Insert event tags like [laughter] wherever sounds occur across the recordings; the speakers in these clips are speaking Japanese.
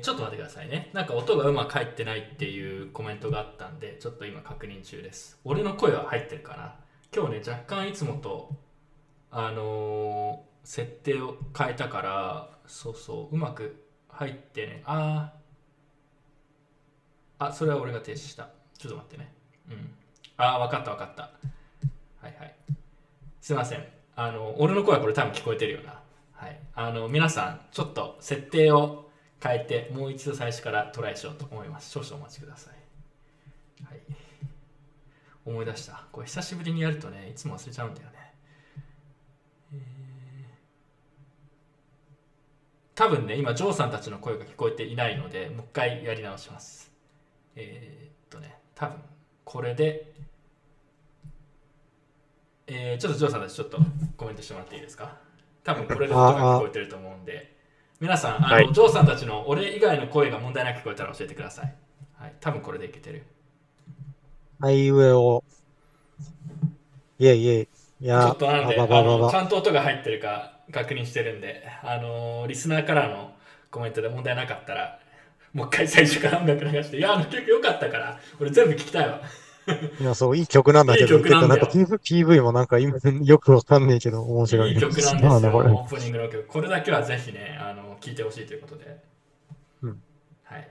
ちょっと待ってくださいね。なんか音がうまく入ってないっていうコメントがあったんで、ちょっと今確認中です。俺の声は入ってるかな？今日ね、若干いつもと、あのー設定を変えたから、そうそう、うまく入ってね。あー。あ、それは俺が停止した。ちょっと待ってね。うん。あー、わかったわかった。はいはい。すいません。あの、俺の声はこれ多分聞こえてるよな。はい。あの、皆さん、ちょっと設定を変えて、もう一度最初からトライしようと思います。少々お待ちください。はい。思い出した。これ久しぶりにやるとね、いつも忘れちゃうんだよね。えー多分ね、今、ジョーさんたちの声が聞こえていないので、もう一回やり直します。えーっとね、多分これで、えーちょっとジョーさんたちちょっとコメントしてもらっていいですか？多分これで音が聞こえてると思うんで、皆さん、あの、はいジョーさんたちの俺以外の声が問題なく聞こえたら教えてください。はい、多分これでいけてる。あいうえお。いえいえ。いちょや、っとなんで、あのちば。ゃんと音が入ってるか確認してるんで、あのリスナーからのコメントで問題なかったら、もう一回最初から音楽流して、いや、あの曲良かったから、俺全部聞きたいわ。いや、そう、いい曲なんだけど、いい曲なんだよてかなんか PV, PV もなんか今よくわかんねえけど、面白い。いい曲なんですよ、オープニングの曲。これだけはぜひね、あの聞いてほしいということで。うんはい、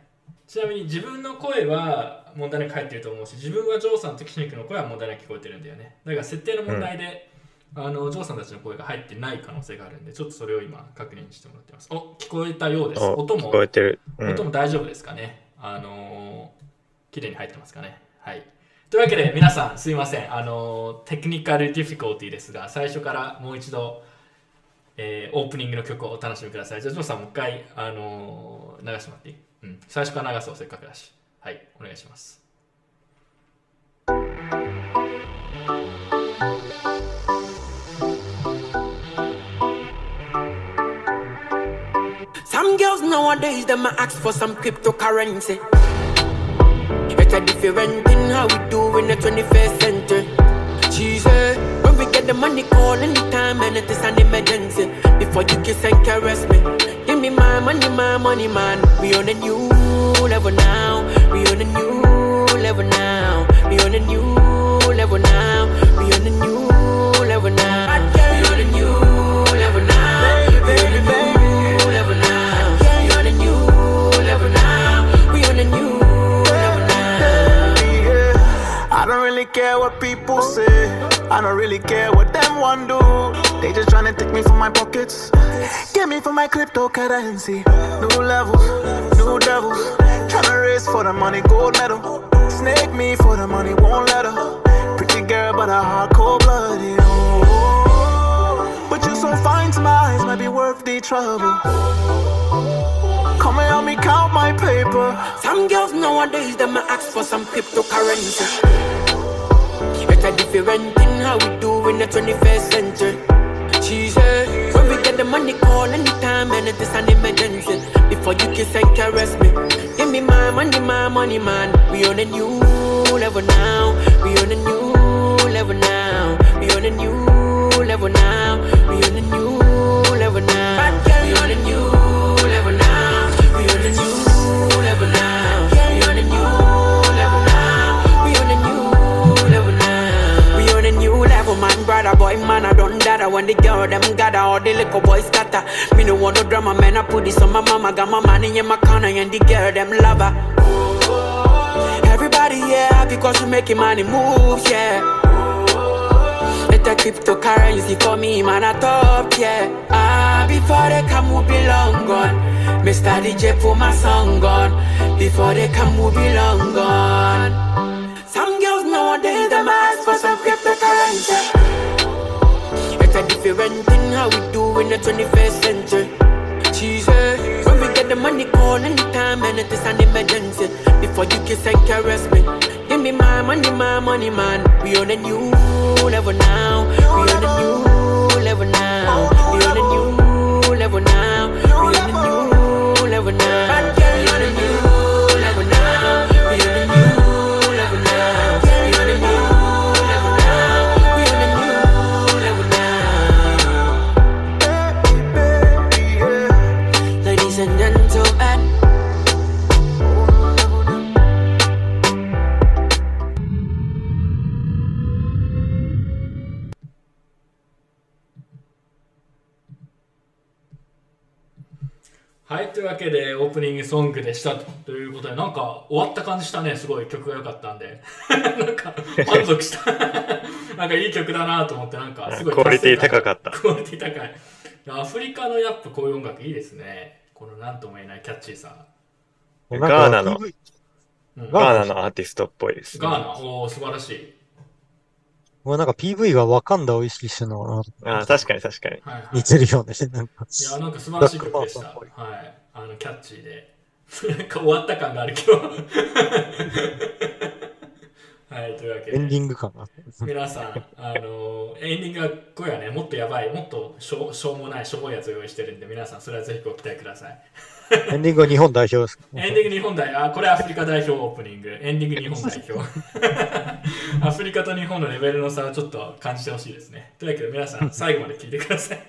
ちなみに自分の声は問題なく入ってると思うし、自分はジョーさんとキシニクの声は問題なく聞こえてるんだよね。だから設定の問題で、あのジョーさんたちの声が入ってない可能性があるんで、ちょっとそれを今確認してもらってます。お聞こえたようです。お音も聞こえてる。うん音も大丈夫ですかねあのー綺麗に入ってますかねはい。というわけで皆さんすいません。あのテクニカルディフィコルティですが、最初からもう一度、えーオープニングの曲をお楽しみください。じゃあ、ジョーさんもう一回、あの流してもらっていい？うん。最初から流そう、せっかくだし。はい、お願いします。Some girls nowadays, them ask for some cryptocurrency. It's a different thing how we do in the 21st century. Said, when we get the money, call anytime and it is an emergency. Before you kiss and caress me, give me my money, my money, man. We on a new level now. We on a new level now. We on a new level now. We on a new level now. Really care what people say. I don't really care what them want do. They just tryna take me from my pockets. Get me for my cryptocurrency. New levels, new devils. Tryna race for the money, gold medal. Snake me for the money, won't let her. Pretty girl, but a hard cold. Oh, but you're so fine to my eyes, might be worth the trouble. Come and help me count my paper. Some girls nowadays, them ask for some cryptocurrency. A different thing how we do in the 21st century. She said, when we get the money, call anytime and it is an emergency. Before you kiss and caress me, give me my money, my money, man. We on a new level now. We on a new level now. We on a new level now. We on a new level now. We on a new boy, man, I don't data. When the girl them gather, all the little boys scatter. Me no want no drama, man, I put this on my mama. Got my money in my corner, and the girl them love her. Everybody, yeah, because we making money moves, yeah. Let the cryptocurrency for me, man, I top, yeah. Ah, before they come, we'll be long gone. Mr. DJ put my song on. Before they come, we'll be long gone. A how we do in the 21st century. Said, when we get the money, call anytime and it is an emergency. Before you kiss and caress me, give me my money, my money, man. We on a new level now. We on a new level now. We on a new level now. We on a new ープニングソングでしたということで、なんか終わった感じしたね、すごい曲が良かったんで、[laughs] なんか満足した。[laughs] なんかいい曲だなと思って、なんかすごいクオリティ高かった。クオリティ高い。アフリカのやっぱこういう音楽いいですね。このなんとも言えないキャッチーさ。ガーナのうんガガーナのアーティストっぽいです、ね。ガーナ、おー素晴らしい。俺なんか PV がワカンダを意識してるのかなああ、確かに確かに。はいはい、似てるよね。なんかいや、なんか素晴らしい曲でした。はい。あの、キャッチーで。なんか終わった感があるけど。[laughs] はい、というわけで。エンディング感が。皆さん、あのエンディングが今夜ね、もっとやばい、もっとしょうしょうもない、しょぼいやつを用意してるんで、皆さん、それはぜひご期待ください。[laughs] エンディングは日本代表ですか？エンディング日本代表、あ、これアフリカ代表オープニング、エンディング日本代表。[laughs] アフリカと日本のレベルの差をちょっと感じてほしいですね。というわけで皆さん、最後まで聞いてください。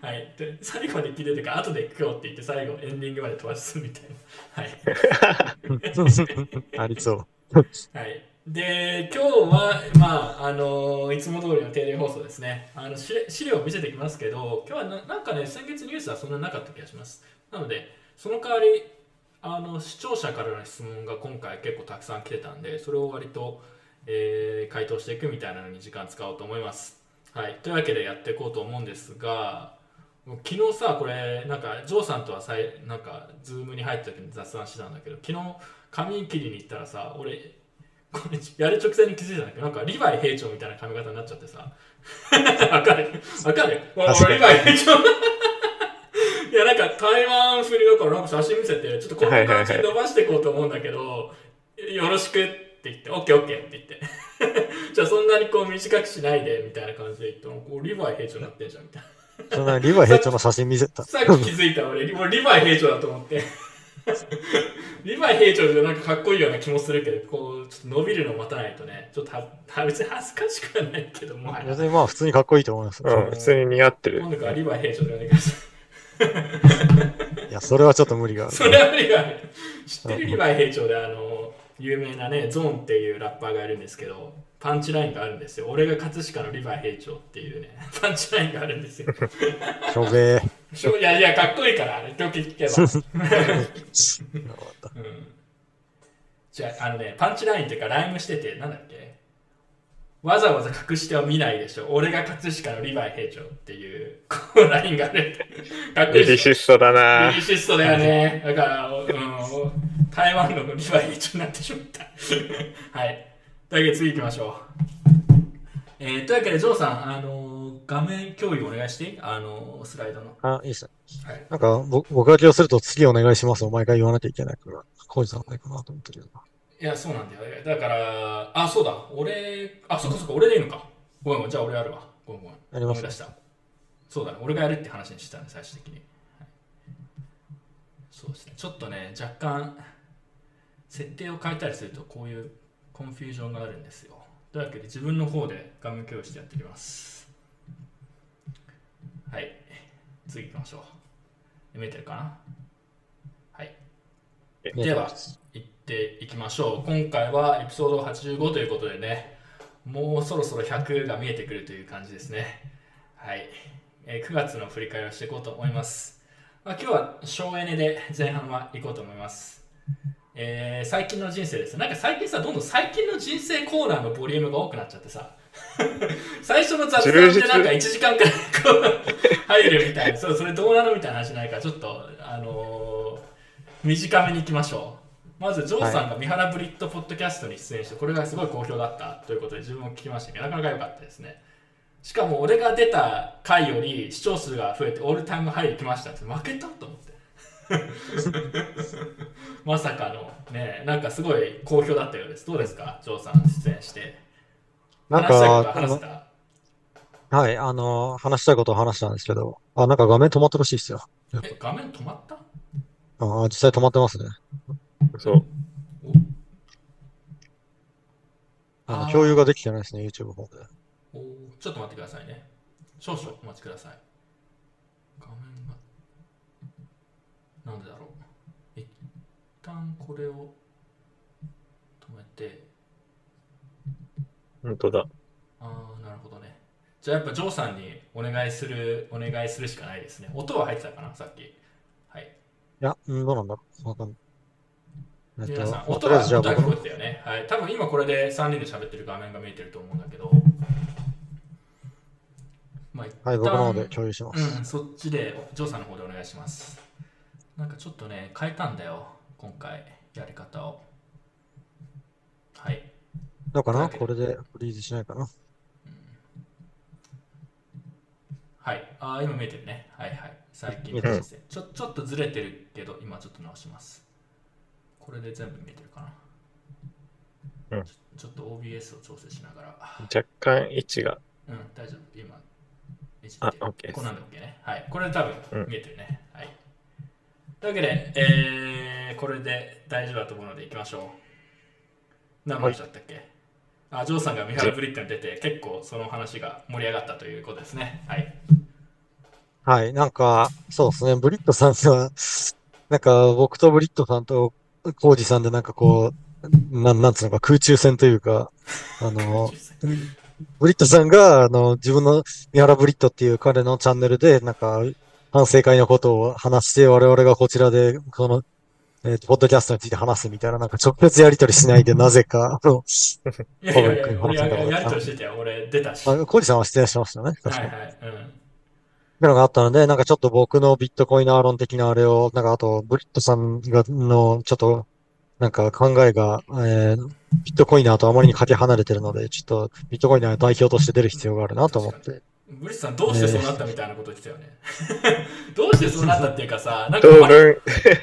はい。で最後まで聞いてというか、後で今日って言って最後エンディングまで飛ばすみたいな。はい。[laughs] ありそう。はい。で、今日は、まあ、あのいつも通りの定例放送ですね。あの資料資料を見せてきますけど、今日はななんかね、先月ニュースはそんななかった気がします。なので、その代わり、あの視聴者からの質問が今回結構たくさん来てたんで、それを割と、えー回答していくみたいなのに時間使おうと思います。はい。というわけでやっていこうと思うんですが、昨日さ、これ、なんか、ジョーさんとはさい、なんか、ズームに入った時に雑談してたんだけど、昨日、髪切りに行ったらさ、俺、これやる直前に気づいたんだけど、なんかリヴァイ兵長みたいな髪型になっちゃってさ。わかる？わかる？リヴァイ兵長いや、なんか台湾風にだからなんか写真見せて、ちょっとこんな感じに伸ばしていこうと思うんだけど、よろしくって言って、オッケーオッケーって言って。[laughs] じゃあそんなにこう短くしないでみたいな感じで言って、こうリヴァイ兵長になってんじゃんみたいな。そんなリヴァイ兵長の写真見せた。[laughs] さっき気づいた俺、俺リヴァイ兵長だと思って。[laughs] リヴァイ兵長でなんかかっこいいような気もするけど、こう、ちょっと伸びるのを待たないとね、ちょっとはは別に恥ずかしくはないけども、はい。別にまあ普通にかっこいいと思います。うん、普通に似合ってる今。度からリヴァイ兵長でお願いします。いや、それはちょっと無理がある。それは無理がある。知ってるリヴァイ兵長で、あの、有名なね、ゾーンっていうラッパーがいるんですけど、パンチラインがあるんですよ。俺が葛飾のリヴァイ兵長っていうね、[laughs] パンチラインがあるんですよ。しょべー。しょいやいや、かっこいいから、よく聞けば。[laughs] うんじゃあ、あのね、パンチラインっていうか、ライムしてて、なんだっけ？わざわざ隠しては見ないでしょ。俺が葛飾のリヴァイ兵長っていう、こう、ラインがあるリリシストだなリリシストだよね。だから、うん、台湾のリヴァイ兵長になってしまった。[laughs] はい。というわけで次行きましょう。えー、というわけで、ジョーさん、あのー画面共有お願いしていい？あのースライドの。あ、いいっすね。はい。なんか、ぼ僕が気をすると次お願いしますを毎回言わなきゃいけないから、コウジさんないかなと思ってるよな。いや、そうなんだよ。だから、あ、そうだ。俺、あ、そっかそっか、俺でいいのか。ごめんごめん、じゃあ俺やるわ。ごめんごめん。やりました。そうだね。俺がやるって話にしてたね、最終的に。はいそうですね。ちょっとね、若干、設定を変えたりすると、こういうコンフュージョンがあるんですよ。というわけで、自分の方で画面共有してやっていきます。はい。次行きましょう。見えてるかな？はい。では、行っていきましょう。今回はエピソード85ということでね、もうそろそろ100が見えてくるという感じですね。はい。えー9月の振り返りをしていこうと思います。まあ、今日は省エネで前半は行こうと思います。えー最近の人生です。なんか最近さ、どんどん最近の人生コーナーのボリュームが多くなっちゃってさ、[laughs] 最初の雑談でなんか1時間くらいこう入るみたいな、そうそれどうなのみたいな話ないか、ちょっと、あのー短めに行きましょう。まず、ジョーさんが三原ブリッドポッドキャストに出演して、これがすごい好評だったということで、自分も聞きましたけど、なかなか良かったですね。しかも、俺が出た回より視聴数が増えて、オールタイムハイ行きましたって、負けたと思って。[laughs] まさかのね、なんかすごい好評だったようです。どうですか、ジョーさん出演して。なん話したいことか、は話せた？はい、あの、話したいことを話したんですけど、あ、なんか画面止まったらしいですよ。え、画面止まった？あ、実際止まってますね。そう。あ共有ができてないですね、YouTube の方で。ちょっと待ってくださいね。少々お待ちください。画面が。なんでだろう。一旦これを止めて。本当だ。ああ、なるほどね。じゃあやっぱジョーさんにお願いする、お願いするしかないですね。音は入ってたかな、さっき。はい。いや、うん、どうなんだろう。わかんない。皆さん、と、音とりあえずじゃあは音は聞こえてたよね。はい。多分今これで3人で喋ってる画面が見えてると思うんだけど。まあ、はい、僕の方で共有します。うん、そっちで、ジョーさんの方でお願いします。なんかちょっとね、変えたんだよ、今回、やり方を。はい。どうかなこれでフリーズしないかなはい。ああ、今見えてるね。はいはい。最近のちょちょっとずれてるけど、今ちょっと直します。これで全部見えてるかな。うんちょちょっと OBS を調整しながら。若干位置が。うん、大丈夫。今、いじあってる OK こんなんで OK ね。はい。これで多うん分見えてるね。はい。というわけで、えー、これで大丈夫だと思うので行きましょう。何の話だったっけ、あ、ジョーさんがミハル・ブリットに出て、結構その話が盛り上がったということですね。はい。はい、なんか、そうですね、ブリットさんが、なんか僕とブリットさんとコウジさんでなんかこう、なん、なんつうのか空中戦というか、あの、ブリットさんが、あの、自分のミハラブリットっていう彼のチャンネルで、なんか、反省会のことを話して、我々がこちらで、この、えっと、ポッドキャストについて話すみたいな、なんか直接やり取りしないで、なぜか、あの、いやいやいや、やりとりしてたよ。俺出たし。あはいコウジさんは出演しましたね、確かに。はい。うん。ってのがあったので、なんかちょっと僕のビットコインアーロン的なあれを、なんかあと、ブリットさんが、の、ちょっと、なんか考えが、えー、ビットコイナーとあまりにかけ離れてるので、ちょっとビットコイナー代表として出る必要があるなと思って。ブリッツさん、どうしてそうなったみたいなこと言ってたよね。[laughs] どうしてそうなったっていうかさ、なんか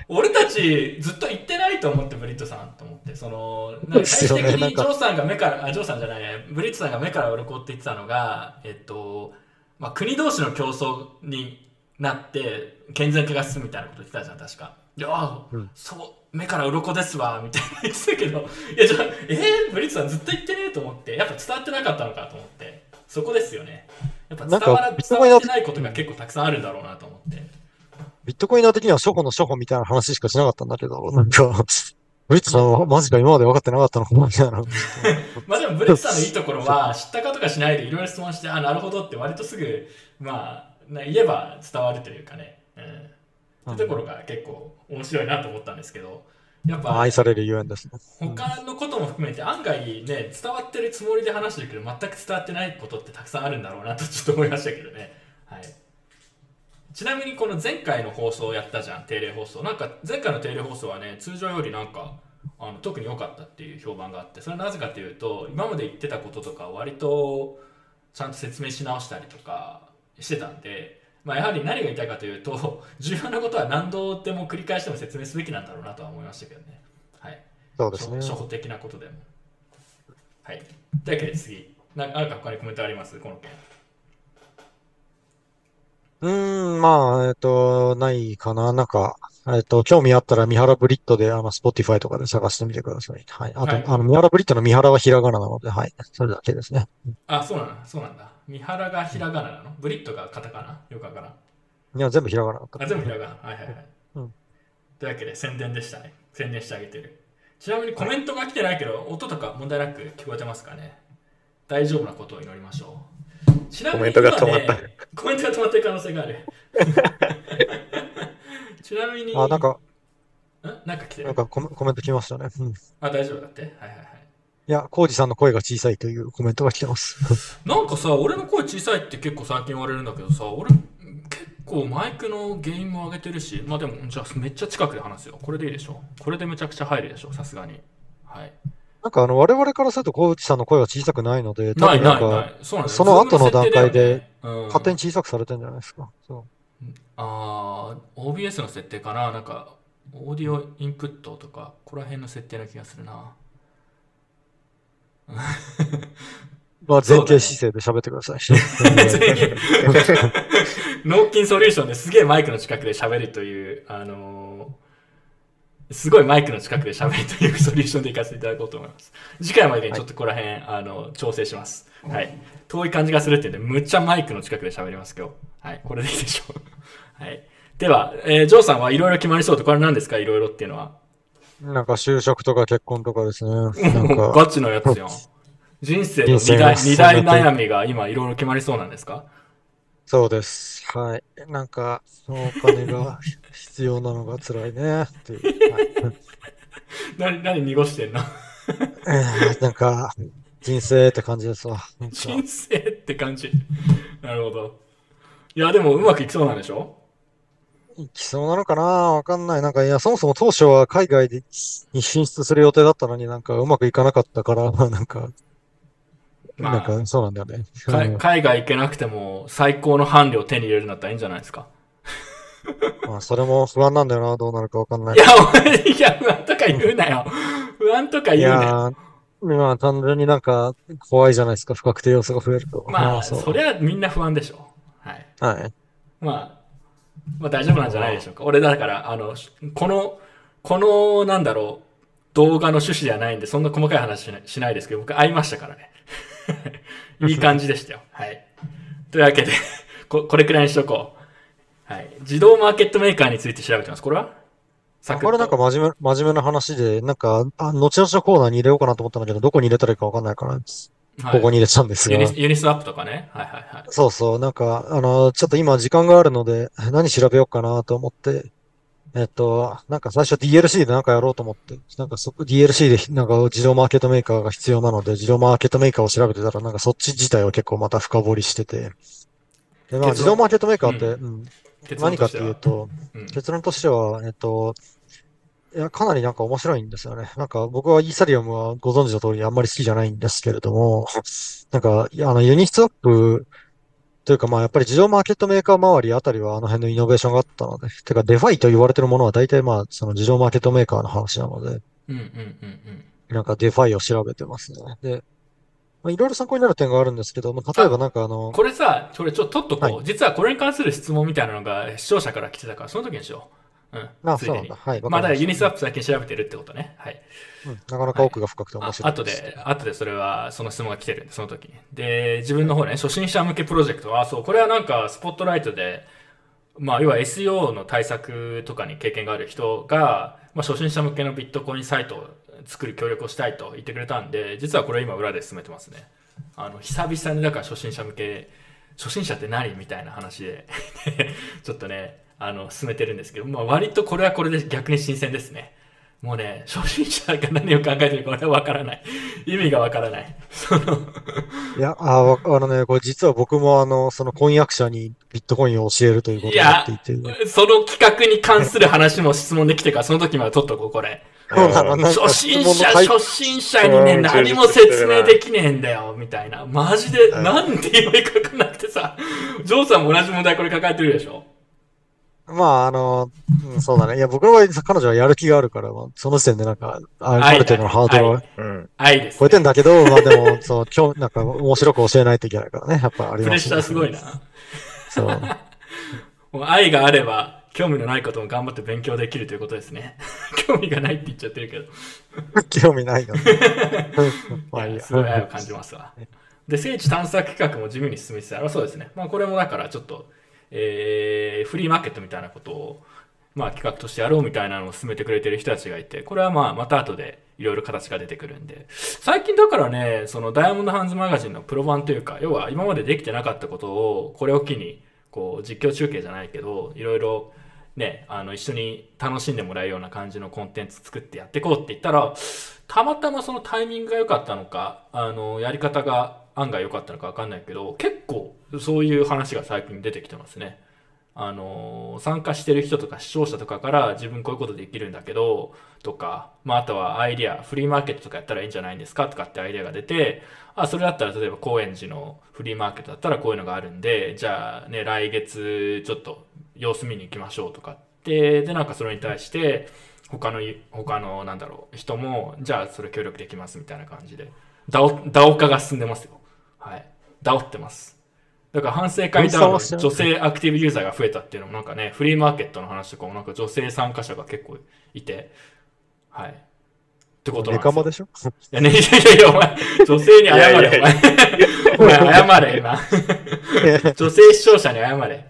俺たちずっと言ってないと思って、ブリットさんと思って、その、なんか最終的にジョーさんが目から、あ、ジョーさんじゃないね、ブリットさんが目から鱗って言ってたのが、えっと、まあ、国同士の競争になって、健全化が進むみたいなこと言ってたじゃん、確か。で、ああ、うんそう、目から鱗ですわ、みたいな言ってたけど、[laughs] いや、じゃあ、えー、ブリットさんずっと言ってねえと思って、やっぱ伝わってなかったのかと思って、そこですよね。やっぱ伝わらなんかビットコインだ伝わってないことが結構たくさんあるんだろうなと思って。ビットコイナー的には初歩の初歩みたいな話しかしなかったんだけど、なんか、ブリットさんはマジか今まで分かってなかったのかなみたいな。[laughs] まあでもブレッツさんのいいところは知ったかとかしないでいろいろ質問してあなるほどって割とすぐまあな言えば伝わるというかね、うん、ってところが結構面白いなと思ったんですけど。やっぱ愛されるゆえんですね。他のことも含めて案外ね伝わってるつもりで話してるけど全く伝わってないことってたくさんあるんだろうなとちょっと思いましたけどね、はい、ちなみにこの前回の放送をやったじゃん定例放送なんか前回の定例放送はね通常よりなんかあの特に良かったっていう評判があってそれはなぜかというと今まで言ってたこととかを割とちゃんと説明し直したりとかしてたんで、まあ、やはり何が言いたいかというと [laughs] 重要なことは何度でも繰り返しても説明すべきなんだろうなとは思いましたけどね。はいそうですね。初歩的なことでも。はい。というわけで次、ななんか他にコメントあります？この件。うーん、まあ、えっと、ないかな。なんか、えっと、興味あったら、ミハラブリットで、あの、 Spotify とかで探してみてください。はい。あと、はいあの、ミハラブリットのミハラはひらがななので、はい。それだけですね。あ、そうなんだ。そうなんだ。三原がひらがななの？ブリットがカタカナ？よくわからん。いや、全部ひらがなだった。あ、全部ひらがな。はいはいはい。うんというわけで宣伝でしたね。宣伝してあげてる。ちなみにコメントが来てないけど、音とか問題なく聞こえてますかね？大丈夫なことを祈りましょう。ちなみにコメントが止まったコメントが止まってる可能性がある。[laughs] ちなみに、あ、なんか、んなんか来てるなんかコメコメント来ましたね。うん。いあ、大丈夫だって？はいはいはい。や、コウジさんの声が小さいというコメントが来てます。[laughs] なんかさ、俺の声小さいって結構最近言われるんだけどさ、俺結構マイクのゲインも上げてるし、まあでも、じゃあめっちゃ近くで話すよ。これでいいでしょ？これでめちゃくちゃ入るでしょ、さすがに。はい。なんかあの、我々からするとコウジさんの声は小さくないので、多分なか、なんいない。そうなんだよその後の段階で、勝手に小さくされてるんじゃないですか。そあー OBS の設定かななんか、オーディオインプットとか、ここら辺の設定な気がするな。う。[laughs] まあ、前傾姿勢で喋ってください。[laughs] 脳筋ソリューションですげえマイクの近くで喋るという、あのーすごいマイクの近くで喋るというソリューションでいかせていただこうと思います。次回までにちょっとここら辺、あの、調整します。はい。遠い感じがするっていうんで、むっちゃマイクの近くで喋ります、今日。はい。これでいいでしょう。[laughs] はい。では、えージョーさんはいろいろ決まりそうと、これ何ですか？いろいろっていうのは。なんか就職とか結婚とかですね。[laughs] なんか、ガチのやつやん。人生の二大悩みが今いろいろ決まりそうなんですか？そうです。はい。なんか、[laughs] そのお金が必要なのが辛いね、っていう。は [laughs] い何、何濁してんの？えーなんか、人生って感じですわ。人生って感じ？なるほど。いや、でもうまくいきそうなんでしょ？いきそうなのかな？わかんない。なんか、いや、そもそも当初は海外でに進出する予定だったのになんかうまくいかなかったから、なんか、まあなんかそうなんだよね。海外行けなくても最高の伴侶を手に入れるんだったらいいんじゃないですか？[laughs] まあ、それも不安なんだよな。どうなるかわかんないい。や、いや、不安とか言うなよ。不安とかい言うなよ。まあ、単純になんか怖いじゃないですか。不確定要素が増えると。まあ、そう。それはみんな不安でしょ。はい。はい。まあ、まあ大丈夫なんじゃないでしょうか。俺だから、あの、この、この、なんだろう、動画の趣旨ではないんで、そんな細かい話しないしないですけど、僕会いましたからね。[laughs] いい感じでしたよ。はい。というわけで、[laughs] ここれくらいにしとこう。はい。自動マーケットメーカーについて調べてます。これは？サこれなんか真面目、真面目な話で、なんか、あ、後々のコーナーに入れようかなと思ったんだけど、どこに入れたらいいかわかんないから、はいここに入れたんですが。ユニユニスワップとかね。はいはいはい。そうそう、なんか、あの、ちょっと今時間があるので、何調べようかなと思って、えっと、なんか最初 DLC でなんかやろうと思って、なんかそこ DLC でなんか自動マーケットメーカーが必要なので、自動マーケットメーカーを調べてたら、なんかそっち自体を結構また深掘りしてて、で、まあ自動マーケットメーカーって、ううん、結論何かっていうと、うん。結論としては、えっと、いや、かなりなんか面白いんですよね。なんか僕はイーサリアムはご存知の通りあんまり好きじゃないんですけれども、なんか、あの、 Uniswap というかまあやっぱり自動マーケットメーカー周りあたりはあの辺のイノベーションがあったので、てか DeFi と言われてるものは大体まあその自動マーケットメーカーの話なので、うんうんうんうん。なんか DeFi を調べてますね。で、まあいろいろ参考になる点があるんですけど、まあ例えばなんかあの、これさ、これちょっと取っとこう、は実はこれに関する質問みたいなのが視聴者から来てたから、その時にしよう。うん。あ、そうなんだ。はい、わまあ、だからユニスワップ最近調べてるってことね。はい。うんなかなか奥が深くて面あ白い後で、後でそれは、その質問が来てるんで、その時に。で、自分の方ね、初心者向けプロジェクトは、そう、これはなんか、スポットライトで、まあ、要は SEO の対策とかに経験がある人が、まあ、初心者向けのビットコインサイトを作る協力をしたいと言ってくれたんで、実はこれ今裏で進めてますね。あの、久々にだから初心者向け、初心者って何みたいな話で、[laughs] ちょっとね、あの、進めてるんですけど、まあ、割とこれはこれで逆に新鮮ですね。もうね、初心者が何を考えてるか俺はわからない。意味がわからない。その、いや、あわ、あのね、これ実は僕もあの、その婚約者にビットコインを教えるということをやっていて、その企画に関する話も質問できてから、その時まで取っとこう、これ。そうなの、なんか初心者、初心者にね、うん何も説明できねえんだよ、みたいな。マジで、うんなんて言いかかなくてさ、ジョーさんも同じ問題これ抱えてるでしょ？まあ、あの、うん、そうだね。いや、僕の場合、彼女はやる気があるから、まあ、その時点でなんか、あある程度のハードルははうん。愛です、超えてんだけど、まあでも、そう、今日、なんか、面白く教えないといけないからね。やっぱありプレッますねシャーすごい。な。そう。もう愛があれば、興味のないことも頑張って勉強できるということですね。[laughs] 興味がないって言っちゃってるけど。興味ないの。[laughs] まあい。いやすごい愛を感じますわ。で、聖地探索企画も地味に進みつつある。そうですね。まあ、これもだからちょっと、えー、フリーマーケットみたいなことを、まあ、企画としてやろうみたいなのを進めてくれてる人たちがいて、これはまあ、また後でいろいろ形が出てくるんで、最近だからね、そのダイヤモンドハンズマガジンのプロ版というか、要は今までできてなかったことを、これを機に、こう、実況中継じゃないけど、いろいろ、ね、あの、一緒に楽しんでもらえるような感じのコンテンツ作ってやっていこうって言ったら、たまたまそのタイミングが良かったのか、あの、やり方が案外良かったのか分かんないけど、結構そういう話が最近出てきてますね。あの、参加してる人とか視聴者とかから自分こういうことできるんだけど、とか、まあ、あとはアイディア、フリーマーケットとかやったらいいんじゃないんですかとかってアイディアが出て、あ、それだったら例えば高円寺のフリーマーケットだったらこういうのがあるんで、じゃあね、来月ちょっと様子見に行きましょうとかって、で、なんかそれに対して、他の、他の、なんだろう、人も、じゃあそれ協力できますみたいな感じで、ダオ、化が進んでますよ。はい。ダオってます。だから反省会ダウンの女性アクティブユーザーが増えたっていうのもなんかね、フリーマーケットの話とかもなんか女性参加者が結構いて、はい。ってことなんですよネカマでしょ？いやね、いやいやいや、お前、女性に謝れ、いやいやいお前。お前、謝れ、今。女性視聴者に謝れ。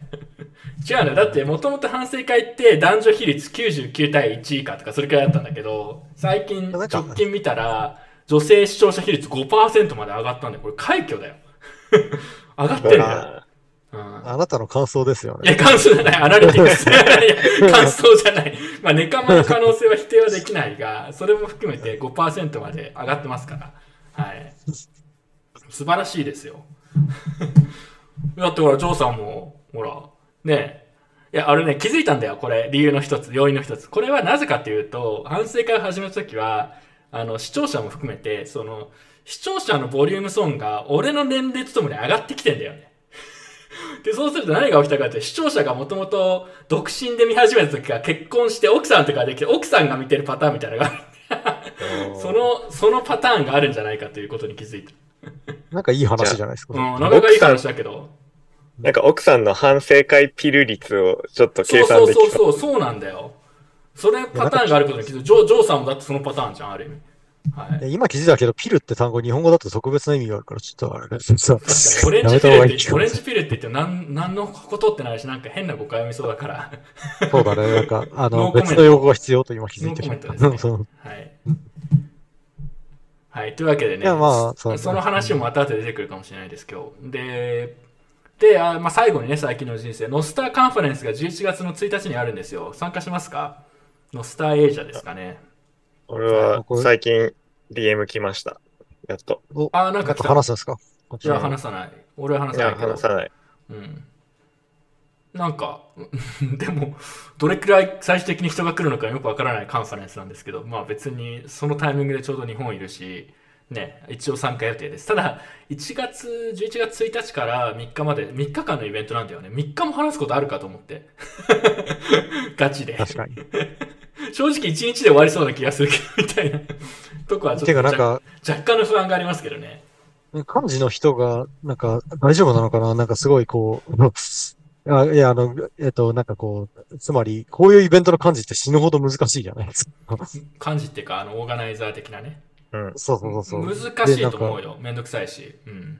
違うのよ。だって、もともと反省会って男女比率99対1以下とかそれくらいだったんだけど、最近、直近見たら、女性視聴者比率5%まで上がったんで、これ快挙だよ。[laughs] 上がってんだよ。うん。あなたの感想ですよいや、ね。感想じゃない、アナリティクス。感想じゃない。まあ、ネカマの可能性は否定はできないが、それも含めて5%まで上がってますから。はい。素晴らしいですよ。[laughs] だってほら、ジョーさんも、ほら、ねえ。いや、あれね、気づいたんだよ、これ。理由の一つ、要因の一つ。これはなぜかというと、反省会を始めたときは、あの、視聴者も含めて、その、視聴者のボリュームソンが俺の年齢とともに上がってきてんだよね。[laughs] で、そうすると何が起きたかというと、視聴者がもともと独身で見始めた時から結婚して奥さんとかできて、奥さんが見てるパターンみたいなのがある。その、そのパターンがあるんじゃないかということに気づいた。なんかいい話じゃないですか。うん、なかなかいい話だけど。なんか奥さんの反省会ピル率をちょっと計そうそう算できた。そうそう、そうなんだよ。それパターンがあることに気づ。ジョー、ジョーさんもだってそのパターンじゃん、ある意味。はい。今気づいたけど、ピルって単語日本語だと特別な意味があるから、ちょっとあれね。[laughs] オレンジピルって、オレンジピルって言ってなん、のことってなるし、なんか変な誤解を見そうだから。そうだね。なんか、あの、別の用語が必要と今気づいてしまった。ねはい。はい。というわけでね、まあそうその話もまた後で出てくるかもしれないです、今日。で、で、あまあ、最後にね、最近の人生、ノスターカンファレンスが11月の1日にあるんですよ。参加しますか？ノスターエイジャですかね。俺は最近 DM 来ました。やっと。おあー、なんかか来た。話すんですか？こっちいや、話さない。俺は話さないけど。話さない。うん。なんか、[laughs] でも、どれくらい最終的に人が来るのかよくわからないカンファレンスなんですけど、まあ別にそのタイミングでちょうど日本いるし、ね、一応参加予定です。ただ、1月、11月1日から3日まで、3日間のイベントなんだよね。3日も話すことあるかと思って。[laughs] ガチで。確かに。[laughs] 正直1日で終わりそうな気がするけど、[laughs] みたいなとこはちょっとてかなんか、若若干の不安がありますけどね。幹事の人が、なんか、大丈夫なのかな？なんかすごいこう、[laughs] あいや、あの、えっと、なんかこう、つまり、こういうイベントの幹事って死ぬほど難しいじゃないですか。感じっていうか、あの、オーガナイザー的なね。うん。そうそうそう難そう。しいと思うよ。めんどくさいし。うん。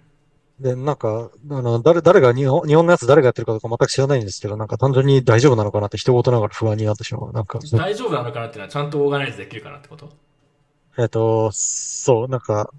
で、なんか、あの、誰、誰が日本、日本のやつ誰がやってるかとか全く知らないんですけど、なんか単純に大丈夫なのかなって一言ながら不安になってしまう。なんか、大丈夫なのかなっていうのはちゃんとオーガナイズできるかなってこと？えっと、そう、なんか、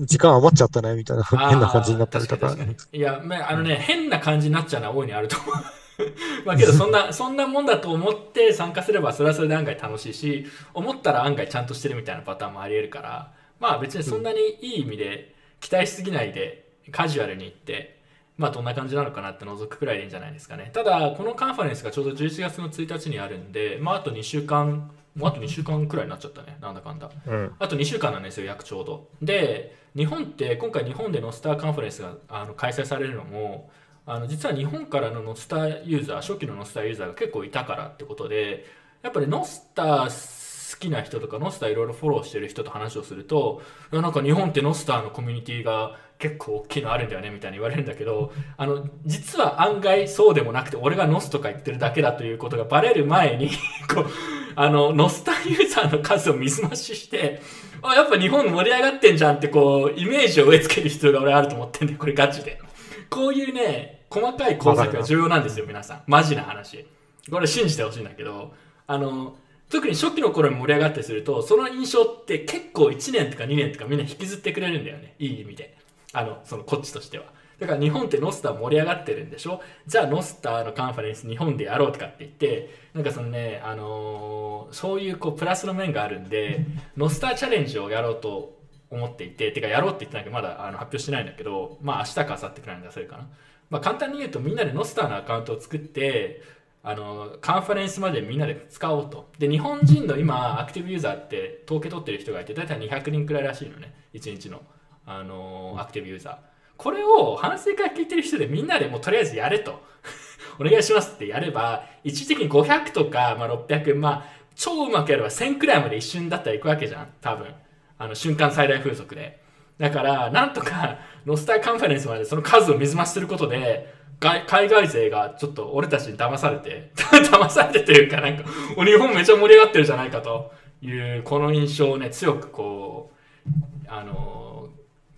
時間余っちゃったね、みたいな変な感じになったりとか。確かかにいや、まあ、あのね、変な感じになっちゃうのは大いにあると思う。[laughs] まあけど、そんな、そんなもんだと思って参加すれば、それはそれで案外楽しいし、思ったら案外ちゃんとしてるみたいなパターンもあり得るから、まあ別にそんなにいい意味で期待しすぎないで、カジュアルに行って、まあどんな感じなのかなって覗くくらいでいいんじゃないですかね。ただ、このカンファレンスがちょうど11月の1日にあるんで、まああと2週間、もうあと2週間くらいになっちゃったね。なんだかんだ。うん。あと2週間なんですよ、約ちょうど。で、日本って、今回日本でノスターカンファレンスがあの開催されるのも、あの実は日本からのノスターユーザー、初期のノスターユーザーが結構いたからってことで、やっぱりノスター好きな人とか、ノスターいろいろフォローしてる人と話をすると、なんか日本ってノスターのコミュニティが結構大きいのあるんだよねみたいに言われるんだけど、[laughs] あの、実は案外そうでもなくて、俺がノスとか言ってるだけだということがバレる前に、[laughs] こう、あの、ノスターユーザーの数を水増しして、あ、やっぱ日本盛り上がってんじゃんってこう、イメージを植え付ける必要が俺あると思ってんで、これガチで。こういうね、細かい工作が重要なんですよ、皆さん。マジな話。これ信じてほしいんだけど、あの、特に初期の頃に盛り上がってすると、その印象って結構1年とか2年とかみんな引きずってくれるんだよね。いい意味で。あの、そのこっちとしては。だから日本ってノスター盛り上がってるんでしょ？じゃあノスターのカンファレンス日本でやろうとかって言って、なんかそのね、あのーそういうこうプラスの面があるんで、ノスターチャレンジをやろうと思っていて、てかやろうって言ってないけど、まだあの発表してないんだけど、まあ明日か明後日くらいに出せるかな。まあ簡単に言うとみんなでノスターのアカウントを作って、あの、カンファレンスまでみんなで使おうと。で、日本人の今、アクティブユーザーって統計取ってる人がいて、だいたい200人くらいらしいのね。1日の、あのアクティブユーザー。これを反省会聞いてる人でみんなでもうとりあえずやれと。[laughs] お願いしますってやれば、一時的に500とか、まあ、600、まあ、超うまくやれば1000くらいまで一瞬だったら行くわけじゃん。多分。あの、瞬間最大風速で。だから、なんとか、ノスターカンファレンスまでその数を水増しすることで、外海外勢がちょっと俺たちに騙されて、[laughs] 騙されてというかなんか、お日本めちゃ盛り上がってるじゃないかという、この印象をね、強くこう、あの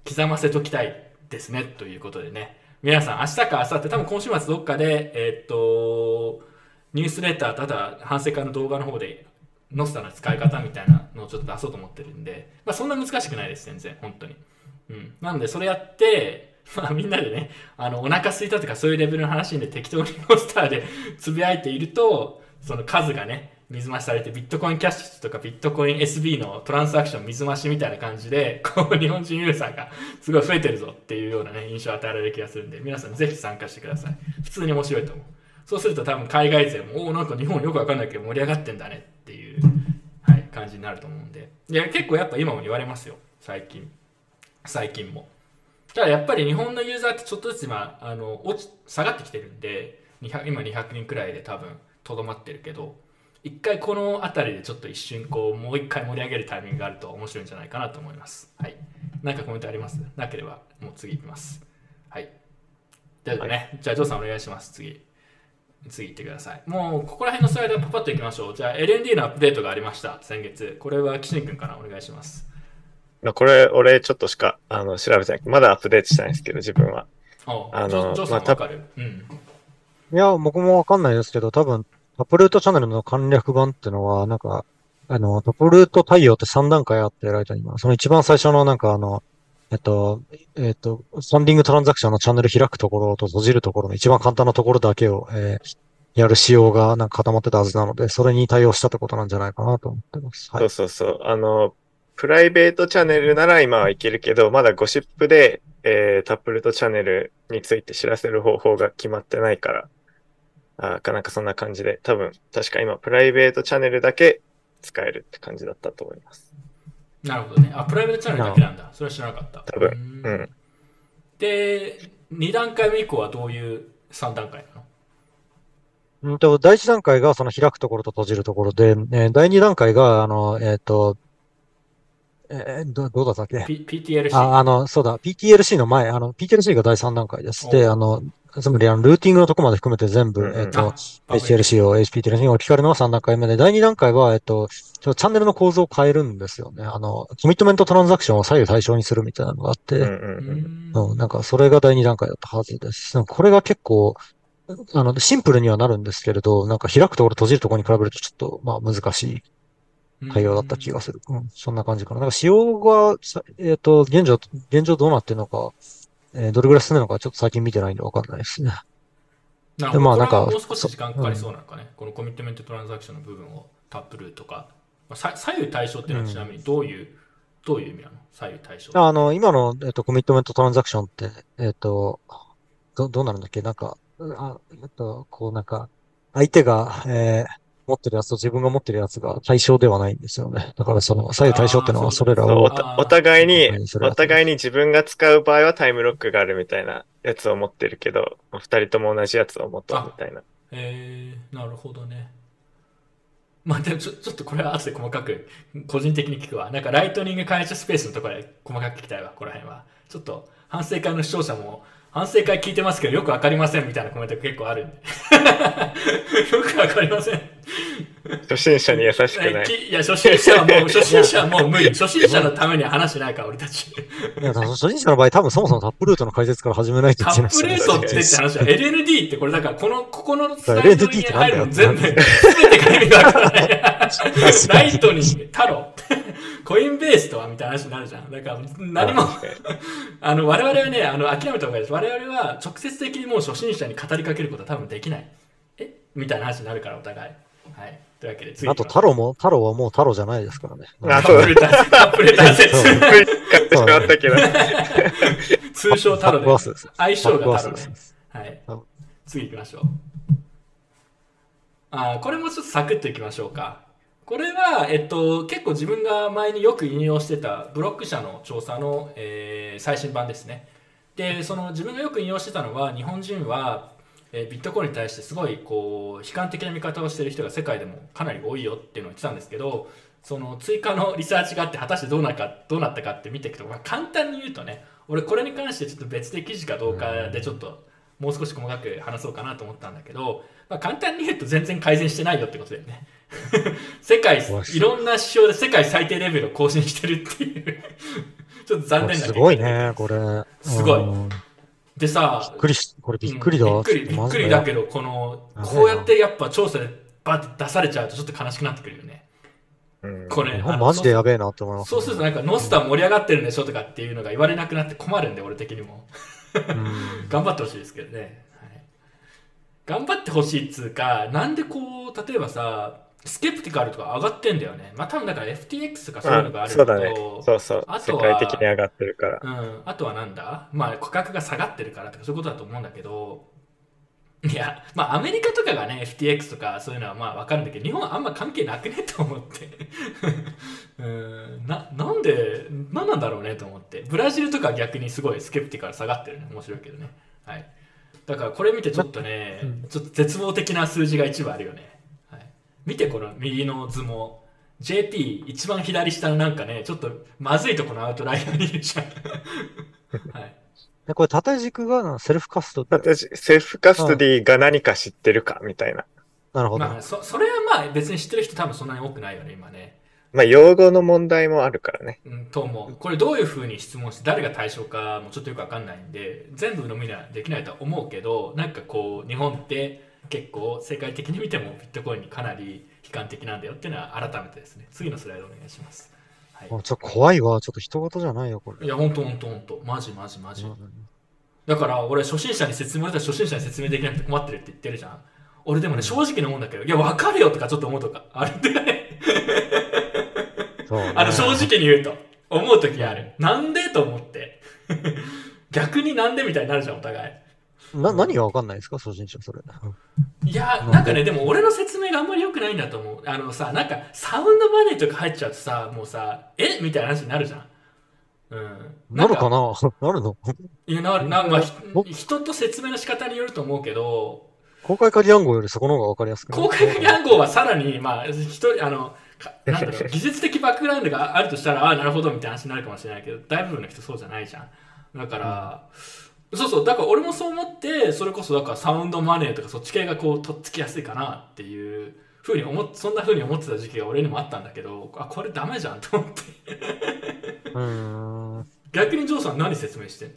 刻ませときたいですね、ということでね。皆さん、明日か明後日、多分今週末どっかで、えっと、ニュースレターと、あとは反省会の動画の方で、ノスタの使い方みたいなのをちょっと出そうと思ってるんで、まあそんな難しくないです、全然、本当に。うん。なんで、それやって、[laughs] まあみんなでね、あの、お腹空いたとかそういうレベルの話で適当にモンスターでつぶやいていると、その数がね、水増しされて、ビットコインキャッシュとかビットコイン SB のトランスアクション水増しみたいな感じで、こう日本人ユーザーがすごい増えてるぞっていうようなね、印象を与えられる気がするんで、皆さんぜひ参加してください。普通に面白いと思う。そうすると多分海外勢も、おお、なんか日本よくわかんないけど盛り上がってんだねっていう、はい、感じになると思うんで。いや、結構やっぱ今も言われますよ。最近。最近も。ただやっぱり日本のユーザーってちょっとずつ今、あの、落ち、下がってきてるんで、今200人くらいで多分、とどまってるけど、一回この辺りでちょっと一瞬こう、もう一回盛り上げるタイミングがあると面白いんじゃないかなと思います。はい。なんかコメントあります？なければ、もう次行きます。はい。じゃあね、じゃあ、ジョーさんお願いします。次。次行ってください。もう、ここら辺のスライドパパッと行きましょう。じゃあ、LND のアップデートがありました。先月。これは岸君からお願いします。まあこれ、俺ちょっとしか、あの、調べてない。まだアップデートしたいんですけど、自分は。おあのジョジョーさんまあたわかる、うん。いや、僕もわかんないですけど、多分、タップルートチャンネルの簡略版ってのは、なんか、あの、タップルート対応って3段階あって、ライトには。その一番最初のなんかあの、えっと、えっと、ファンディングトランザクションのチャンネル開くところと閉じるところの一番簡単なところだけを、えーやる仕様がなんか固まってたはずなので、それに対応したってことなんじゃないかなと思ってます。はそ。うそうそう。あの、プライベートチャンネルなら今はいけるけど、まだゴシップで、えータップルートチャンネルについて知らせる方法が決まってないから、あかなんかそんな感じで、多分、確か今、プライベートチャンネルだけ使えるって感じだったと思います。なるほどね。あ、プライベートチャンネルだけなんだ。それは知らなかった。多分うんうん。で、2段階目以降はどういう3段階なの？うんと、第一段階がその開くところと閉じるところで、えー第二段階が、あの、えっと、えーど、どうだったっけ？P、?PTLC。あ、あの、そうだ、PTLC の前、あの、PTLC が第3段階です。で、おあの、つまり、あの、ルーティングのとこまで含めて全部、うんうんえっと、あ HTLC を HPTLC に置き換えるのが3段階目で、第2段階は、えっと、ちょチャンネルの構造を変えるんですよね。あの、コミットメントトランザクションを左右対称にするみたいなのがあって、うんうんううん。んうん、なんか、それが第2段階だったはずです。これが結構、あの、シンプルにはなるんですけれど、なんか開くところ閉じるところに比べるとちょっと、まあ難しい対応だった気がする。うん、そんな感じかな。なんか仕様がさ、えっと、現状、現状どうなってるのか、えーどれぐらい進んでるのかちょっと最近見てないんでわかんないですね。なるほど。でまあなんかもう少し時間かかりそうなのかね。このコミットメントトランザクションの部分をタップルとか。まあさ左右対称っていうのはちなみにどういう、どういう意味なの？左右対称。あの、今の、えっと、コミットメントトランザクションって、えっと、ど、どうなるんだっけ？なんか、あ、えっと、こうなんか、相手が、えー持ってるやつと自分が持ってるやつが対象ではないんですよね。だからその、左右対称ってのはそれらをお、互いにお互いに自分が使う場合はタイムロックがあるみたいなやつを持ってるけど、二人とも同じやつを持とうみたいな。えー、なるほどね。まあでもちょちょっとこれは後で細かく個人的に聞くわ。なんかライトニング開発スペースのところで細かく聞きたいわ、ここら辺は。ちょっと反省会の視聴者も反省会聞いてますけどよくわかりませんみたいなコメントが結構あるんで。[laughs] よくわかりません。[laughs] 初心者に優しくない。きいや、初心者はもう、初心者はもう無理。初心者のためには話しないから、俺たち。いや、初心者の場合、多分そもそもタップルートの解説から始めないといタッけないプレートってって話は、LND ってこれだから、この、ここのスライド LND に入るの全部、すべてが意味がわからない。[laughs] ライトに、タロ、コインベースとはみたいな話になるじゃん。だから、何も、あの、我々はね、あの、諦めた方がいいです。我々は直接的にもう初心者に語りかけることは多分できない。え？みたいな話になるから、お互い。はい。というわけで、次あと、太郎も、太郎はもう太郎じゃないですからね。あタップレター、タップレター説。買ってしまったけど。[laughs] 通称タロです。相性がタロねタップワースで。す。はいうん。次行きましょう。あーこれもちょっとサクッといきましょうか。これは、えっと、結構自分が前によく引用してたブロック社の調査の、えー最新版ですね。で、その自分がよく引用してたのは、日本人は、えービットコインに対してすごいこう悲観的な見方をしている人が世界でもかなり多いよっていうのを言ってたんですけどその追加のリサーチがあって果たしてどうなかどうなったかって見ていくと、まあ、簡単に言うとね俺これに関してちょっと別で記事かどうかでちょっともう少し細かく話そうかなと思ったんだけど、まあ、簡単に言うと全然改善してないよってことだよね。[laughs] 世界いろんな指標で世界最低レベルを更新してるっていう。[laughs] ちょっと残念なすごいね、これ。すごい。うんでさびっくりし、これびっくりだ。うんびっくり、びっくりだけど、この、こうやってやっぱ調査でバッて出されちゃうとちょっと悲しくなってくるよね。うんこれ、マジでやべえなって思います。そうするとなんかノスター盛り上がってるんでしょとかっていうのが言われなくなって困るんで、俺的にも。うん [laughs] 頑張ってほしいですけどね。はい、頑張ってほしいっつうか、なんでこう、例えばさ、スケプティカルとか上がってんだよね。まあ多分だから FTX とかそういうのがまあ、あるそうだねと。そうそうあ。とは世界的に上がってるから。うん、あとはなんだ？まあ価格が下がってるからとかそういうことだと思うんだけど、いや、まあアメリカとかがね、FTX とかそういうのはまあわかるんだけど、日本はあんま関係なくねと思って。[laughs] うんな、なんで、なんなんだろうねと思って。ブラジルとかは逆にすごいスケプティカル下がってるね。面白いけどね。はい。だからこれ見てちょっとね、うんちょっと絶望的な数字が一部あるよね。はい、見てこの右の図も。JP 一番左下のなんかね、ちょっとまずいとこのアウトライアーにいるじゃん。[laughs] はい。でこれ縦軸がなセルフカストって？私、セルフカストディが何か知ってるかみたいな。なるほど。まあ、そそれはまあ別に知ってる人多分そんなに多くないよね、今ね。まあ、用語の問題もあるからね。うん、と思う。これどういうふうに質問して、誰が対象かもちょっとよくわかんないんで、全部のみにはできないとは思うけど、なんかこう、日本って結構世界的に見てもビットコインにかなり悲観的なんだよっていうのは改めてですね。次のスライドお願いします。はい。あちょっと怖いわ。ちょっと人事じゃないよ、これ。いや、ほんとほんとほんと。マジマジマジ。うんだから俺初心者に説明初心者に説明できなくて困ってるって言ってるじゃん俺でもね正直に思うんだけどいや分かるよとかちょっと思うとかあるんでねそうねあの正直に言うと思う時あるなんでと思って逆になんでみたいになるじゃんお互いな、何がわかんないですか？初心者、それ。いやなんかねでも俺の説明があんまり良くないんだと思う。あのさなんかサウンドマネーとか入っちゃうとさもうさえ？みたいな話になるじゃん。うん。なるかな？[laughs] なるの？いやなるな、まあ、人と説明の仕方によると思うけど公開鍵暗号よりそこの方がわかりやすく公開鍵暗号はさらに、まあ、一人、あの、かなんだろう、技術的バックグラウンドがあるとしたら、ああ、なるほどみたいな話になるかもしれないけど、大部分の人そうじゃないじゃん。だから、そうそう、だから俺もそう思って、それこそ、だからサウンドマネーとかそっち系がこう、とっつきやすいかなっていうふうに思っ、そんなふうに思ってた時期が俺にもあったんだけど、あ、これダメじゃんと思って。うーん。逆にジョーさん何説明してん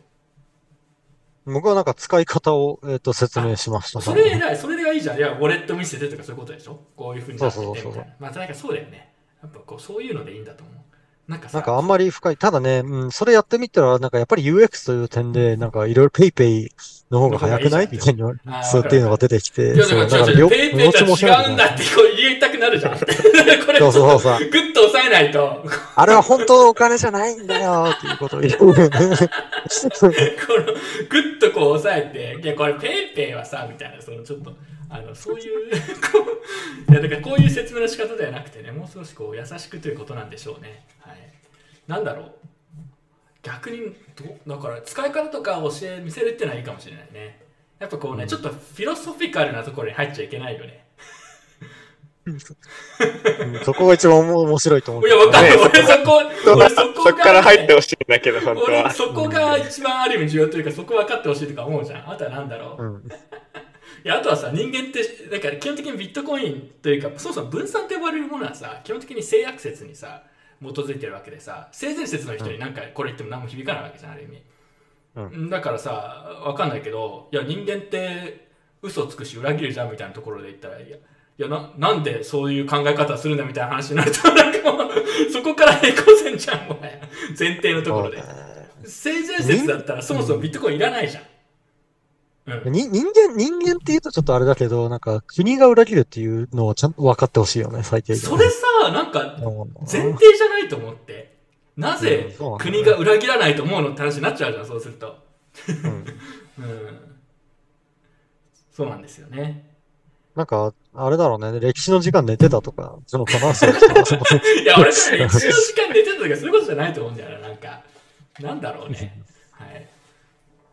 の？僕はなんか使い方を、えっと説明しました。それ偉い、それがいいじゃん。いや、ウォレット見せてとかそういうことでしょ？こういうふうになっててみたいな。そうそうそうそうまあ、なんかそうだよね。やっぱこう、そういうのでいいんだと思う。なんかさ、なんかあんまり深い。ただね、うん、それやってみたら、なんかやっぱり UX という点で、なんかいろいろ PayPay の方が早くない？みたいに言われあーそうっていうのが出てきて、そう、から両ペイペイとどっちもは違うんだってこう言いたくなるじゃん。[laughs] これ、そうそうそう。そうグッと押さえないと、こあれは本当のお金じゃないんだよっていうことを言う。[laughs] の、グッとこう押さえて、いや、これペイペイはさ、みたいな、そのちょっと、あの、そういう、こう、いや、だからこういう説明の仕方ではなくてね、もう少しこう、優しくということなんでしょうね。はい。なんだろう。逆にど、だから使い方とか教え、見せるっていうのはいいかもしれないね。やっぱこうね、ちょっとフィロソフィカルなところに入っちゃいけないよね。うん [laughs] そこが一番面白いと思う。いや、わかる。ね俺そこ、俺そこが、そっから入ってほしいんだけど、本当は。俺そこが一番ある意味重要というか、そこ分かってほしいとか思うじゃん。あとはなんだろう。うん。いや、あとはさ、人間って、だから基本的にビットコインというか、そもそも分散と呼ばれるものはさ、基本的に性悪説にさ、基づいてるわけでさ、性善説の人になんかこれ言っても何も響かないわけじゃん、ある意味。うだからさ、わかんないけど、いや、人間って嘘つくし裏切るじゃんみたいなところで言ったら、いや、いやななんでそういう考え方するんだみたいな話になると、なんかもう、[laughs] そこから平行線じゃん、もはや。前提のところで。性善説だったらそもそもビットコインいらないじゃん。うん。に人間、人間って言うとちょっとあれだけど、なんか国が裏切るっていうのをちゃんと分かってほしいよね、最低限。それさ、なんかうん前提じゃないと思って。なうんぜ国が裏切らないと思うのって話になっちゃうじゃん、そうすると。うん [laughs] うん。そうなんですよね。なんか、あれだろうね、歴史の時間寝てたとか、そのかな、そ [laughs] ういや、俺、一の時間寝てたとかそういうことじゃないと思うんだよな、なんか。なんだろうね。はい。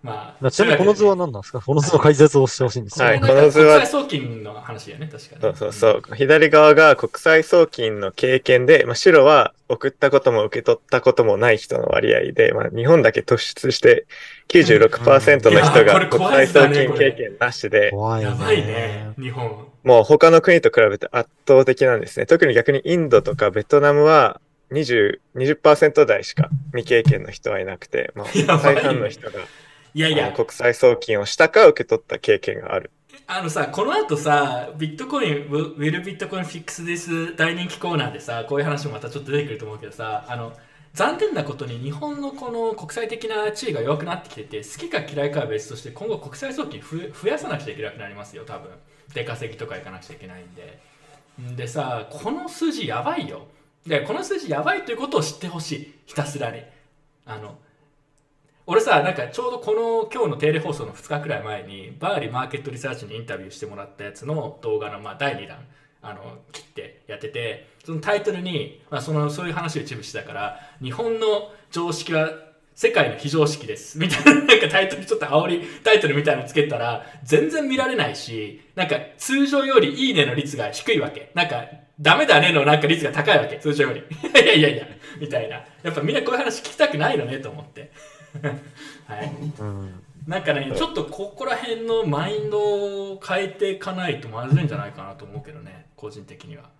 まあ、ちなみにこの図は何なんですか？この図の解説をしてほしいんですよ。はいこの図は国際送金の話やね、確かに。そうそうそう。左側が国際送金の経験で、まあ、白は送ったことも受け取ったこともない人の割合で、まあ、日本だけ突出して96%の人が国際送金経験なしで、怖いね。やばいね、日本。もう他の国と比べて圧倒的なんですね。特に逆にインドとかベトナムは20、20%台しか未経験の人はいなくて、まあ、[laughs] 大半の人がいやいや。国際送金をしたか受け取った経験がある。あのさ、この後さ、ビットコイン、ウィルビットコインフィックスです大人気コーナーでさ、こういう話もまたちょっと出てくると思うけどさ、あの、残念なことに日本のこの国際的な地位が弱くなってきてて好きか嫌いかは別として今後国際送金ふ増やさなくちゃいけなくなりますよ多分。出稼ぎとか行かなくちゃいけないんで。んでさこの数字やばいよ。でこの数字やばいということを知ってほしい。ひたすらに。あの俺さなんかちょうどこの今日のテレ放送の2日くらい前にバーリーマーケットリサーチにインタビューしてもらったやつの動画のまあ第2弾あの切ってやっててそのタイトルに、まあ、そのそういう話を一部してたから日本の常識は世界の非常識です。みたいななんかタイトルちょっと煽りタイトルみたいなのつけたら全然見られないしなんか通常よりいいねの率が低いわけ。なんかダメだねのなんか率が高いわけ。通常より。[laughs] いやいやいや。みたいな。やっぱみんなこういう話聞きたくないのねと思って。[laughs] はい。うん。なんかねちょっとここら辺のマインドを変えていかないとまずいんじゃないかなと思うけどね個人的には。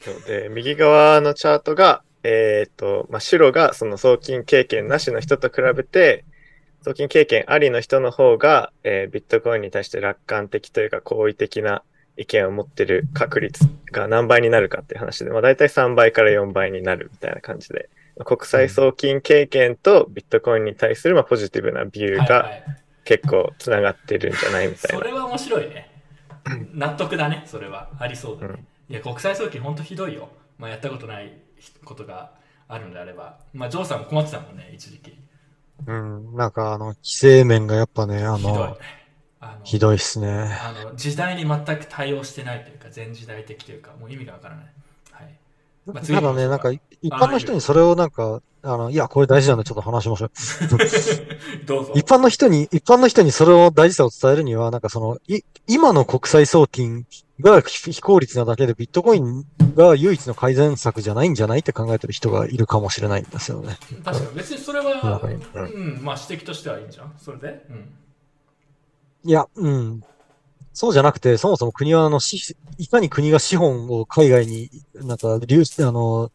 そうで、右側のチャートが、えーっと、まあ、白がその送金経験なしの人と比べて、送金経験ありの人の方が、えービットコインに対して楽観的というか好意的な意見を持ってる確率が何倍になるかっていう話で、まあ、大体3倍から4倍になるみたいな感じで、まあ国際送金経験とビットコインに対するまあポジティブなビューが結構つながってるんじゃないみたいな。それは面白いね。[clears throat] 納得だねそれは。ありそうだね、うん。いや国際送金ほんとひどいよ、まあ、やったことないことがあるのであれば。まあジョーさんも困ってたもんね一時期。うん。なんかあの、規制面がやっぱね、あひどい。の、ひどいっすね。あの時代に全く対応してないというか前時代的というかもう意味がわからないまあ次ただね、なんか、一般の人にそれをなんか、あの、いや、これ大事なんでちょっと話しましょう。[laughs] どうぞ一般の人に、一般の人にそれを大事さを伝えるには、なんかその、い、今の国際送金が非非効率なだけでビットコインが唯一の改善策じゃないんじゃないって考えてる人がいるかもしれないんですよね。確かに別にそれは、なんうん、まあ指摘としてはいいんじゃんそれで、うん、いや、うん。そうじゃなくて、そもそも国は、あの、し、いかに国が資本を海外に、なんか、流出、あの、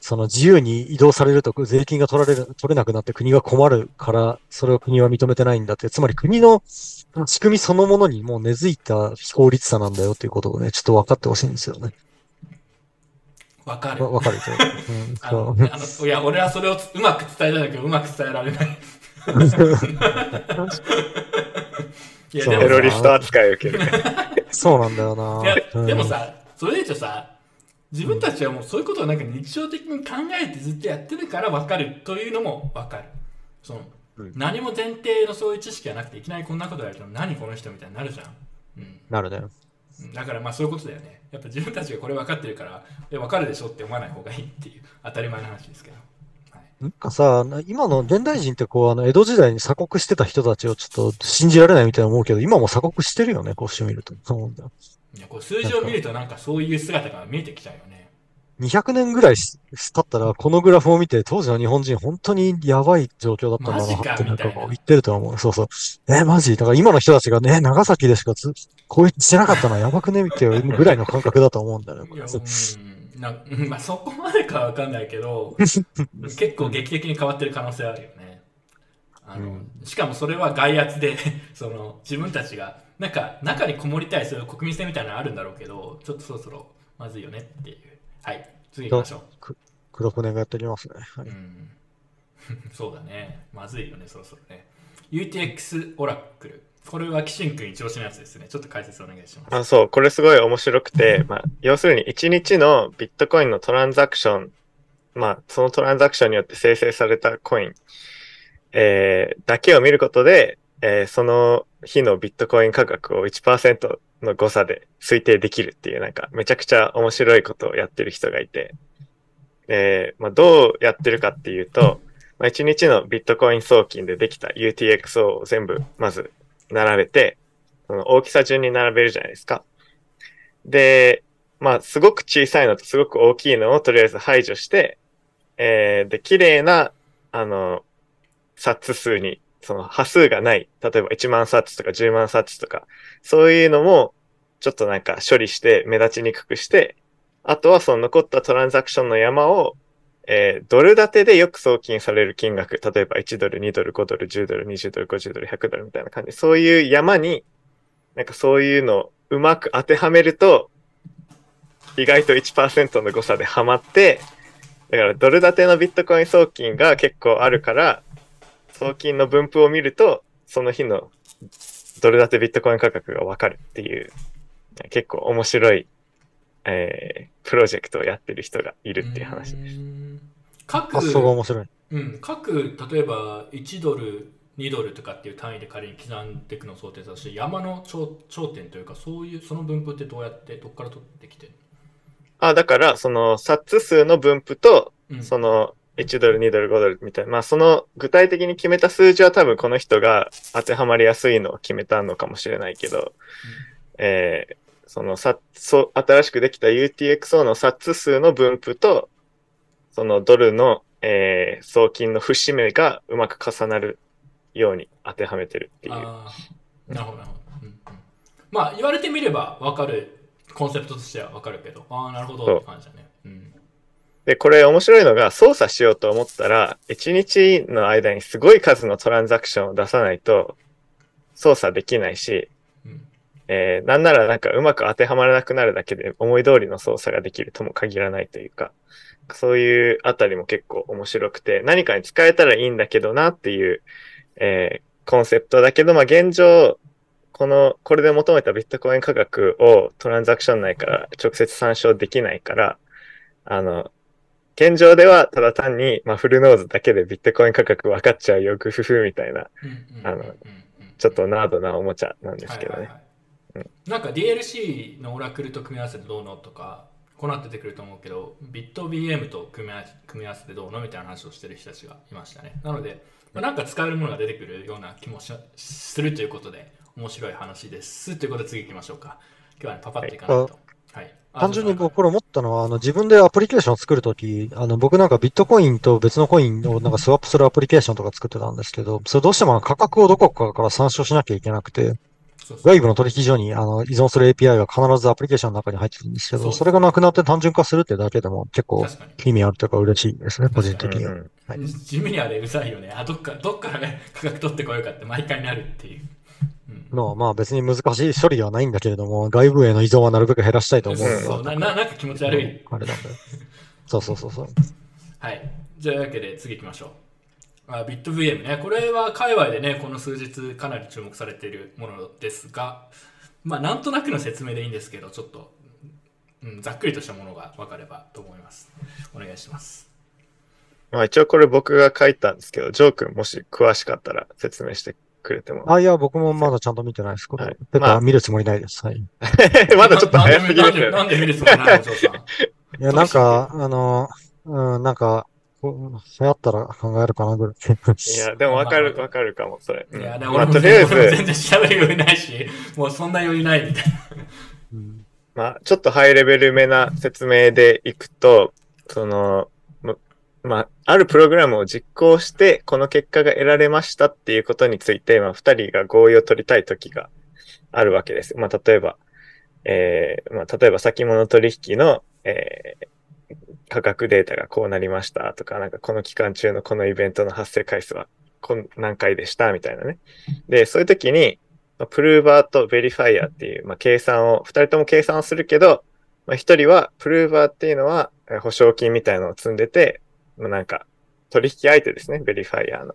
その自由に移動されると税金が取られる、取れなくなって国が困るから、それを国は認めてないんだって、つまり国の仕組みそのものにもう根付いた非効率さなんだよっていうことをね、ちょっと分かってほしいんですよね。わかるわ、わかると。うん、[laughs] あのそう。あのいや俺はそれをつうまく伝えたいんだけどうまく伝えられない [laughs] [laughs] いやそう。でもさテロリスト扱いを受ける。ね。[laughs] そうなんだよな。いやうん。でもさそれで言うとさ自分たちはもうそういうことをなんか日常的に考えてずっとやってるから分かるというのも分かる。その、うん。何も前提のそういう知識がなくていきなりこんなことやると何この人みたいになるじゃん、うん、なるね。だからまあそういうことだよね。やっぱ自分たちがこれ分かってるからえ分かるでしょって思わない方がいいっていう当たり前の話ですけど、はい、なんかさ、な今の現代人ってこう、あの、江戸時代に鎖国してた人たちをちょっと信じられないみたいな思うけど、今も鎖国してるよね、こうしてみると。そう思うんだよ。いやこう数字を見るとなんかそういう姿が見えてきちゃうよね200年ぐらいし経ったら、このグラフを見て、当時の日本人本当にやばい状況だったんだなってなんか言ってると思う。そうそう。え、マジ？だから今の人たちがね、長崎でしかつ、こうしてなかったのはやばくね？っていうぐらいの感覚だと思うんだよね。なうん [laughs] まあそこまでかは分かんないけど [laughs] 結構劇的に変わってる可能性はあるよね。あの、しかもそれは外圧で [laughs] その自分たちがなんか中にこもりたいそういう国民性みたいなのあるんだろうけどちょっとそろそろまずいよねっていう。はい。次行きましょ黒船がやっておりますね。はう、い。うん、そうだね。まずいよねそろそろね。UTX オラクルこれはキシン君一押しのやつですね。ちょっと解説お願いします。あ、そう、これすごい面白くて、[laughs] まあ、要するに1日のビットコインのトランザクション、まあ、そのトランザクションによって生成されたコイン、えーだけを見ることで、えーその日のビットコイン価格を1%の誤差で推定できるっていう、なんか、めちゃくちゃ面白いことをやってる人がいて、えーまあ、どうやってるかっていうと、まあ、1日のビットコイン送金でできた UTXO を全部、まず並べて、その大きさ順に並べるじゃないですか。で、まあ、すごく小さいのとすごく大きいのをとりあえず排除して、えーで、綺麗な、あの、冊数に、その波数がない、例えば1万冊とか10万冊とか、そういうのも、ちょっとなんか処理して目立ちにくくして、あとはその残ったトランザクションの山を、えードル建てでよく送金される金額、例えば1ドル、2ドル、5ドル、10ドル、20ドル、50ドル、100ドルみたいな感じ、そういう山に、なんかそういうのをうまく当てはめると、意外と1%の誤差ではまって、だからドル建てのビットコイン送金が結構あるから、送金の分布を見ると、その日のドル建てビットコイン価格がわかるっていう、結構面白い、えープロジェクトをやってる人がいるっていう話うです。各発想が面白い。うん、各例えば1ドル2ドルとかっていう単位で仮に刻んでいくのを想定させて山の頂頂点というかそういうその分布ってどうやってどこから取ってきてる？あ、だから、その、サッツ数の分布と、うんその、1ドル、2ドル、5ドルみたいな、まあ、その具体的に決めた数字は多分この人が当てはまりやすいのを決めたのかもしれないけど、えーそのさ、そう、新しくできた UTXO のサッツ数の分布と、そのドルの、えー送金の節目がうまく重なるように当てはめてるっていう。ああなるほどなるほど、うんうん、まあ言われてみれば分かるコンセプトとしては分かるけど。ああなるほどって感じだね。うん。で、これ面白いのが操作しようと思ったら、1日の間にすごい数のトランザクションを出さないと操作できないし、うんえーなんならなんかうまく当てはまらなくなるだけで思い通りの操作ができるとも限らないというか、そういうあたりも結構面白くて、何かに使えたらいいんだけどなっていう、えーコンセプトだけど、まあ現状、この、これで求めたビットコイン価格をトランザクション内から直接参照できないから、あの、現状ではただ単に、まあ、フルノーズだけでビットコイン価格分かっちゃうよ、グフフみたいな、あのちょっとナードなおもちゃなんですけどね。はいはいはいなんか DLC のオラクルと組み合わせてどうのとかこうなっててくると思うけどビット BM と組み合わせ組み合わせてどうのみたいな話をしてる人たちがいましたね。なので、まあ、なんか使えるものが出てくるような気もしするということで面白い話です。ということで次行きましょうか。今日はねパパッといかないと。はい。あ単純に僕これ思ったのは、あの自分でアプリケーションを作るとき、あの僕なんかビットコインと別のコインをなんかスワップするアプリケーションとか作ってたんですけど、それどうしても価格をどこかから参照しなきゃいけなくて、外部の取引所にあの依存する API が必ずアプリケーションの中に入ってるんですけど、それがなくなって単純化するってだけでも結構意味あるというか嬉しいですね、個人的には。うんうんはい地味にあれうざいよねあどっかどっからね価格取ってこようかって毎回なるっていう、うんのまあ別に難しい処理ではないんだけれども、外部への依存はなるべく減らしたいと思うのそうが、なななんか気持ち悪いあれなんで。そうそうそうそう。はい。というわけで次行きましょう。あビット VM ね。これは界隈でね、この数日かなり注目されているものですが、まあなんとなくの説明でいいんですけど、ちょっと、うん、ざっくりとしたものが分かればと思います。お願いします。まあ一応これ僕が書いたんですけど、ジョー君もし詳しかったら説明してくれても。あ、いや、僕もまだちゃんと見てないです。これはいまあー見るつもりないです。はい。い [laughs] まだちょっと早すぎなんでですよね。なんで見るつもりないの、ジョーさん。や、なんか、あの、うん、なんか、流行ったら考えるかなぐらい。いや、でもわかる、まあわかるかも、それ。うんいや、でまあ、も俺もとりあえず、俺も全然調べる余裕ないし、もうそんな余裕ないみたいな。うんまあ、ちょっとハイレベルめな説明でいくと、その、ままあ、あるプログラムを実行して、この結果が得られましたっていうことについて、まあ、二人が合意を取りたい時があるわけです。まあ、例えば、えーまあ、例えば先物取引の、えー価格データがこうなりましたとか、なんかこの期間中のこのイベントの発生回数はこん何回でしたみたいなね。で、そういう時に、 prover と verifier っていう、まあ、計算を、二人とも計算をするけど、まあ、一人は、 prover っていうのは、保証金みたいなのを積んでて、まあ、なんか、取引相手ですね、 verifier の。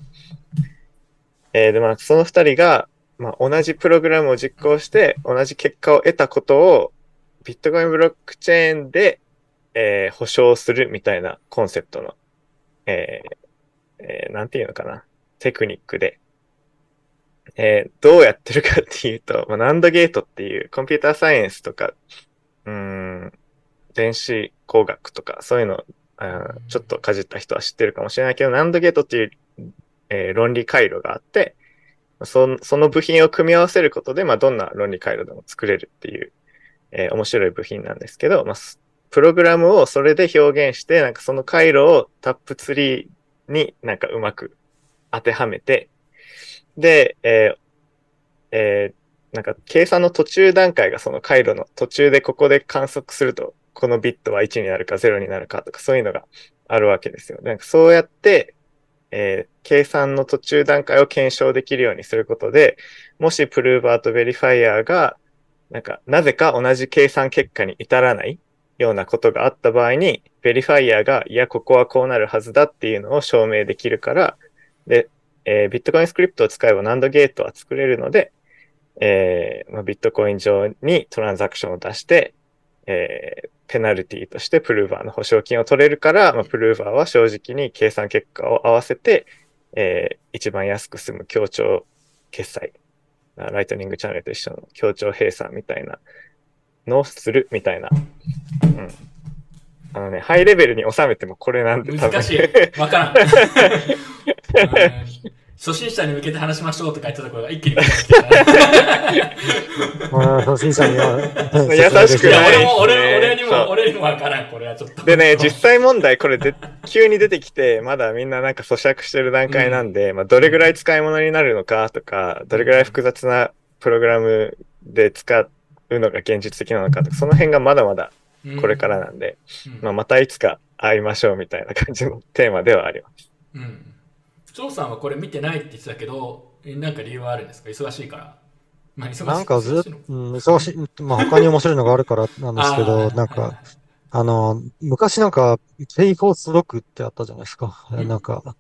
えーで、まあ、その二人が、まあ、同じプログラムを実行して、同じ結果を得たことを、ビットコインブロックチェーンで、えー保証するみたいなコンセプトの、えーえーなんていうのかな、テクニックで、えーどうやってるかっていうと、まあ、ナンドゲートっていうコンピューターサイエンスとか、うん、電子工学とか、そういうの、あちょっとかじった人は知ってるかもしれないけど、ナンドゲートっていう、えー論理回路があって、そのその部品を組み合わせることで、まあ、どんな論理回路でも作れるっていう、えー面白い部品なんですけど、まあ、プログラムをそれで表現して、なんかその回路をタップツリーになんかうまく当てはめて、で、えーえーなんか計算の途中段階がその回路の途中でここで観測すると、このビットは1になるか0になるかとかそういうのがあるわけですよ。なんかそうやって、えー計算の途中段階を検証できるようにすることで、もし prover と verifier が、なんか、なぜか同じ計算結果に至らない、ようなことがあった場合に、 verifier が、いや、ここはこうなるはずだっていうのを証明できるから、で、えービットコインスクリプトを使えば NAND ゲートは作れるので、えーまあ、ビットコイン上にトランザクションを出して、えーペナルティとしてプルーバーの保証金を取れるから、まあ、プルーバーは正直に計算結果を合わせて、えー一番安く済む協調決済、ライトニングチャンネルと一緒の協調閉鎖みたいなのをするみたいな。うん。あのね、ハイレベルに収めてもこれなんで難しい。わからん。う [laughs] ん初心者に向けて話しましょうとか言ったところが一気に来たね [laughs] まあ、初心者には。[laughs] 優しくいや、ない俺も、俺俺にそうも、俺にもわからん、これはちょっと。でね、実際問題これで急に出てきて、まだみんななんか咀嚼してる段階なんで、まあどれぐらい使い物になるのかとか、どれぐらい複雑なプログラムで使うのが現実的なのかとか、その辺がまだまだこれからなんで、うん、まあまたいつか会いましょうみたいな感じのテーマではあります。うん。張さんはこれ見てないって言ってたけど、えなんか理由はあるんですか？忙しいから。まあ、忙しいなんかずっと忙しいの、うん、忙しい、まあ他に面白いのがあるからなんですけあど、ーなんか、あの、昔なんか、ペイフォースロックってあったじゃないですか。うんなんか、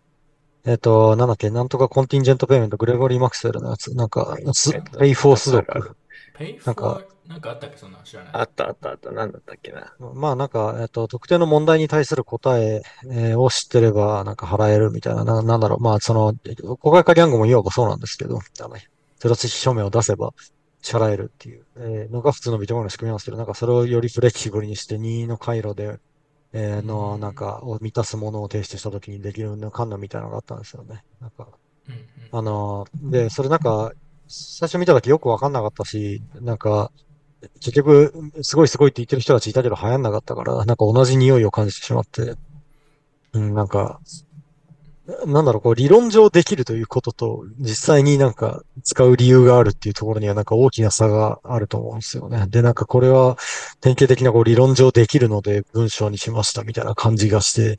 えっと、なんだっけ、なんとか contingent payment、グレゴリー・マクスウェルのやつ、なんか、スペイフォースロック。なんかー、なんかあったっけ？そんなの知らない。あったあったあった。なんだったっけな？まあなんか、えっと、特定の問題に対する答ええーを知ってれば、なんか払えるみたいな、な、なんだろう。まあその、公開化ギャングもいわばそうなんですけど、あの、ゼロ式証明を出せば支払えるっていう、えーのが普通のビットコインの仕組みなんですけど、なんかそれをよりフレキシブルにして任意の回路で、えーの、なんか、を満たすものを提出したときにできるのかんのみたいなのがあったんですよね。なんか、あの、で、それなんか、最初見たときよくわかんなかったし、なんか、結局、すごいすごいって言ってる人たちいたけど流行んなかったから、なんか同じ匂いを感じてしまって、うん、なんか、なんだろう、こう、理論上できるということと、実際になんか使う理由があるっていうところにはなんか大きな差があると思うんですよね。で、なんかこれは典型的なこう理論上できるので文章にしましたみたいな感じがして、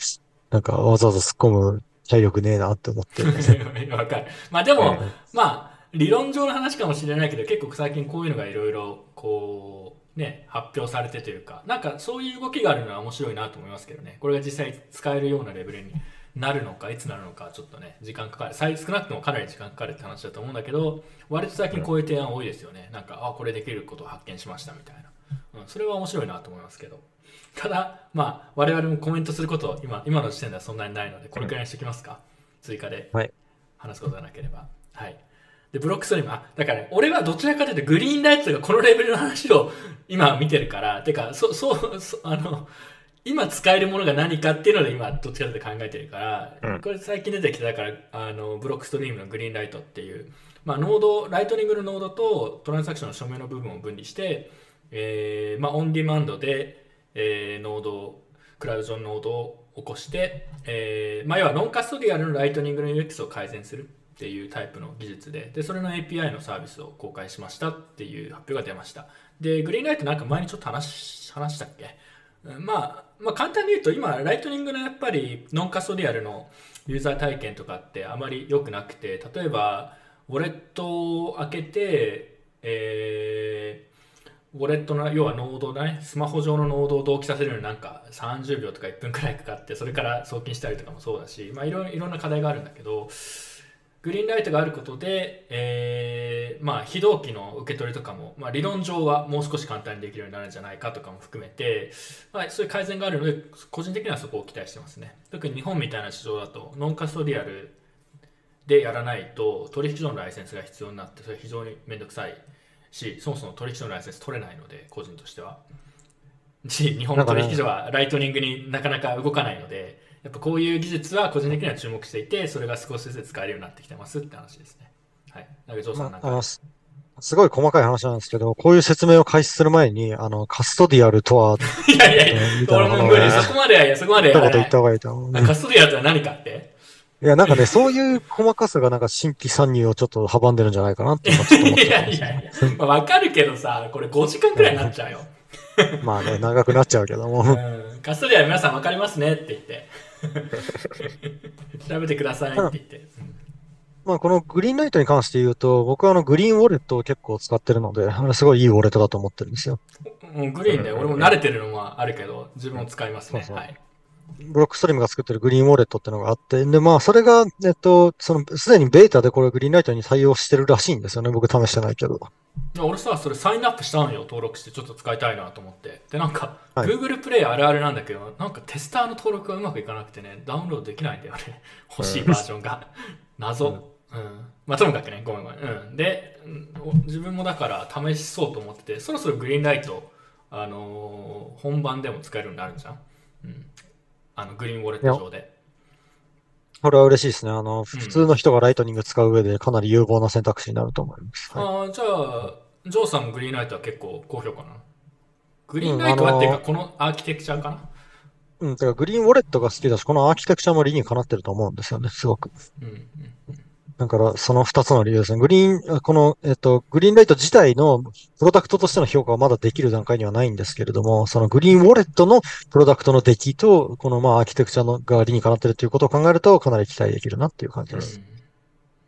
なんかわざわざ突っ込む体力ねえなって思って。[laughs] わかる。まあでも、まあ、理論上の話かもしれないけど、結構最近こういうのがいろいろ、こう、ね、発表されてというか、なんかそういう動きがあるのは面白いなと思いますけどね。これが実際使えるようなレベルになるのか、いつなるのか、ちょっとね、時間かかる。最少なくともかなり時間かかるって話だと思うんだけど、割と最近こういう提案多いですよね。なんか、あ、これできることを発見しましたみたいな。うん、それは面白いなと思いますけど。ただ、まあ、我々もコメントすること、今、今の時点ではそんなにないので、これくらいにしておきますか。追加ではい話すことがなければ。はい。で、ブロックストリーム、あ、だからね、俺はどちらかというとグリーンライトがこのレベルの話を今見てるから、てか、そ、そう、そあの、今使えるものが何かっていうので今どっちかというと考えてるから、うん。これ最近出てきただから、あの、 Blockstream の Greenlight っていう、まあ、ノード、ライトニングのノードとトランザクションの署名の部分を分離して、えーまあ、オンディマンドで、えーノードを、クラウド上のノードを起こして、えーまあ、要は non-custodial のライトニングの UX を改善するっていうタイプの技術で、で、それの API のサービスを公開しましたっていう発表が出ました。で、 Greenlight なんか前にちょっと話し話したっけ？まあ、まあ簡単に言うと今、ライトニングのやっぱり non-custodial のユーザー体験とかってあまり良くなくて、例えば、ウォレットを開けて、えーウォレットの、要はノードだね、スマホ上のノードを同期させるのになんか30秒とか1分くらいかかって、それから送金したりとかもそうだし、まあいろいろんな課題があるんだけど、 Greenlight があることで、えーまあ非同期の受け取りとかも、まあ理論上はもう少し簡単にできるようになるんじゃないかとかも含めて、まあそういう改善があるので、個人的にはそこを期待してますね。特に日本みたいな市場だと、ノンカストディアルでやらないと取引所のライセンスが必要になって、それ非常にめんどくさいし、そもそも取引所のライセンス取れないので、個人としては。日本の取引所はライトニングになかなか動かないので、やっぱこういう技術は個人的には注目していて、それが少しずつ使えるようになってきてますって話ですね。はい。なんか、ジョーさんなんか。ますすごい細かい話なんですけど、こういう説明を開始する前に、あの、カストディアルとは、[laughs] いやいやいや、みたい俺も無理、なことをねそこまではいや、そこまで一言言った。方がいいと思う。あカストディアとは何かって？いや、なんかね、そういう細かさがなんか新規参入をちょっと阻んでるんじゃないかなって今ちょっと思っ [laughs] いてやいやいや、まあ、わかるけどさ、これ5時間くらいになっちゃうよ。[laughs] まあね、長くなっちゃうけども。うん、カストディア皆さんわかりますねって言って。[laughs] 調べてくださいって言って。うんまあこのグリーンライトに関して言うと、僕はあのグリーンウォレットを結構使ってるので、あれすごいいいウォレットだと思ってるんですよ。もうグリーンね、俺も慣れてるのはあるけど、自分も使いますね。そうそうはい。ブロックストリームが作ってるグリーンウォレットってのがあって、で、まあ、それが、えっと、その、すでにベータでこれグリーンライトに対応してるらしいんですよね。僕試してないけど。俺さ、それサインアップしたんよ、登録して、ちょっと使いたいなと思って。で、なんか、はい Google プレイあるあるなんだけど、なんかテスターの登録がうまくいかなくてね、ダウンロードできないんだよね。[laughs] 欲しいバージョンが。謎。うん。まあ、ともかくね、ごめんごめん。うん。で、自分もだから試しそうと思ってて、そろそろグリーンライト、あのー本番でも使えるようになるんじゃん。うん。あの、グリーンウォレット上で。これは嬉しいですね。あの、普通の人がライトニング使う上でかなり有望な選択肢になると思います。はいああ、じゃあ、ジョーさんも Greenlight は結構高評価な？の Greenlight はっていうか、このアーキテクチャかな？うん、だからグリーンウォレットが好きだし、このアーキテクチャも理にかなってると思うんですよね、すごく。うんうん。だから、その二つの理由ですね。グリーン、この、えっと、 Greenlight 自体のプロダクトとしての評価はまだできる段階にはないんですけれども、そのグリーンウォレットのプロダクトの出来と、このまあアーキテクチャのが理にかなってるということを考えると、かなり期待できるなっていう感じです。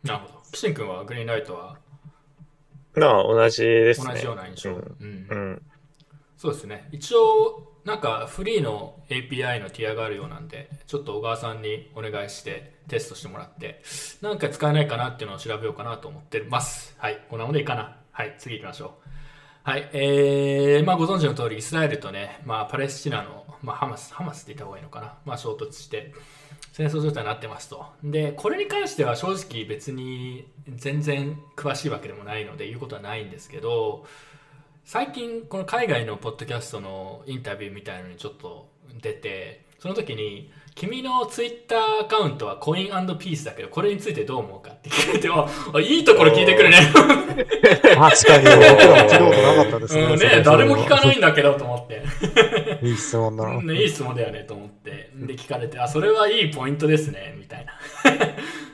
なるほど。ピシン君はグリーンライトは？まあ、同じですね。同じような印象。ううんんうん。そうですね。一応、なんかフリーの API のティアがあるようなんで、ちょっと小川さんにお願いしてテストしてもらって、なんか使えないかなっていうのを調べようかなと思ってます。はい。こんなもんでいいかな。はい。次行きましょう。はい。えー、まあご存知の通り、イスラエルとね、まあパレスチナの、まあハマス、ハマスって言った方がいいのかな。まあ衝突して、戦争状態になってますと。で、これに関しては正直別に全然詳しいわけでもないので言うことはないんですけど、最近この海外のポッドキャストのインタビューみたいのにちょっと出てその時に君のツイッターアカウントはコインピースだけどこれについてどう思うかって聞かれてああいいところ聞いてくるね確かに、僕らも聞いたことなかったですね。うんねそれ誰も聞かないんだけどと思って、いい質問だな。ね、いい質問だよねと思ってで聞かれてあそれはいいポイントですねみたいな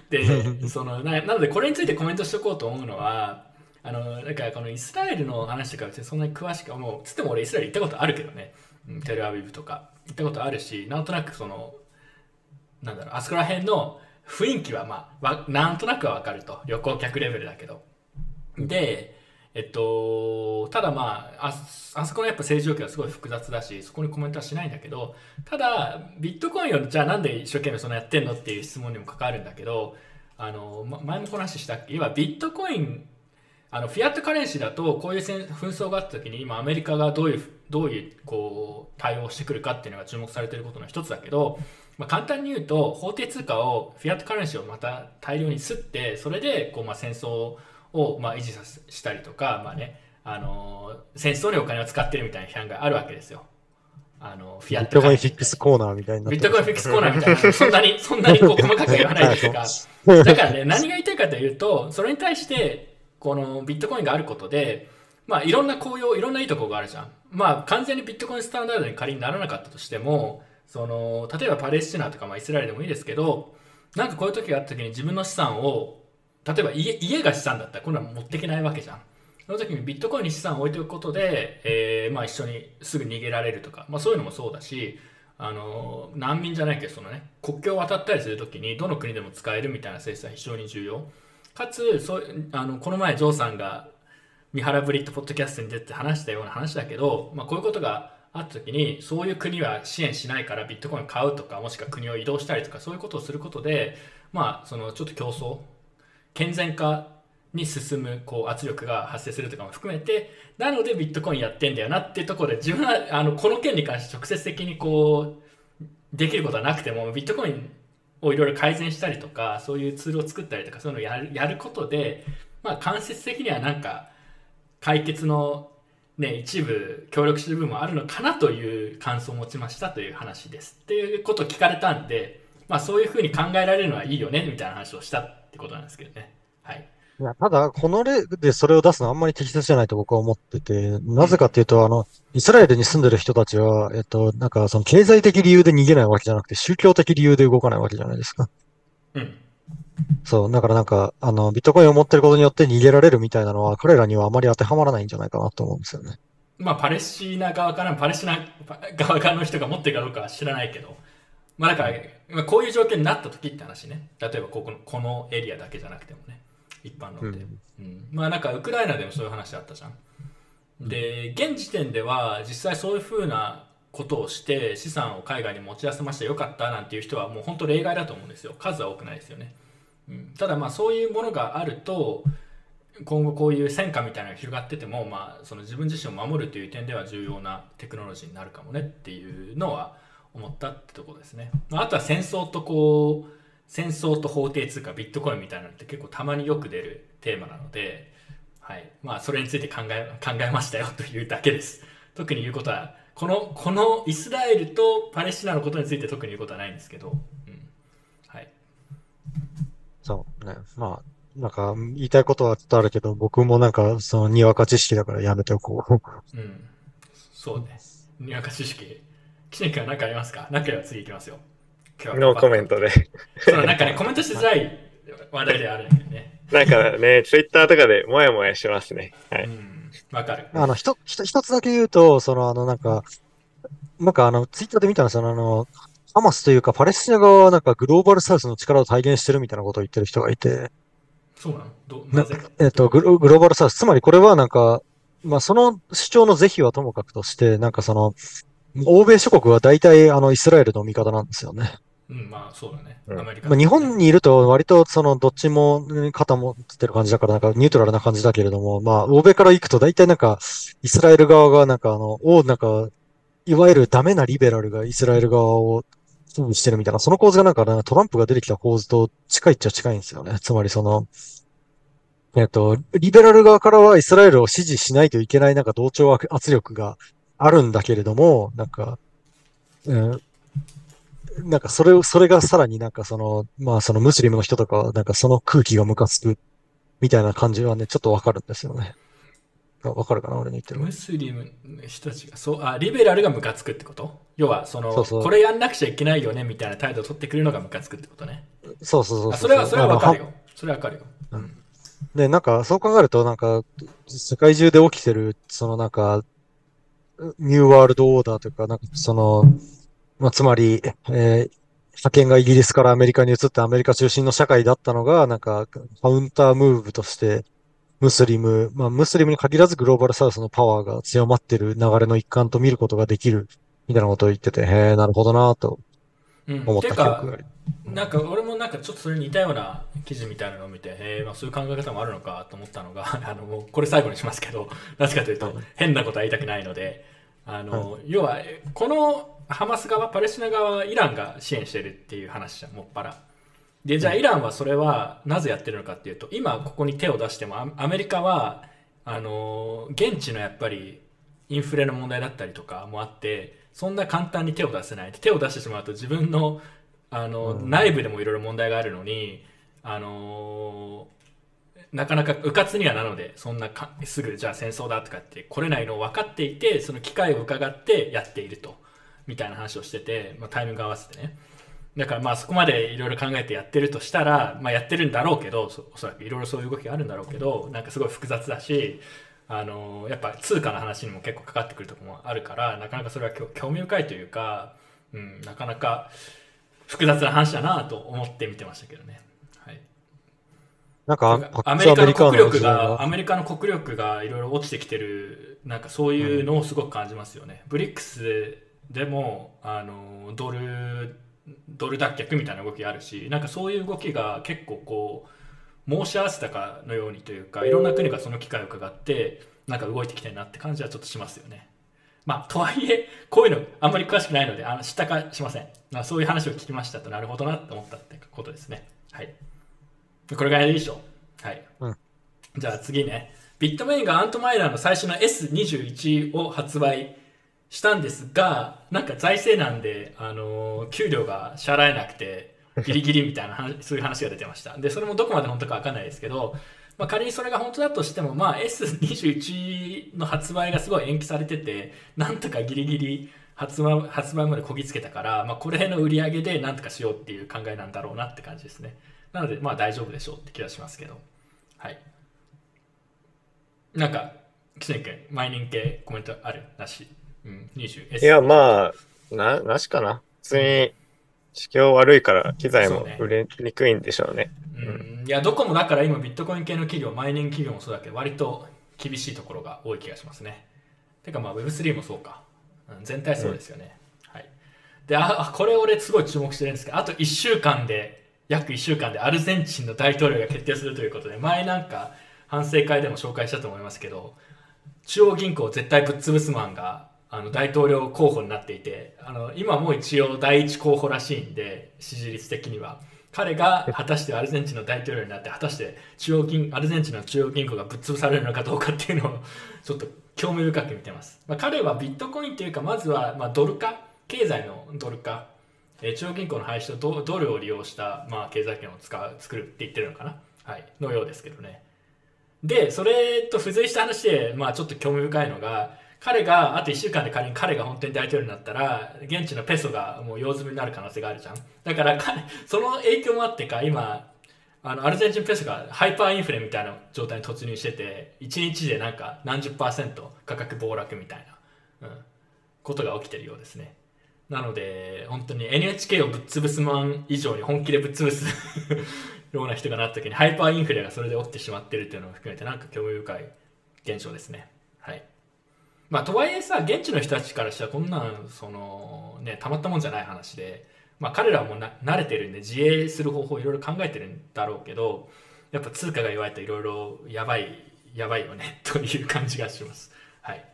でそのななのでこれについてコメントしておこうと思うのはあのなんかこのイスラエルの話とか別にそんなに詳しくもうつっても俺イスラエル行ったことあるけどね、うんテルアビブとか。行ったことあるしなんとなくそのなんだろうあそこら辺の雰囲気はまあわなんとなくはわかると。旅行客レベルだけど。でえっと、ただまあ、ああそこのやっぱ政治状況はすごい複雑だし、そこにコメントはしないんだけど、ただ、ビットコインをじゃあなんで一生懸命そのやってんのっていう質問にも関わるんだけど、あの、ま前もこの話したっけ？要はビットコイン、あの、フィアットカレンシーだと、こういう戦紛争があった時に、今アメリカがどういう、どういう、こう、対応してくるかっていうのが注目されていることの一つだけど、まあ、簡単に言うと、法定通貨を、フィアットカレンシーをまた大量に吸って、それで、こう、まあ、戦争を、まあ、維持させしたりとか、まあね、あのー戦争にお金を使ってるみたいな批判があるわけですよ。あの、フィアッビットコインフィックスコーナーみたいになビットコインフィックスコーナーみたいな、そんなに、そんなにこう細かく言わないというか、[laughs] だからね、何が言いたいかというと、それに対して、このビットコインがあることで、まあいろんな効用、いろんないいところがあるじゃん。まあ完全にビットコインスタンダードに仮にならなかったとしても、その、例えばパレスチナとか、まあイスラエルでもいいですけど、なんかこういう時があった時に自分の資産を、例えば家家が資産だったら今度は持っていけないわけじゃん。その時にビットコインに資産を置いておくことで、えーまあ一緒にすぐ逃げられるとか、まあそういうのもそうだし、あの難民じゃないけどそのね国境を渡ったりするときにどの国でも使えるみたいな政策は非常に重要かつそうあのこの前ジョーさんが三原ブリッドポッドキャストに出て話したような話だけど、まあ、こういうことがあったときにそういう国は支援しないからビットコイン買うとかもしくは国を移動したりとかそういうことをすることでまあそのちょっと競争健全化に進むこう圧力が発生するとかも含めてなのでビットコインやってんだよなっていうところで自分はあのこの件に関して直接的にこうできることはなくてもビットコインをいろいろ改善したりとかそういうツールを作ったりとかそういうのをやるやることで、まあ、間接的にはなんか解決の、ね、一部協力する部分もあるのかなという感想を持ちましたという話です。っていうことを聞かれたんで、まあ、そういうふうに考えられるのはいいよねみたいな話をしたってことなんですけどね。はい。いや、ただ、この例でそれを出すのはあんまり適切じゃないと僕は思ってて、なぜかっていうと、あの、イスラエルに住んでる人たちは、えっと、なんかその経済的理由で逃げないわけじゃなくて、宗教的理由で動かないわけじゃないですか。うん。そう、だからなんか、あの、ビットコインを持ってることによって逃げられるみたいなのは、彼らにはあまり当てはまらないんじゃないかなと思うんですよね。まあ、パレスチナ側からもパレスチナ側からの人が持ってるかどうかは知らないけど、まあ、だから、まあ、こういう状況になった時って話ね。例えばここの、このエリアだけじゃなくてもね。一般論で。うん。まあ、なんか、ウクライナでもそういう話あったじゃん。で、現時点では実際そういうふうなことをして資産を海外に持ち出せましたよかったなんていう人はもう本当例外だと思うんですよ。数は多くないですよね。うん、ただまあそういうものがあると、今後こういう戦火みたいなのが広がってても、まあ、その自分自身を守るという点では重要なテクノロジーになるかもねっていうのは思ったってところですね。まああとは戦争とこう戦争と法定通貨ビットコインみたいなのって結構たまによく出るテーマなので、はいまあ、それについて考え考えましたよというだけです。特に言うことはこのこのイスラエルとパレスチナのことについて特に言うことはないんですけど、うんはい、そうね。まあ、なんか、言いたいことはちょっとあるけど、僕もなんか、その、にわか知識だからやめておこう。うん、そうね。にわか知識。岸根君は何かありますか？何かば次行きますよ。今日はノーコメントで。そうなんかね、コメントしづらい話題ではあるんだけどね。なんかね、ツイッターとかでもやもやしますね。はい。うん、わかる。あの、ひと、ひと一つだけ言うと、その、あの、なんか、なんかあの、ツイッターで見たの、その、あの、ハマスというか、パレスチナ側はなんかグローバルサウスの力を体現してるみたいなことを言ってる人がいて、そうなの？どなぜ？えっと、グログローバルサウス、つまりこれはなんか、まあ、その主張の是非はともかくとして、なんかその、欧米諸国は大体あの、イスラエルの味方なんですよね。うん、まあそうだね。うんアメリカ、まあ、日本にいると割とその、どっちもうん肩持ってる感じだから、なんかニュートラルな感じだけれども、まあ、欧米から行くと大体なんか、イスラエル側がなんかあの、おなんか、いわゆるダメなリベラルがイスラエル側を支持してるみたいな、その構図がなんかなんかトランプが出てきた構図と近いっちゃ近いんですよね。つまりその、えっと、リベラル側からはイスラエルを支持しないといけないなんか同調圧力があるんだけれども、なんか、うん、なんかそれを、それがさらになんかその、まあそのムスリムの人とかはなんかその空気がムカつくみたいな感じはね、ちょっとわかるんですよね。あわかるかな俺の言ってる。ムスリムの人たちが、そう、あ、リベラルがムカつくってこと？要は、そのそうそうこれやんなくちゃいけないよねみたいな態度を取ってくるのがムカつくってことね。そうそうそうあそれは、それはわかるよ。それはわかるよ。うんで、なんか、そう考えると、なんか、世界中で起きてる、そのなんか、ニューワールドオーダーというか、なんか、その、まあ、つまり、えー派遣がイギリスからアメリカに移ってアメリカ中心の社会だったのが、なんか、カウンタームーブとして、ムスリム、まあ、ムスリムに限らずグローバルサウスのパワーが強まってる流れの一環と見ることができる、みたいなことを言ってて、へえ、なるほどなとうん、思ってた記か憶があり。なんか俺もなんかちょっとそれに似たような記事みたいなのを見て、へえ、まあ、そういう考え方もあるのかと思ったのが、[laughs] あのもうこれ最後にしますけど、[laughs] なぜかというと、変なことは言いたくないので、あの要は、えこのハマス側、パレスチナ側はイランが支援してるっていう話じゃん、もっぱら。で、じゃあイランはそれはなぜやってるのかっていうと、今ここに手を出しても、アアメリカは、あの現地のやっぱりインフレの問題だったりとかもあって、そんな簡単に手を出せない。手を出してしまうと自分のあの、内部でもいろいろ問題があるのに、あのなかなか迂闊にはなので、そんなかすぐじゃあ戦争だとかって来れないのを分かっていて、その機会を伺ってやっていると、みたいな話をしてて、まあ、タイミング合わせてね。だからまあそこまでいろいろ考えてやってるとしたら、まあ、やってるんだろうけど、そおそらくいろいろそういう動きがあるんだろうけど、なんかすごい複雑だし、あのやっぱ通貨の話にも結構かかってくるところもあるから、なかなかそれは興興味深いというか、うん、なかなか複雑な話だなと思って見てましたけどね。はい、なんか、アメリカの国力が、アメリカの国力がいろいろ落ちてきてる、なんかそういうのをすごく感じますよね。ブリックスでも、あの、ドル、ドル脱却みたいな動きがあるし、なんかそういう動きが結構こう、申し合わせたかのようにというか、いろんな国がその機会を伺って、なんか動いてきてるなって感じはちょっとしますよね。まあ、とはいえ、こういうのあんまり詳しくないので、あの知ったかしません。まあ、そういう話を聞きましたと、なるほどなって思ったってことですね。はい。これぐらいでいいでしょう。はい。うんじゃあ次ね。ビットメインがアントマイラーの最初の S21 を発売したんですが、なんか財政難で、あのー給料が支払えなくて、ギリギリみたいな話 [laughs] そういう話が出てました。で、それもどこまで本当かわかんないですけど、まあ、仮にそれが本当だとしても、まあ、S21 の発売がすごい延期されてて、なんとかギリギリ発売発売までこぎつけたから、まあ、これの売り上げでなんとかしようっていう考えなんだろうなって感じですね。なので、まあ大丈夫でしょうって気がしますけど。はい。なんか、キセン君、マイニング系コメントある？なし。うん、20。いや、まあ、な、なしかな。普通に、地球悪いから機材も売れにくいんでしょうね。うん、いや、どこもだから今ビットコイン系の企業、マイニング企業もそうだけど、割と厳しいところが多い気がしますね。てかまあ Web3 もそうか。うん、全体そうですよね。はい。で、あ、あこれ俺すごい注目してるんですけど、あと1週間で、約1週間でアルゼンチンの大統領が決定するということで、前なんか反省会でも紹介したと思いますけど、中央銀行絶対ぶっ潰すマンがあの大統領候補になっていてあの今もう一応第一候補らしいんで支持率的には。彼が果たしてアルゼンチンの大統領になって果たして中央銀アルゼンチンの中央銀行がぶっ潰されるのかどうかっていうのを [laughs] ちょっと興味深く見てます、まあ、彼はビットコインというかまずはまあドル化経済のドル化えー中央銀行の廃止とドドルを利用した、まあ、経済圏を使う作るって言ってるのかな、はい、のようですけどね。で、それと付随した話で、まあちょっと興味深いのが、彼が、あと1週間で仮に彼が本当に大統領になったら、現地のペソがもう用済みになる可能性があるじゃん。だから彼、その影響もあってか、今、あの、アルゼンチンペソがハイパーインフレみたいな状態に突入してて、1日でなんか何十パーセント価格暴落みたいな、うん、ことが起きてるようですね。なので、本当に NHK をぶっ潰すマン以上に本気でぶっ潰す [laughs] ような人がなった時にハイパーインフレがそれで起きてしまってるっていうのを含めてなんか興味深い現象ですね。はい。まあとはいえさ、現地の人たちからしたらこんなん、その、ね、たまったもんじゃない話で、まあ彼らもな慣れてるんで自衛する方法いろいろ考えてるんだろうけど、やっぱ通貨が弱いといろいろやばい、やばいよね [laughs] という感じがします。はい。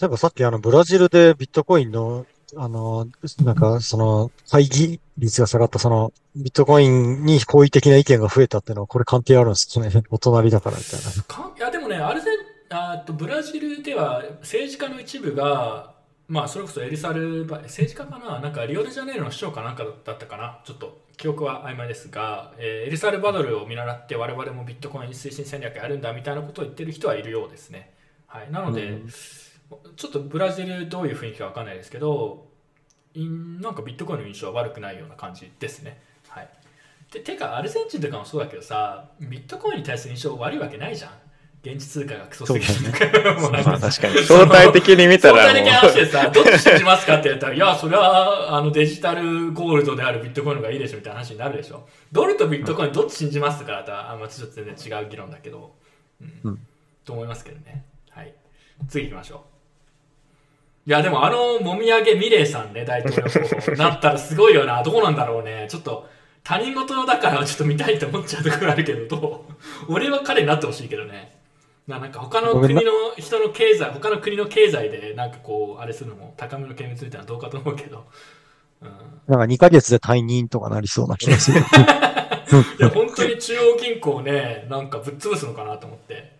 例えばさっきあの、ブラジルでビットコインの、あの、なんか、その、会議率が下がった、その、ビットコインに好意的な意見が増えたっていうのは、これ関係あるんですかね？[laughs] お隣だからみたいな。かいやでもね、アルゼンあーとブラジルでは政治家の一部が、まあ、それこそエルサルバ政治家かな、なんかリオデジャネイロの市長かなんかだったかな、ちょっと記憶は曖昧ですが、えーエルサルバドルを見習って、我々もビットコイン推進戦略やるんだみたいなことを言ってる人はいるようですね。はい、なので、うんちょっとブラジルどういう雰囲気かわかんないですけど、なんかビットコインの印象は悪くないような感じですね。はい、ててか、アルゼンチンとかもそうだけどさ、ビットコインに対する印象悪いわけないじゃん。現地通貨がクソすぎるとか。[laughs] もうなんかまあ確かに。相対的に見たら相対的な話もでさ、どっち信じますかって言ったら、いや、それはあのデジタルゴールドであるビットコインの方がいいでしょみたいな話になるでしょ。ドルとビットコインどっち信じますかって言ったら、あまあ、ちょっと全然違う議論だけど、うんうんと思いますけどね。はい。次行きましょう。いや、でもあの、もみあげミレイさんね、大統領なったらすごいよな。どうなんだろうね。ちょっと、他人事だからちょっと見たいと思っちゃうところあるけど、どう？俺は彼になってほしいけどね。ななんか他の国の人の経済、他の国の経済でなんかこう、あれするのも高めの見物みたいなどうかと思うけど。うん。なんか2ヶ月で退任とかなりそうな気がする。[laughs] いや、本当に中央銀行ね、なんかぶっ潰すのかなと思って。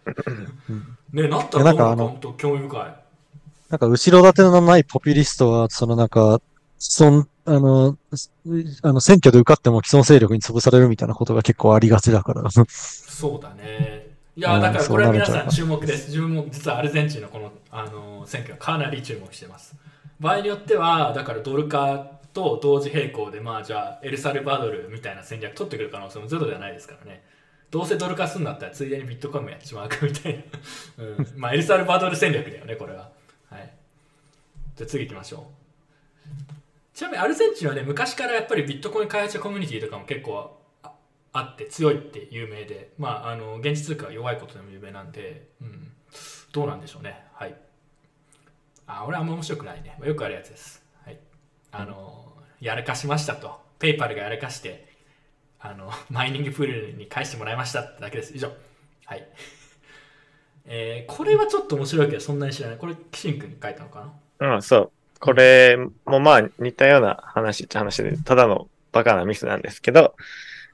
ね、なったらなんかあの本当興味深い。なんか後ろ盾のないポピュリストは、そのなんか、既存、あの、あの、選挙で受かっても既存勢力に潰されるみたいなことが結構ありがちだから。そうだね。いや、うんだからこれは皆さん注目です。自分も実はアルゼンチンのこの、あの選挙はかなり注目してます。場合によっては、だからドル化と同時並行で、まあじゃあエルサルバドルみたいな戦略取ってくる可能性もゼロではないですからね。どうせドル化するんだったらついでにビットコインもやっちまうかみたいな。うん、まあエルサルバドル戦略だよね、これは。はい。じゃあ次行きましょう。ちなみにアルゼンチンはね、昔からやっぱりビットコイン開発者コミュニティとかも結構あって強いって有名で、まあ、あの現地通貨が弱いことでも有名なんで、うん、どうなんでしょうね。はい。あ、俺あんま面白くないね。まあよくあるやつです。はい。あの、やらかしましたと。ペイパルがやらかして、あの、[laughs] マイニングプールに返してもらいましたってだけです。以上。はい。えーこれはちょっと面白いけど、そんなに知らない。これ、キシン君に書いたのかな？うん、そう。これもまあ似たような話っちゃ話で、ただのバカなミスなんですけど、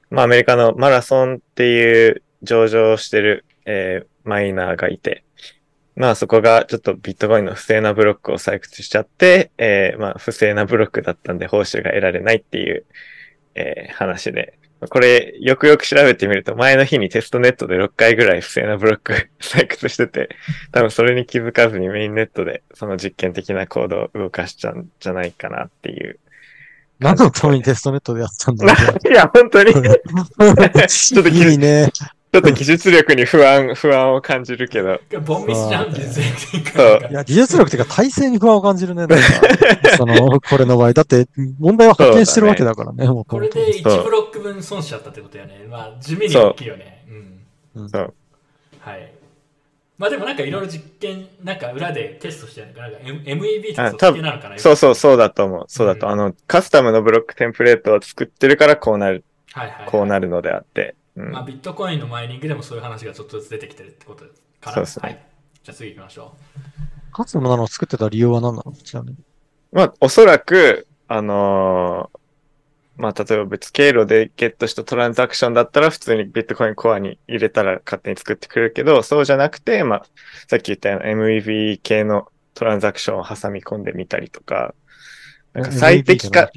まあアメリカのマラソンっていう上場してる、えーマイナーがいて、まあそこがちょっとビットコインの不正なブロックを採掘しちゃって、えーまあ不正なブロックだったんで報酬が得られないっていう、えー話で、これよくよく調べてみると前の日にテストネットで6回ぐらい不正なブロック [laughs] 採掘してて、多分それに気づかずにメインネットでその実験的なコードを動かしちゃうんじゃないかなっていう。何のためにテストネットでやったんだろ [laughs] いや、本当に、[laughs] ちょう。ょっといいね。っと技術力に不安、不安を感じるけど。ボンミスじゃん、いや、技術力っていうか体制に不安を感じるね。なんかその、これの場合。だって、問題は発見してるわけだからね。もうこれで1ブロック分損しちゃったってことよね。まあ、地味に大きいよね。うん。そう。はい。まあでもなんかいろいろ実験、なんか裏でテストしてるのかな、なんか M- MEV とかそっあ多分ち系なのかなそうそう、そうだと思う。そうだと。うんあの、カスタムのブロックテンプレートを作ってるからこうなる、はいはいはい。こうなるのであって。うんまあビットコインのマイニングでもそういう話がちょっとずつ出てきてるってことかな。そうですねはい。じゃあ次行きましょカツのなのを作ってた理由は何なの？ちなみに。まあ、おそらく、あのーまあ、例えば別経路でゲットしたトランザクションだったら普通にビットコインコアに入れたら勝手に作ってくれるけど、そうじゃなくて、まあ、さっき言ったような MEV 系のトランザクションを挟み込んでみたりとか、なんか最適化、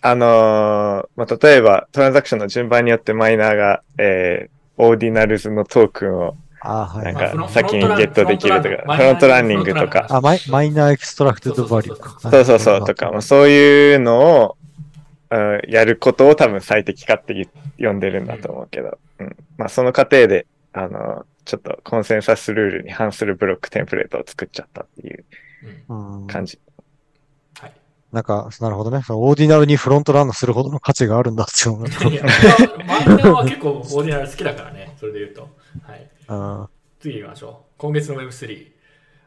あのーまあ、例えばトランザクションの順番によってマイナーが、えー、 Ordinals のトークンをあーはい。なんか先にゲットできるとか、 front running とか、あ、マイ miner extracted value か。そうそうそうとか、まあ、そういうのを、うんやることを多分最適化って言呼んでるんだと思うけど、うんまあその過程で、あの、ちょっとコンセンサスルールに反する block template を作っちゃったっていう感じ。はい。なんか、なるほどね。そのオーディナルにフロントランナーするほどの価値があるんだっていう。いやマイナーは結構オーディナル好きだからね、それで言うと。はい。あ次行きましょう。今月の Web3。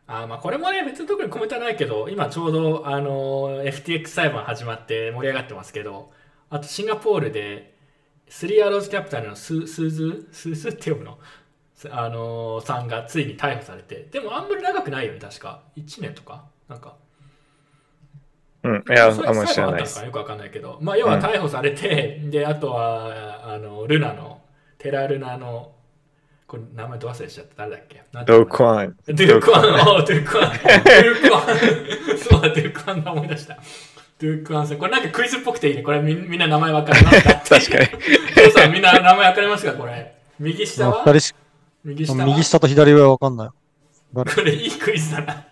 あーまあこれもね、別に特にコメントはないけど、今ちょうど、あのー FTX 裁判始まって盛り上がってますけど、あとシンガポールで、 Three Arrows Capital のススーズ、スーズ？って読むの？すあのーさんがついに逮捕されて、でもあんまり長くないよね、確か。1年とか？なんか。うん。いや、あんまり知裁らないです。よくわかんないけど、まあ、要は逮捕されて、で、あとは、あの、ルナの、テラルナの、これ名前ど忘れしちゃった。誰だっけ？ドークワン。ドゥークワン、おドゥークワン、ドゥークワン、そうだ、ドゥークワンが思い出した。ドゥークワンさん、これなんかクイズっぽくていいね。これみみんな名前わかりますか確かに。父さんみんな名前わかりますか？これ。右下あ。は右下は？右下と左上はわかんない。これいいクイズだな。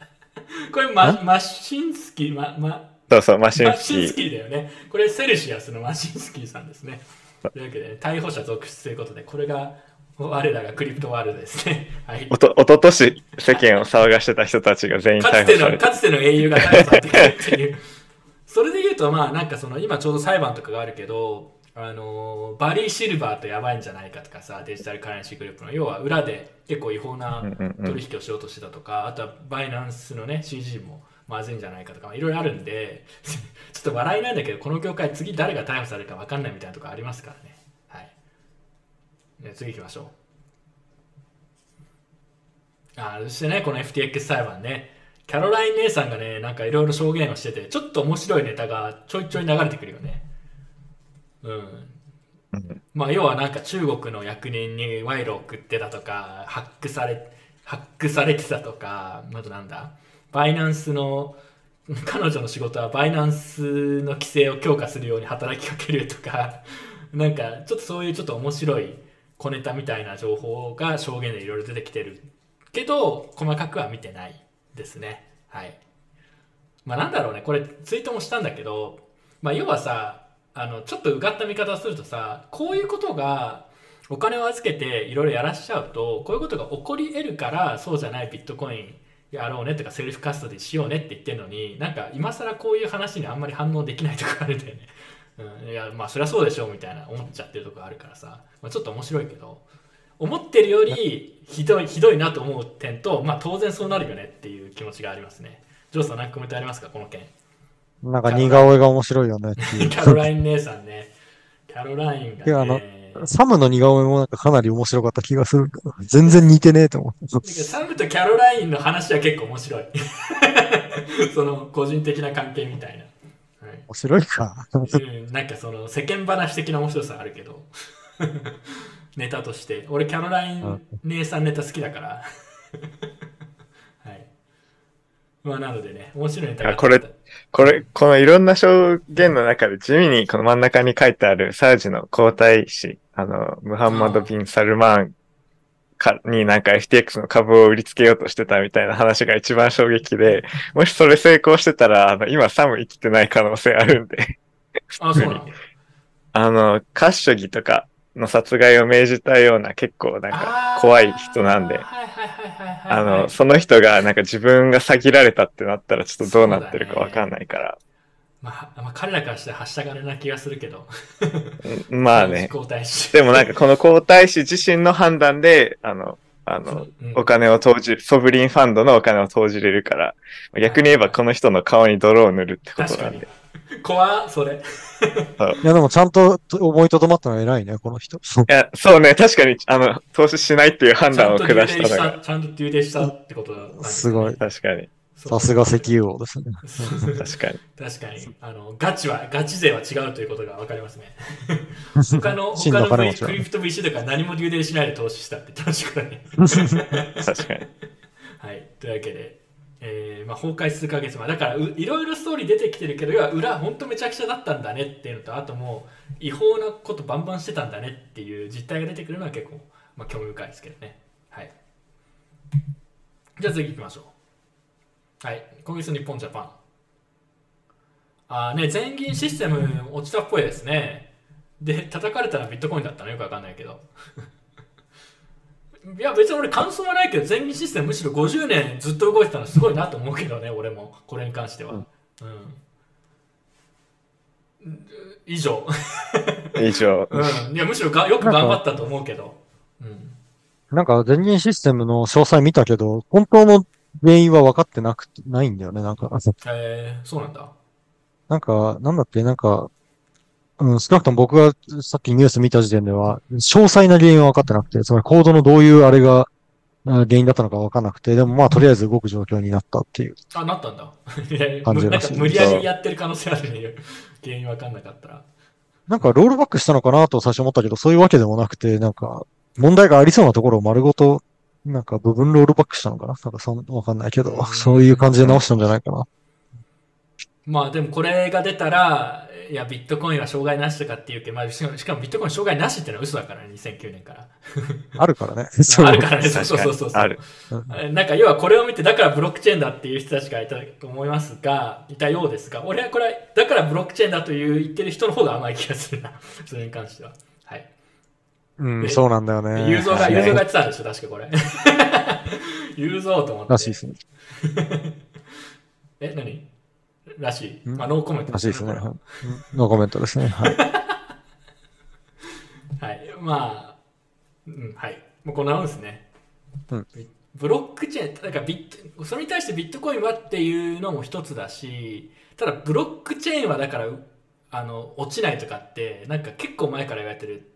これママシンスキー、ま、ま、そうそう、マシンスキマシンスー。キーだよね。これセルシアスのマシンスキーさんですね。というわけで、逮捕者続出ということで、これが我らがクリプトワールドですね。[laughs] はいお。と、おととし世間を騒がしてた人たちが全員かつての、逮捕されて。かつての英雄が逮捕されてくるっていう。[laughs] それで言うと、まあ、なんかその、今ちょうど裁判とかがあるけど、あのーバリー・シルバーとやばいんじゃないかとかさ、デジタルカレンシーグループの、要は裏で結構違法な取引をしようとしてたとか、あとはバイナンスのね、CG もまずいんじゃないかとか、いろいろあるんで、[laughs] ちょっと笑いなんだけど、この業界次誰が逮捕されるか分かんないみたいなとこありますからね。次行きましょう。あそしてね、この FTX 裁判ね、キャロライン姉さんがね、なんかいろいろ証言をしてて、ちょっと面白いネタがちょいちょい流れてくるよね。うん。うんまあ、要はなんか中国の役人に賄賂を送ってたとか、ハックされ、ハックされてたとか、あとなんだ、バイナンスの、彼女の仕事はバイナンスの規制を強化するように働きかけるとか、なんかちょっとそういうちょっと面白い小ネタみたいな情報が証言でいろいろ出てきてるけど、細かくは見てないですね。はい。まあなんだろうね、これツイートもしたんだけど、まあ要はさ、あの、ちょっとうがった見方をするとさ、こういうことがお金を預けていろいろやらしちゃうと、こういうことが起こり得るから、そうじゃないビットコインやろうねとかセルフカストディしようねって言ってるのに、なんか今更こういう話にあんまり反応できないとこあるんだよね。うん、いや、まあそりゃそうでしょうみたいな思っちゃってるとこあるからさ、まあ、ちょっと面白いけど、思ってるよりひどい、ひどいなと思う点と、まあ当然そうなるよねっていう気持ちがありますね。ジョーさん何かコメントありますかこの件。なんか似顔絵が面白いよねっていう。[laughs] キャロライン姉さんね。キャロラインが、ね。いやあのサムの似顔絵もなんかかなり面白かった気がするけど。全然似てねえと思って。サムとキャロラインの話は結構面白い。[laughs] その個人的な関係みたいな。はい面白いか。うん、なんかその世間話的な面白さあるけど。[laughs] ネタとして。俺キャロライン姉さんネタ好きだから。[laughs] はい。まあなのでね、面白いネタがあこれこれ、このいろんな証言の中で地味にこの真ん中に書いてあるサージの皇太子、あの、ムハンマド・ビン・サルマンかになんか FTX の株を売りつけようとしてたみたいな話が一番衝撃で、もしそれ成功してたら、あの、今サム生きてない可能性あるんで、あ、そうなのあの、カッショギとかの殺害を命じたような結構なんか怖い人なんで。あー、はいはいはいはいはい、あはい。の、その人がなんか自分が詐欺られたってなったらちょっとどうなってるかわかんないから、まあ、まあ、彼らからしてははした金な気がするけど。うんまあね。[laughs] でもなんかこの皇太子自身の判断で、あの、あの、うんお金を投じる、ソブリンファンドのお金を投じれるから、逆に言えばこの人の顔に泥を塗るってことなんで。。怖っそれ。いや、でもちゃんと思いとどまったのは偉いね、この人。いや、そうね、確かに、あの、投資しないっていう判断をちゃんと下したのが、ちゃんとデューデーしたってことなんですすごい。確かに、さすが石油王。ですね。確かに。確かに。あのガチはガチ勢は違うということが分かりますね。[laughs] 他の真他のクリプト VC とか何もデューデーしないで投資したって言ってましたからね確かに。はい。というわけで、えーまあ、崩壊数ヶ月。前だからういろいろストーリー出てきてるけど要は裏本当めちゃくちゃだったんだねっていうのとあともう違法なことバンバンしてたんだねっていう実態が出てくるのは結構、まあ、興味深いですけどね。はい。じゃあ次行きましょうはい。今月の日本ジャパン。あーね全銀システム落ちたっぽいですね。で叩かれたらビットコインだったの？よくわかんないけど。[laughs] いや別に俺感想はないけど全銀システムむしろ50年ずっと動いてたのすごいなと思うけどね俺も。これに関しては、うん。以上、以上。[laughs] うん、いやむしろがよく頑張ったと思うけど、うん、なんか、電源システムの詳細見たけど、本当の原因は分かってなくて、ないんだよね、なんか。えー、そうなんだ。なんか、なんだっけ、なんか、うん、少なくとも僕がさっきニュース見た時点では、詳細な原因は分かってなくて、つまりコードのどういうあれがあ原因だったのか分かんなくて、でもまあとりあえず動く状況になったっていう。あなったんだ。感じらしい。[laughs] 無理やりやってる可能性あるね。原因わかんなかったら。なんかロールバックしたのかなと最初思ったけど、そういうわけでもなくて、なんか、問題がありそうなところを丸ごと、なんか部分ロールバックしたのかな？なんかそん、わかんないけど、そういう感じで直したんじゃないかな。まあでもこれが出たらいやビットコインは障害なしとかっていうけど、まあ、しかもしかもビットコイン障害なしっていうのは嘘だからね2009年から。[laughs] あるからね。[laughs] あるからね。そう。そうそうそう。ある。なんか要はこれを見てだからブロックチェーンだっていう人たちがいたと思いますがいたようですが俺はこれだからブロックチェーンだという言ってる人の方が甘い気がするな。[laughs] それに関しては。はいうん、そうなんだよね。ユーゾーが、はいユーゾーがやってたんでしょ、確かこれ。[laughs] ユーゾーと思って。らしいですね。え、何？らしい。ん？まあ、ノーコメントらしいですね。これはうんノーコメントですね。はい。[laughs] はい。まあ、うん、はい。もうこんなもんですね。うんビブロックチェーン、だからビット、それに対してビットコインはっていうのも一つだし、ただブロックチェーンはだから、あの、落ちないとかって、なんか結構前から言われてる、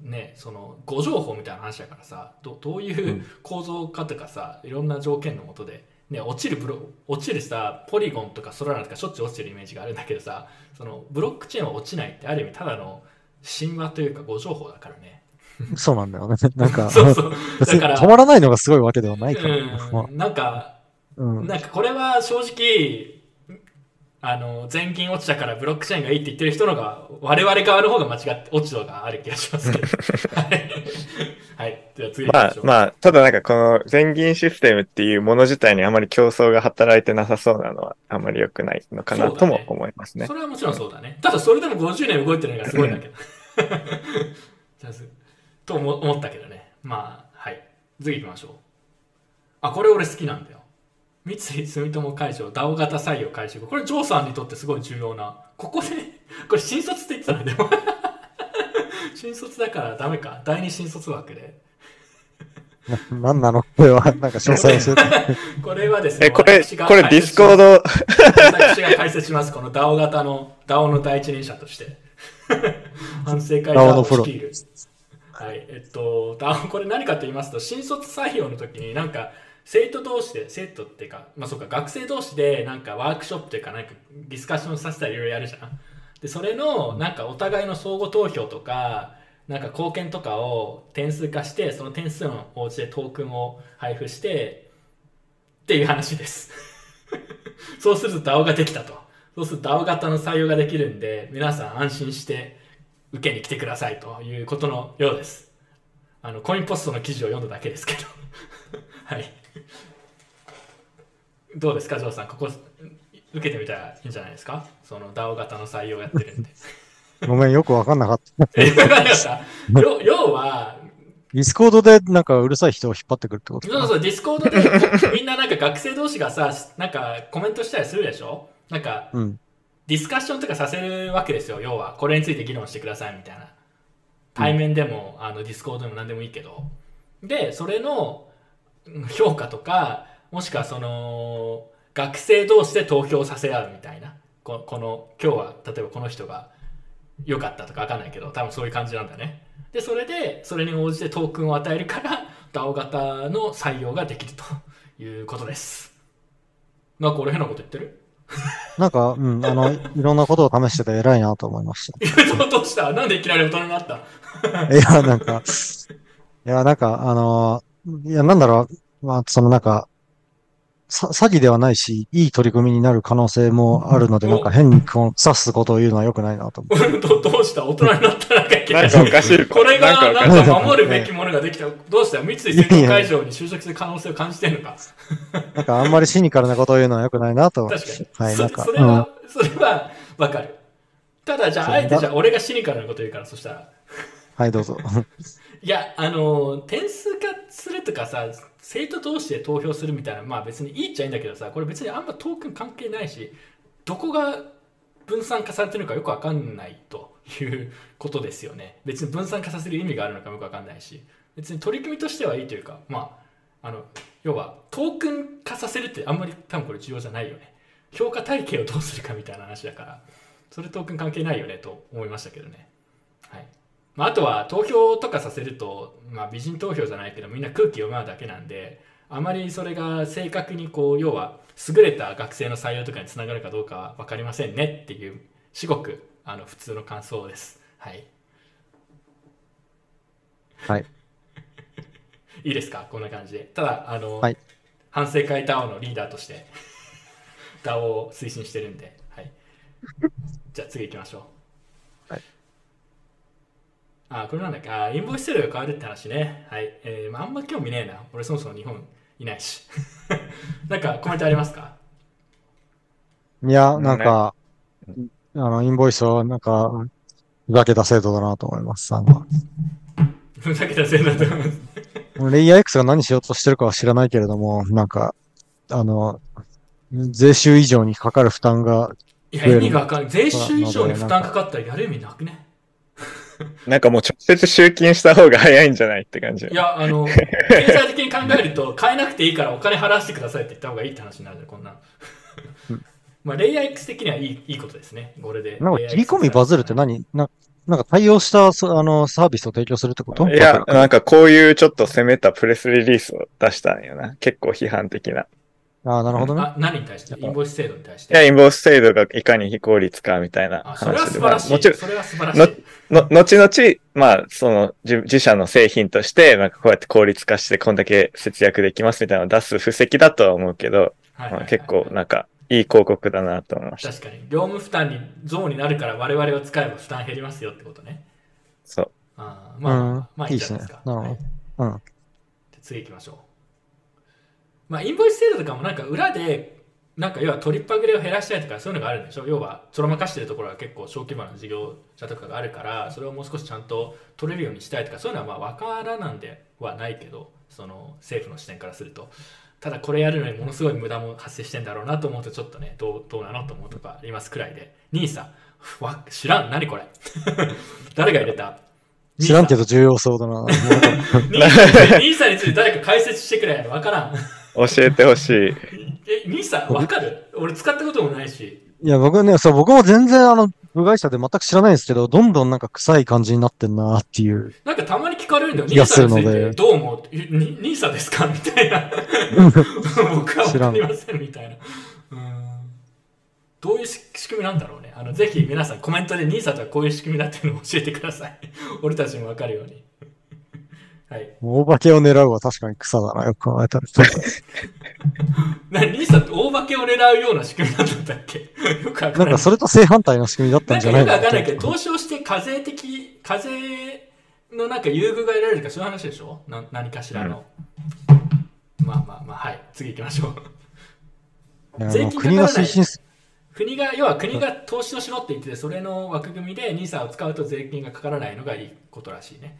ね、その、誤情報みたいな話だからさ、どどういううん構造かとかさ、いろんな条件のもとで、ね、落ちるブロ、落ちるさ、ポリゴンとかソラナとかしょっちゅう落ちてるイメージがあるんだけどさ、その、ブロックチェーンは落ちないってある意味ただの神話というか誤情報だからね。そうなんだよね。[laughs] なんか、[laughs] そうそう。[laughs] だから止まらないのがすごいわけではないから。まあうん、なんか、うん。なんかこれは正直、あの、全銀落ちたからブロックチェーンがいいって言ってる人のが、我々側の方が間違って落ち度がある気がしますけど。[laughs] はい。はい。では次まあまあ、ただなんかこの全銀システムっていうもの自体にあまり競争が働いてなさそうなのはあまり良くないのかなとも思いますね。それはもちろんそうだね。ただそれでも50年動いてるのがすごいんだけど。[laughs] と思思ったけどね。まあ、はい。次行きましょう。あ、これ俺好きなんだよ。三井住友海上 DAO 型採用開始後。これ、ジョーさんにとってすごい重要な。ここで、これ新卒って言ってたね、でも。新卒だからダメか。第二新卒枠で。ななんなの？これは、なんか詳細教えて。[laughs] これはですね、え、これ、これディスコードド、私が解説します。この DAO 型の DAO の第一人者として。[laughs] 反省会 DAO のプロ率いる。はい。えっと、DAO これ何かと言いますと、新卒採用の時になんか、生徒同士で、生徒っていうか、まあそうか、学生同士でなんかワークショップっていうか、なんかディスカッションさせたりいろいろやるじゃん。で、それの、なんかお互いの相互投票とか、なんか貢献とかを点数化して、その点数の応じてトークンを配布して、っていう話です。[laughs] そうすると DAO ができたと。そうすると DAO 型の採用ができるんで、皆さん安心して受けに来てくださいということのようです。あの、コインポストの記事を読んだだけですけど。[laughs] はい。どうですか、ジョーさん。ここ、受けてみたらいいんじゃないですか？その DAO 型の採用やってるんで。ごめん、よくわかんなかった。[laughs] え、わかりました要要は、ディスコードでなんかうるさい人を引っ張ってくるってことか？そうそう、ディスコードでこみんななんか学生同士がさ、なんかコメントしたりするでしょ？なんか、うん。ディスカッションとかさせるわけですよ、要は。これについて議論してくださいみたいな。対面でも、あのディスコードでも何でもいいけど。でそれのうん評価とかもしくはその学生同士で投票させ合うみたいな。ここの今日は例えばこの人が良かったとか分かんないけど多分そういう感じなんだね。でそれでそれに応じてトークンを与えるから DAO 型の採用ができるということです。なんか俺変なこと言ってる？なんか、うん、あの、いろんなことを試してて偉いなと思いましいや [laughs] どうした？なんでいきなり大人になったた？いや、なんか、いや、なんか、あの、いや、なんだろう、まあ、そのなんか、さ詐欺ではないし、いい取り組みになる可能性もあるので、おなんか変にこう刺すことを言うのは良くないなと思俺どどうした？大人になったなんかいきなりなんかおかしい。これがなんか守るべきものができた。どうした？三井製造会場に就職する可能性を感じてんのか。う。なんかあんまりシニカルなことを言うのは良くないなと確かに。す。はい、そなんか、それは、それはわかる。ただじゃあ、あえてじゃあ俺がシニカルなこと言うから、そしたら。うん。はい、どうぞ。いや、あの、点数化するとかさ、生徒同士で投票するみたいな、まあ別にいいっちゃいいんだけどさ、これ別にあんまトークン関係ないし、どこが分散化されてるのかよくわかんないということですよね。別に分散化させる意味があるのかもよくわかんないし、別に取り組みとしてはいいというか、まあ、あの、要はトークン化させるってあんまり多分これ重要じゃないよね。評価体系をどうするかみたいな話だから、それトークン関係ないよねと思いましたけどね。はい。まあ、あとは投票とかさせると、まあ、美人投票じゃないけどみんな空気読むだけなんであまりそれが正確にこう要は優れた学生の採用とかにつながるかどうかは分かりませんねっていう至極あの普通の感想です。はい。はい。[laughs] いいですか？こんな感じで。ただあの、はい。反省会 DAO のリーダーとして [laughs] DAO を推進してるんで、はい、じゃあ次行きましょう。はいあこれなんだっけ？あインボイス制度が変わるって話ね。はい、えーまあ、あんま興味ねえな。俺そもそも日本いないし。[laughs] なんかコメントありますか？いや、なんか、あの、インボイスは、なんか、ふざけた制度だなと思います。あの、ふざけたせいだと思います。[laughs] レイヤー X が何しようとしてるかは知らないけれども、なんか、あの、税収以上にかかる負担が、いや意味がわかんない。税収以上に負担かかったらやる意味なくね？[laughs] なんかもう直接集金した方が早いんじゃないって感じ。いや、あの、[laughs] 経済的に考えると、買えなくていいからお金払わせてくださいって言った方がいいって話になるじゃん、こんなの。まあ、レイヤー X 的にはいいいいことですね、これで。なんか切り込みバズるって何？ななんか対応したそあのサービスを提供するってこと？いや、なんかこういうちょっと攻めたプレスリリースを出したんよな。結構批判的な。ああ、なるほどね。あ何に対して？インボイス制度に対しいや、て。インボイス制度がいかに非効率かみたいなあ、それは話で。素晴らしい。まあもちろん、それは素晴らしい。のの、後々、まあ、その、自自社の製品として、なんかこうやって効率化してこんだけ節約できますみたいなのを出す布石だとは思うけど、結構なんか、いい広告だなと思いました。確かに、業務負担に増になるから我々を使えば負担減りますよってことね。そう。あーまあ、うんまあいいんじゃないですか。いいっすねなるほどはいうん。で次行きましょう。まあ、インボイス制度とかもなんか裏で、なんか要は取りっぱぐれを減らしたりとかそういうのがあるんでしょ？要はちょろまかしてるところが結構小規模な事業者とかがあるからそれをもう少しちゃんと取れるようにしたいとかそういうのはまあ分からなんではないけどその政府の視点からすると。ただこれやるのにものすごい無駄も発生してんだろうなと思うとちょっとねどうどうなのと思うとかありますくらいで。NISA わ知らん？何これ？[laughs] 誰が入れた？知らんけど重要そうだな。NISA について誰か解説してくれ。わからん教えてほしい。え、ニーサわかる？俺使ったこともないし。いや、僕ね、そう、僕も全然あの、部外者で全く知らないんですけど、どんどんなんか臭い感じになってんなっていう。なんかたまに聞かれるんだよ。気がするのでニーサについてどう思う？ニニーサですか？みたいな。[laughs] 僕はわかりませんみたいな。うんどういう仕仕組みなんだろうね。あの、ぜひ皆さんコメントでニーサとはこういう仕組みだっていうのを教えてください。俺たちもわかるように。はい。大化けを狙うは確かに草だな、よく考えたら。な、ニーサって大化けを狙うような仕組みなんだったっけ？よくわかなんらない。かそれと正反対の仕組みだったなんんじゃないの？かよくわかんないけど、投資をして課税的、課税のなんか優遇が得られるか、そういう話でしょ？な何かしらの。まあまあまあ、はい。次行きましょう。税金国が推進す、国が、要は国が投資をしろって言ってて、それの枠組みで NISA を使うと税金がかからないのがいいことらしいね。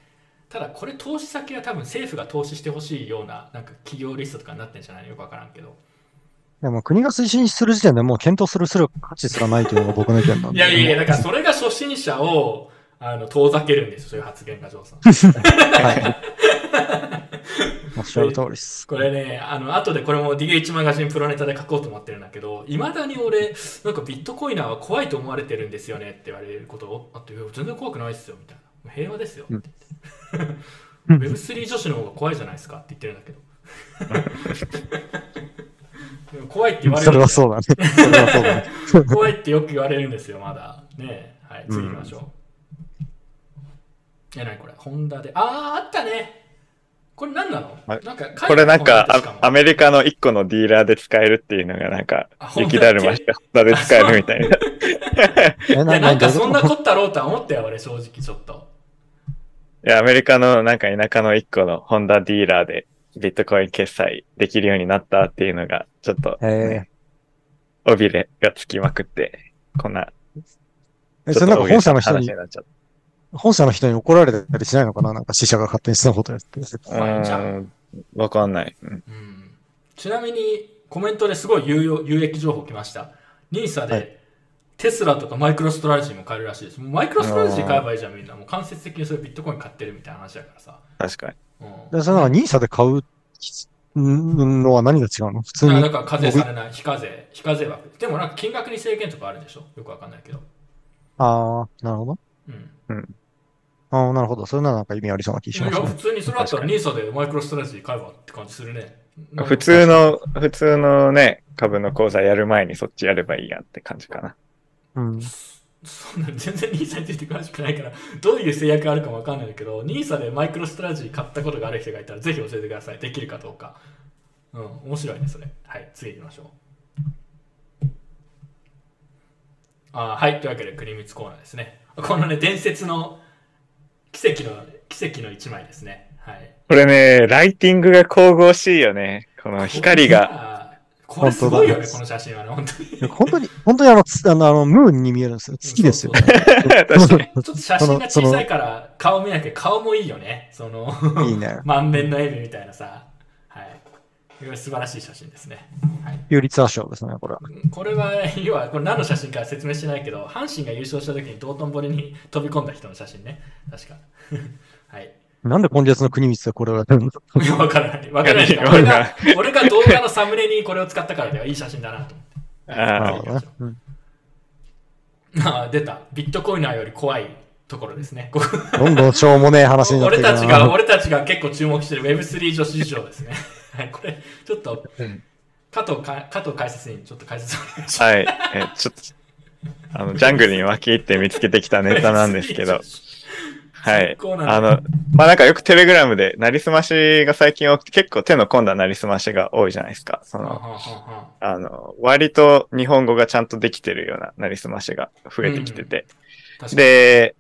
ただ、これ投資先は多分政府が投資してほしいような、なんか企業リストとかになってんじゃないのよくわからんけど。いやもう国が推進する時点でもう検討するする価値すらないというのが僕の意見なんで。いやいやいや、だからそれが初心者を、あの、遠ざけるんですよ、そういう発言が、ジョーさん。おっしゃる通りです。これね、あの、後でこれも DH マガジンプロネタで書こうと思ってるんだけど、いまだに俺、なんかビットコイナーは怖いと思われてるんですよねって言われることあって、全然怖くないですよ、みたいな。平和ですよって言って。[laughs] Web3 女子の方が怖いじゃないですかって言ってるんだけど。[laughs] でも怖いって言われそるんですよれはそうだね。だね。[laughs] 怖いってよく言われるんですよ、まだ。ねえはい、次行きましょう。え、なにこれ？ホンダで。あー、あったね。これ何なの？はいなんか、これなんかアアメリカの一個のディーラーで使えるっていうのがなんか雪だるましかホンダで使えるみたいな。な、なんかそんなここったろうとは思ったよ、俺、正直ちょっと。いや、アメリカのなんか田舎の一個のホンダディーラーでビットコイン決済できるようになったっていうのが、ちょっと、え。尾びれがつきまくって、こんな、ー、え、それなんか本社の人に本社の人に怒られたりしないのかな？なんか死者が勝手に好きなことやって。わかんない。うん。うん、ちなみに、コメントですごい有用有益情報来ました。ニーサで、はいテスラとかマイクロストラテジーも買えるらしいです。マイクロストラテジー買えばいいじゃん、みんな。もう間接的にそういうビットコイン買ってるみたいな話だからさ。確かに。うんで、それなんかニーサで買うのは何が違うの？普通にだから。なんか課税されない、非課税、非課税枠。でもなんか金額に制限とかあるんでしょ？よくわかんないけど。ああ、なるほど。うん。ああ、なるほど。それならなんか意味ありそうな気いや、しますね普。通にそれだったらニーサでマイクロストラテジー買えばって感じするね。普通の、普通のね、株の講座やる前にそっちやればいいやって感じかな。うん。そんな全然ニーサについて詳しくないから、どういう制約があるかもわかんないけど、ニーサでマイクロストラテジー買ったことがある人がいたら、ぜひ教えてください。できるかどうか。うん、面白いね、それ。はい、次行きましょう。あーはい、というわけで、国光コーナーですね。このね、伝説の奇跡の、奇跡の一枚ですね。はい。これね、ライティングが神々しいよね。この光が。これすごいよね、この写真はね、本当に。本当に、本当にあの、つあの、あのムーンに見えるんですよ。月ですよ。そうそう確かに。ちょっと写真が小さいから顔見なきゃ顔もいいよね。そのいいね。満面の笑みみたいなさ。はい。素晴らしい写真ですね。はい。ピューリツァー賞ですね、これは。これは、要は、これ何の写真か説明してないけど、阪神が優勝した時に道頓堀に飛び込んだ人の写真ね。確か。[laughs] はい。なんで今月の国光でこれをやってるの？[laughs] わからない。わからない。俺が [laughs] 俺が動画のサムネにこれを使ったからではいい写真だなと思って。あーなるほどね。うんあー出た。ビットコイナーより怖いところですね。[laughs] どんどんしょうもねえ話になって俺るなたちが、俺たちが結構注目してる Web3 女子事情ですね。はい、これ、ちょっと、加藤か、加藤解説にちょっと解説をお願いします。はい。え、ちょっと、あの、ジャングルに分け入って見つけてきたネタなんですけど、はい。あの、まあ、なんかよくテレグラムで、なりすましが最近多くて、結構手の込んだなりすましが多いじゃないですか。その、あの、割と日本語がちゃんとできてるようななりすましが増えてきてて。確かに。で、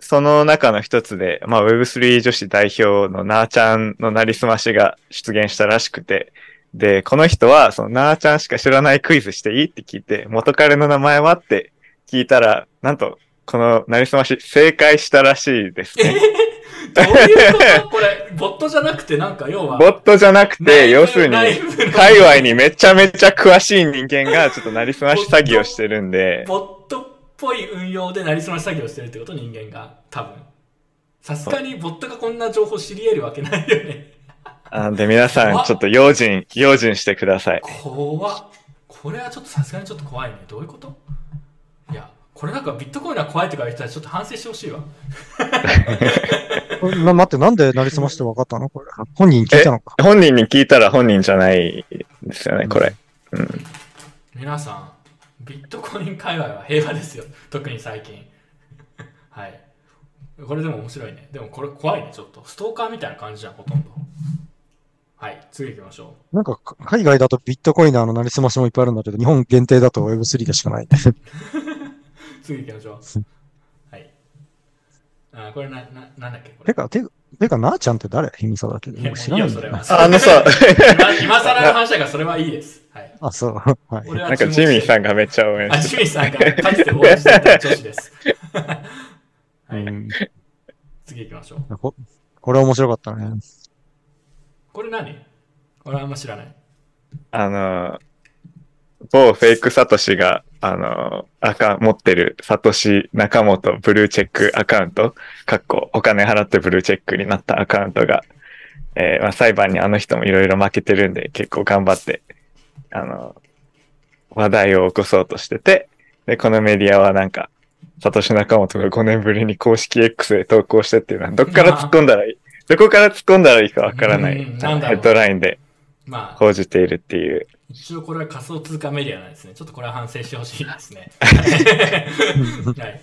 その中の一つで、まあ Web3 女子代表のなーちゃんのなりすましが出現したらしくて、で、この人は、そのなーちゃんしか知らないクイズしていいって聞いて、元彼の名前はって聞いたら、なんと、このなりすまし正解したらしいですね。[laughs] どういうこと？これ、ボットじゃなくて、なんか要は、ボットじゃなくて、要するに、界隈にめちゃめちゃ詳しい人間が、ちょっとなりすまし詐欺をしてるんで、ボットっぽい運用でなりすまし作業してるってこと？人間が、多分。さすがにボットがこんな情報知り得るわけないよね。あで、皆さん、ちょっと用心、用心してください。怖っ。これはちょっとさすがにちょっと怖いね。どういうこと？これなんかビットコインは怖いとか言ったらちょっと反省してほしいわ。な [laughs] 待って、なんでなりすまして分かったの？これ。本人に聞いたのか。本人に聞いたら本人じゃないですよね、これ。うん。皆さん、ビットコイン界隈は平和ですよ。[laughs] 特に最近。[laughs] はい。これでも面白いね。でもこれ怖いね、ちょっと。ストーカーみたいな感じじゃん、ほとんど。はい、次行きましょなんか、海外だとビットコイナーのなりすましもいっぱいあるんだけど、日本限定だと Web3 でしかない。う。次行きましょう。はい。あ、これな、な、なんだっけ、これ。てか、てか、てか、なーちゃんって誰？秘密だけど。知らないいいよ、んだよな。それは。[laughs] あのさ、[laughs] 今今更の話だからそれはいいです。はい。あ、そう。はい。俺はなんかジミーさんが。がめっちゃ応援あ、してジミーさんがかつて応援していた女子です。[laughs] はい。うん次行きましょう。ここれ面白かったね。これ何？俺あんま知らない。あの、某フェイクサトシが、あの、アカ、持ってるサトシ中本ブルーチェックアカウント、かっこお金払ってブルーチェックになったアカウントが、えーまあ、裁判にあの人もいろいろ負けてるんで、結構頑張って、あの、話題を起こそうとしてて、で、このメディアはなんか、サトシ仲本が5年ぶりに公式 X で投稿してっていうのは、どっから突っ込んだらいい、どこから突っ込んだらいいかわからない、ヘッドラインでまあ、報じているっていう。一応これは仮想通貨メディアなんですね。ちょっとこれは反省してほしいですね。[laughs] はい。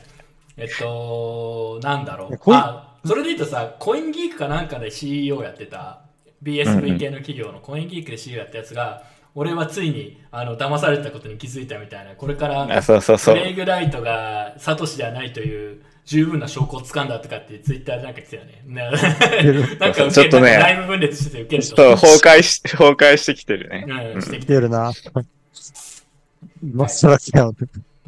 えっと、なんだろう。あ、それで言うとさ、コインギークかなんかで CEO やってた、BSV 系の企業のコインギークで CEO やったやつが、俺はついにあの騙されたことに気づいたみたいな、これからあ、そうそうそう。クレイグ・ライトがサトシではないという十分な証拠をつかんだとかってツイッターでなんか言ってたよね。な [laughs] なんか受け [laughs] ちょっとねなんかライブ分裂して受けると。そう、崩壊し、崩壊してきてるね。うん、してきて出るな。まっさらきや。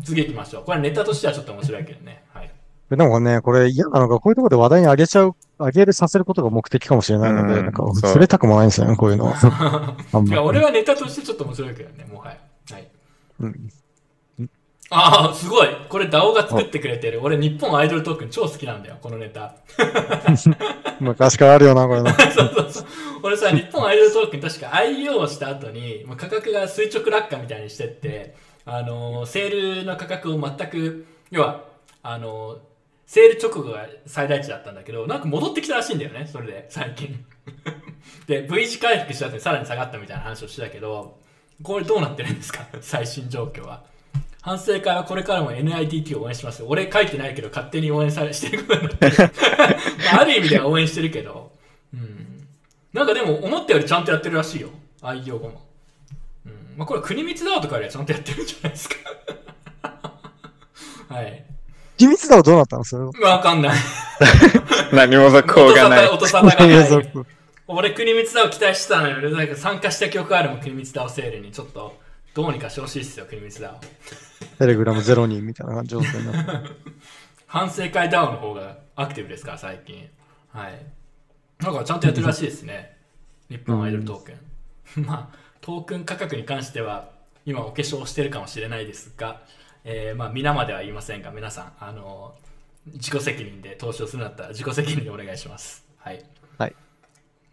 次行きましょう。これネタとしてはちょっと面白いけどね。はい。でもね、これ嫌なのが、こういうところで話題に上げちゃう、上げるさせることが目的かもしれないので、うんなんか、そう触れたくもないんですよね、こういうのは。[laughs] あんいや、ま俺はネタとしてちょっと面白いけどね、もはや。はい。うんああ、すごい。これ DAO が作ってくれてる。俺、日本アイドルトークン超好きなんだよ、このネタ。[laughs] 昔からあるよな、これの。[laughs] そうそうそう。俺さ、日本アイドルトークン確か IO をした後に、まあ価格が垂直落下みたいにしてって、あのーセールの価格を全く、要は、あのーセール直後が最大値だったんだけど、なんか戻ってきたらしいんだよね、それで、最近。で、V 字回復した後にさらに下がったみたいな話をしてたけど、これどうなってるんですか？最新状況は。反省会はこれからも NITT を応援しますよ。俺書いてないけど勝手に応援されしてることになってる。[laughs] まあある意味では応援してるけど、うん。なんかでも思ったよりちゃんとやってるらしいよ。愛用後も。うん。まあこれ国光だとかよりはちゃんとやってるんじゃないですか。[laughs] はい。秘密だはどうなったの？それは。わかんない。[laughs] 何も続報がない。音沙汰が継ない。続俺国光だを期待してたのよ。なんか参加した曲あるもん国光だをセールに。ちょっとどうにかしてほしいっすよ、国光だを。テレグラムゼロ人みたいな状態になって。反省会ダウンの方がアクティブですから、最近。はい。なんかちゃんとやってるらしいですね。日本アイドルトークン。[laughs] まあ、トークン価格に関しては、今お化粧してるかもしれないですが、えーまあ、皆までは言いませんが、皆さん、あの自己責任で投資をするんだったら自己責任でお願いします。はい。はい。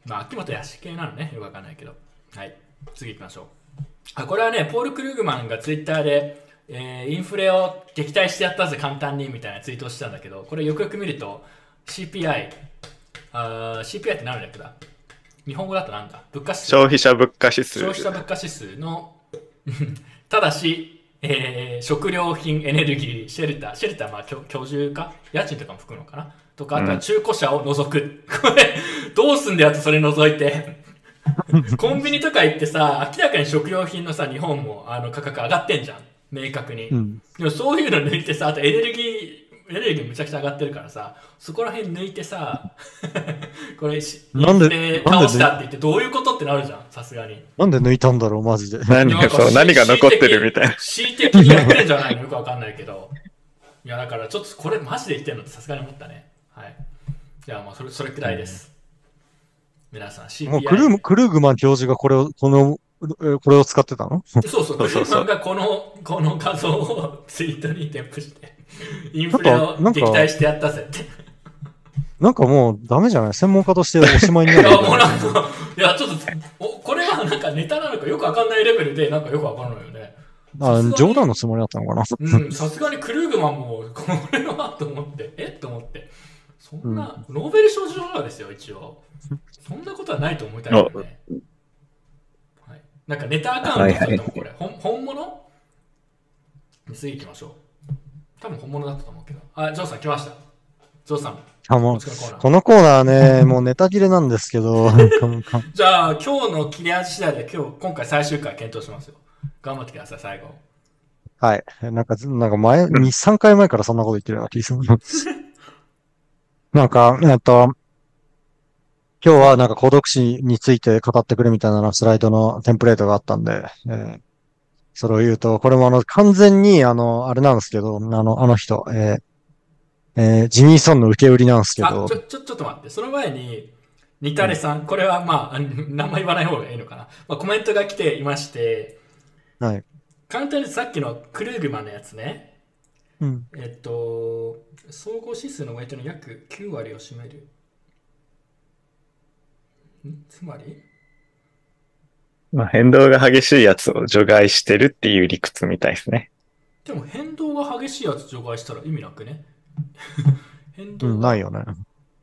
まあ、秋元康系なのね、よくわかんないけど。はい。次行きましょう。あ、これはね、ポール・クルーグマンがツイッターで、えーインフレを撃退してやったぜ、簡単に、みたいなツイートをしてたんだけど、これよくよく見ると、CPI、あー CPI って何だっけだ日本語だとなんだ？物価指数消費者物価指数。消費者物価指数の [laughs] ただし、えー食料品、エネルギー、シェルター、シェルターはまあ居居住か家賃とかも含むのかな？とか、あとは中古車を除く。[laughs] これ、どうすんだよってそれ除いて。[laughs] コンビニとか行ってさ、明らかに食料品のさ、日本もあの価格上がってんじゃん。明確に。うん。でもそういうの抜いてさ、あとエネルギー、エネルギーめちゃくちゃ上がってるからさ、そこら辺抜いてさ、[laughs] これし、なんで倒したって言ってどういうことってなるじゃん、さすがに。なんで抜いたんだろう、マジで。何が、そう、何が残ってるみたいな。恣意的にやってるんじゃないのよくわかんないけど。いや、だからちょっとこれマジで言ってんのってさすがに思ったね。はい。じゃあまあそれ、それくらいです。皆さん、CPI。もうクルーム、クルーグマン教授がこれを、この、えこれを使ってたの？そうそう、そうそうそうクルーマンがこの、この画像をツイートに添付して、インフレをなんか撃退してやったぜって。なんかもうダメじゃない？専門家としておしまいにないるや、もうなんか、いや、ちょっと、おこれはなんかネタなのかよくわかんないレベルで、なんかよくわかんないよね。あ冗談のつもりだったのかな？うん、さすがにクルーグマンも、[laughs] これはと思って、え？っと思って。そんな、ノーベル賞受賞ですよ、一応。そんなことはないと思いたいけどね。はい、なんかネタアカウントするともこれ、ほん本物？次行きましょう。多分本物だったと思うけど。あ、ジョーさん来ました。ジョーさん、あ、もうこのコーナーね、もうネタ切れなんですけど、[laughs] じゃあ、今日の切れ味次第で、今日、今回最終回検討しますよ。頑張ってください、最後。はい。なんかず、なんか前、2、3回前からそんなこと言ってるような気がする。[laughs] なんか、えっと、今日はなんか孤独死について語ってくれみたいなスライドのテンプレートがあったんで、えーそれを言うと、これもあの、完全にあの、あれなんですけど、あの、あの人、えーえージミーソンの受け売りなんですけあ、どちょ、、ちょ、ちょっと待って。その前に、ニタレさん、これはまあ、名前言わない方がいいのかな。まあ、コメントが来ていまして、はい。簡単にさっきのクルーグマンのやつね。うん。えっと、総合指数のウェイトの約9割を占める。つまり？まあ、変動が激しいやつを除外してるっていう理屈みたいですね。でも変動が激しいやつ除外したら意味なくね？[laughs] 変うん、動がないよね。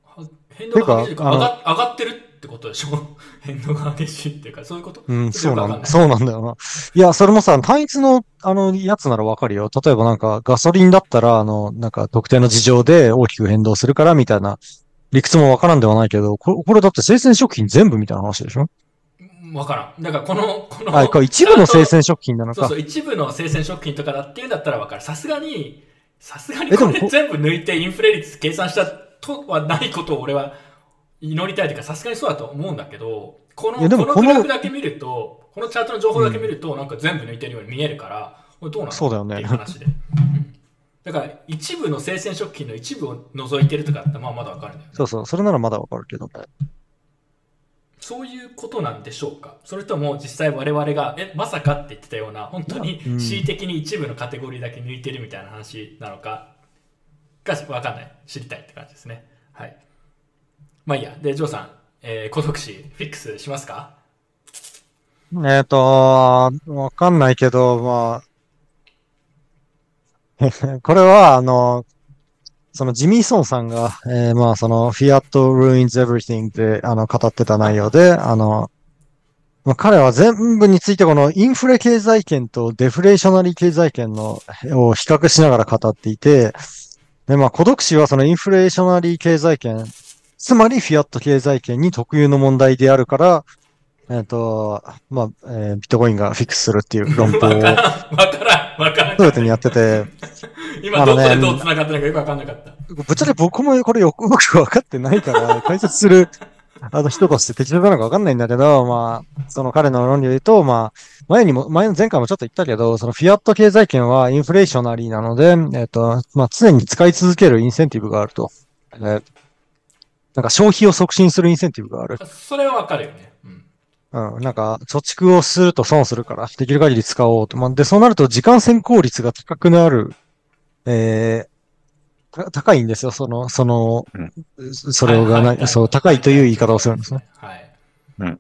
は変動が激しいてか上が上がってるってことでしょ？[laughs] 変動が激しいっていうかそういうこと？うん、そうなんだ、そうなんだよな。いや、それもさ、単一の、あの、やつならわかるよ。例えばなんか、ガソリンだったら、あの、なんか、特定の事情で大きく変動するから、みたいな、理屈もわからんではないけど、これ、これだって生鮮食品全部みたいな話でしょ？わからん。だからこのこのあ、これ一部の生鮮食品なのか。そうそ。う一部の生鮮食品とかだっていうんだったらわかる。さすがにさすがにここれ全部抜いてインフレ率計算したとはないことを俺は祈りたいというかさすがにそうだと思うんだけどこのこのグラフだけ見るとこのチャートの情報だけ見ると、なんか全部抜いてるように見えるからこれどうなのそうだよねっていう話で、うん。だから一部の生鮮食品の一部を除いてるとかだったらまあまだわかるんだよね。そうそう、それならまだわかるけど。そういうことなんでしょうか？それとも実際我々が、え、まさかって言ってたような、本当にうん恣意的に一部のカテゴリーだけ抜いてるみたいな話なのか、がわかんない。知りたいって感じですね。はい。まあいいや。で、ジョーさん、えー、孤独死、フィックスしますか？えっと、わかんないけど、まあ、[laughs] これは、あの、そのジミー・ソンさんが、えーまあ、その、 Fiat Ruins Everything で、あの、語ってた内容で、あの、まあ、彼は全部についてこのインフレ経済圏と deflationary 経済圏の、を比較しながら語っていて、で、まあ、孤独死はその inflationary 経済圏、つまりフィアット経済圏に特有の問題であるから、えっ、と、まあ、えービットコインがフィックスするっていう論法をわからん、わからん、わからん。全てにやってて、今どこでどう繋がってないかよくわかんなかった。ぶっちゃけ僕もこれよくよく分かってないから、[laughs] 解説する、あの人として適当なのか分かんないんだけど、まあ、その彼の論理で言うと、まあ、前にも、前の前回もちょっと言ったけど、そのフィアット経済圏はインフレーショナリーなので、えっ、と、まあ、常に使い続けるインセンティブがあると。えーなんか消費を促進するインセンティブがある。それはわかるよね。うん。うん、なんか、貯蓄をすると損するから、できる限り使おうと。まあ、で、そうなると時間先行率が高くなる、えー、た高いんですよ、その、その、それがな、そう、高いという言い方をするんですね。はい。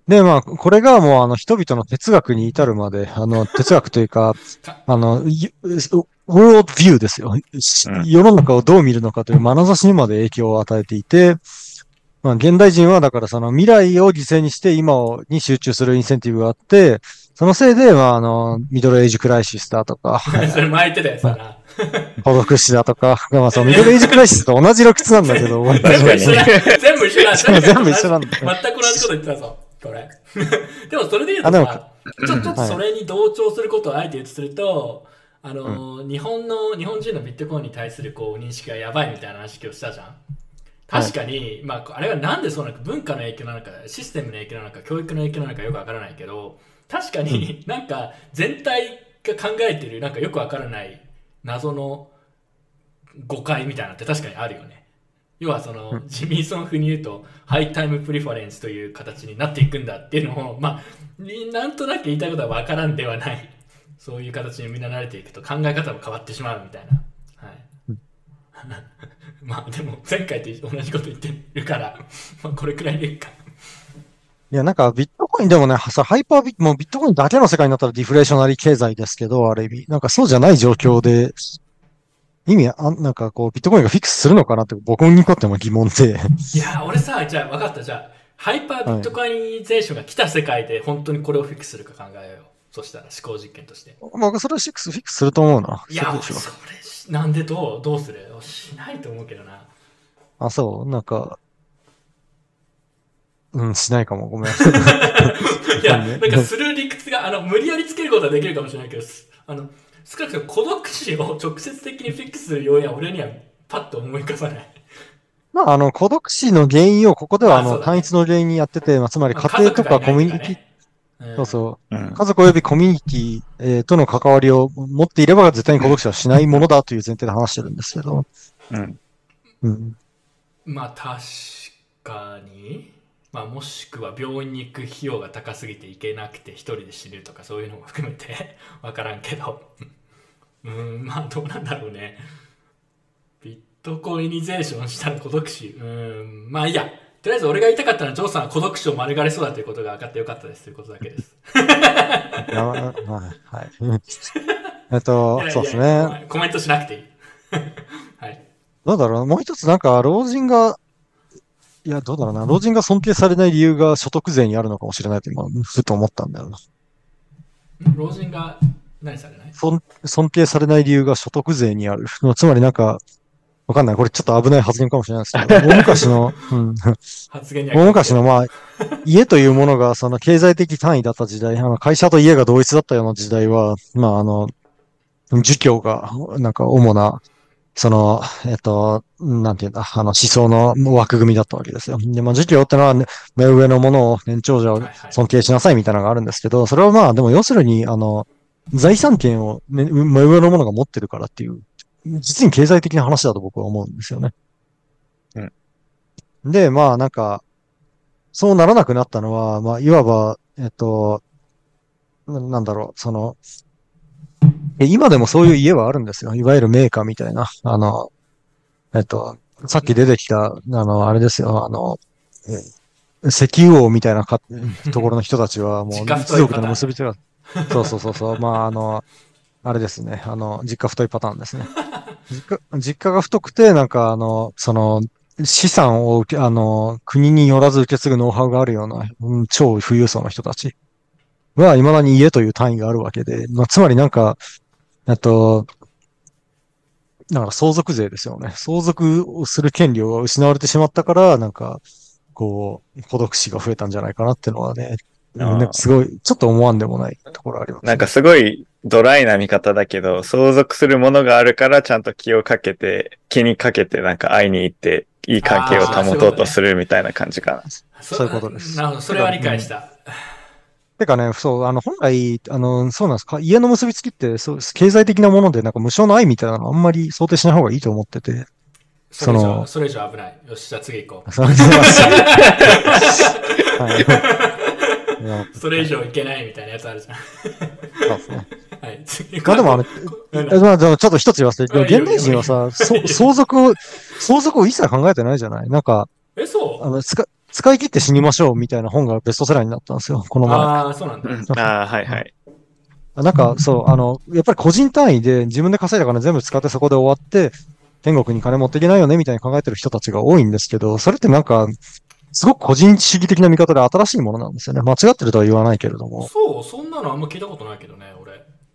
で、まあ、これがもう、あの、人々の哲学に至るまで、あの、哲学というか、[laughs] あの、ゆウォードビューですよ。しうん世の中をどう見るのかという眼差しにまで影響を与えていて、まあ、現代人はだからその未来を犠牲にして今をに集中するインセンティブがあって、そのせいで、まあ、あの、ミドルエイジクライシスだとか、それ前言ってたやつだな。孤独死だとか、まあ、そのミドルエイジクライシスと同じ理屈なんだけど、全部一緒だ。全部一緒だ。全部一緒なんだ全く同じこと言ってたぞ、これ。でもそれで言うとさ、ちょっとそれに同調することをあえて言うとすると、あの、日本の、日本人のビットコインに対するこう認識がやばいみたいな話をしたじゃん。確かに、まあ、あれはなんでそうなのか、文化の影響なのか、システムの影響なのか、教育の影響なのかよくわからないけど、確かになんか全体が考えてるなんかよくわからない謎の誤解みたいなのって確かにあるよね。要はその、ジミーソン風に言うと、ハイタイムプリファレンスという形になっていくんだっていうのを、まあ、になんとなく言いたいことはわからんではない。そういう形にみんな慣れていくと考え方も変わってしまうみたいな。はい。[laughs] まあでも前回と同じこと言ってるから、まあこれくらいでいいか。いや、なんかビットコインでもね、さ、 hyperbit、もうビットコインだけの世界になったら deflationary 経済ですけど、ある意味。なんかそうじゃない状況で、意味、あなんかこう、ビットコインがフィックスするのかなって僕にとっても疑問で。いやー、俺さ、じゃあ分かった。じゃあ、 hyperbitcoinization が来た世界で本当にこれをフィックスするか考えよう。そしたら思考実験として。僕それは6フィックスすると思うな。いや、それし、なんでどう、どうする？しないと思うけどな。あ、そう？なんか、うん、しないかも。ごめん。[laughs] いや、なんかする理屈が、あの、無理やりつけることはできるかもしれないけど、すあの、少なくとも孤独死を直接的にフィックスする要因は俺にはパッと思い浮かばない。まあ、あの、孤独死の原因をここでは、あの、単一の原因にやってて、まあ、つまり家庭とかコミュニティ、ィそうそう、うん。家族及びコミュニティ、えーとの関わりを持っていれば絶対に孤独死はしないものだという前提で話してるんですけど。うん。うん。まあ確かに、まあ、もしくは病院に行く費用が高すぎて行けなくて一人で死ぬとかそういうのも含めて [laughs] 分からんけどうんまあどうなんだろうねビットコイニゼーションしたら孤独死うんまあいいやとりあえず俺が言いたかったのは、ジョーさんは孤独死を免れそうだということが分かってよかったですということだけです。い [laughs] やはい。はい。[laughs] えっといやい、やそうですね。コメントしなくていい。[laughs] はい。どうだろうもう一つなんか、老人が、いや、どうだろうな。老人が尊敬されない理由が所得税にあるのかもしれないって今、ふと思ったんだよな。老人が何されない？尊尊敬されない理由が所得税にある。つまりなんか、わかんない。これちょっと危ない発言かもしれないですけど、大昔の、[laughs] うん、発言に大昔の、まあ、家というものがその経済的単位だった時代、あの会社と家が同一だったような時代は、まあ、あの、儒教が、なんか主な、その、えっと、なんていうんだ、あの思想の枠組みだったわけですよ。で、まあ、儒教ってのは、ね、目上のものを年長者を尊敬しなさいみたいなのがあるんですけど、それはまあ、でも要するに、あの、財産権を、ね、目上のものが持ってるからっていう、実に経済的な話だと僕は思うんですよね。で、まあなんか、そうならなくなったのは、まあいわば、えっと、ななんだろう、その、え今でもそういう家はあるんですよ。いわゆるメーカーみたいな。あの、えっと、さっき出てきた、あの、あれですよ、あの、え石油王みたいなか [laughs] ところの人たちはもう一族との結びつきが、そうそうそうそう、まああの、あれですね、あの、実家太いパターンですね。[laughs] 実家、実家が太くて、なんかあの、その、資産を受け、あの、国によらず受け継ぐノウハウがあるような、うん超富裕層の人たちは、未だに家という単位があるわけで、まあ、つまりなんか、えっと、だから相続税ですよね。相続をする権利を失われてしまったから、なんか、こう、孤独死が増えたんじゃないかなっていうのはね、なんかすごい、ちょっと思わんでもないところあります、なんかすごいドライな見方だけど、相続するものがあるからちゃんと気をかけて、気にかけてなんか会いに行って、いい関係を保とうとするみたいな感じかな。そういうことですなるほど、それは理解した。てかね、そう、あの、本来、あの、そうなんですか、家の結びつきって、そう、経済的なもので、なんか無償の愛みたいなのあんまり想定しない方がいいと思ってて。それ以その上、それ以上危ない。よし、じゃあ次行こう。[laughs] [laughs] それ以上いけないみたいなやつあるじゃん。そうですね。はい、次まあでもあの、いいえのまあでもちょっと一つ言わせて、現代人はさ、[laughs] そ相続を、相続を一切考えてないじゃない？なんか、え、そう？あの、使、使い切って死にましょうみたいな本がベストセラーになったんですよ、この前。ああ、そうなんだ。うんああ、はいはい。なんか、そう、あの、やっぱり個人単位で自分で稼いだ金全部使ってそこで終わって、天国に金持っていけないよねみたいに考えてる人たちが多いんですけど、それってなんか、すごく個人主義的な見方で新しいものなんですよね。間違ってるとは言わないけれども。そう、そんなのあんま聞いたことないけどね、俺。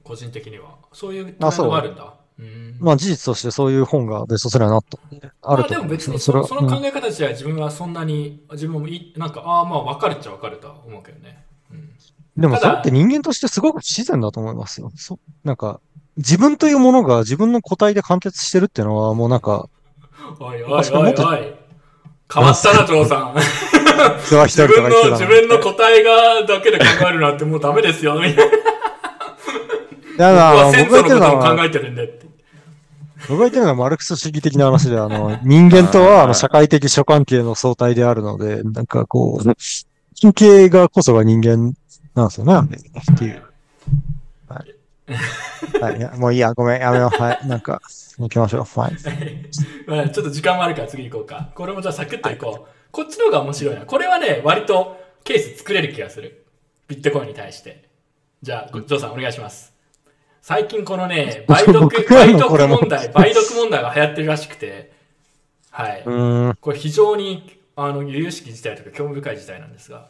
個人的には。そういうトがあるんだ。うん。まあ事実としてそういう本がベストセラーになったあるとまあでも別にそそその考え方自体は自分はそんなに、自分もいなんか、ああ、まあ分かるっちゃ分かるとは思うけどね。うん。でもそれって人間としてすごく不自然だと思いますよ。そなんか、自分というものが自分の個体で完結してるっていうのはもうなんか、おいおいおいおい。変わったな、ジョーさん。[laughs] 自分の、自分の個体がだけで考えるなんてもうダメですよ。みたいな。だ僕が言ってるのは考、えてるんでって。僕が言ってるのはマルクス主義的な話で、あの、[laughs] 人間とはあの社会的諸関係の相対であるので、なんかこう、神経がこそが人間なんですよね、っていう。はい。[laughs] はい、いやもういいや、ごめん、やめよう。はい、[laughs] なんか、行きましょう。はい。まあちょっと時間もあるから次行こうか。これもじゃあサクッと行こう。こっちの方が面白いな。これはね、割とケース作れる気がする。ビットコインに対して。じゃあ、ジョーさんお願いします。最近このね、[laughs] 梅毒、梅毒問題、梅毒問題が流行ってるらしくて、はい。これ非常に、あの、由々しき事態とか興味深い事態なんですが。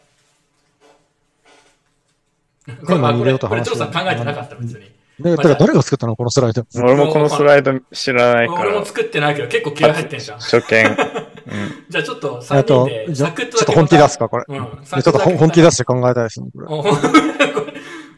これ、今あこれ、入れようと話これさん考えてなかった、別に。で、だから誰が作ったのこのスライド？俺もこのスライド知らないから俺も、作ってないけど結構気合入ってんじゃん。初見。[laughs] うん。じゃあちょっとえっ3人とで、じゃサクッとちょっと本気出すか、これ。うん。でちょっと本本気出して考えたいですね、こ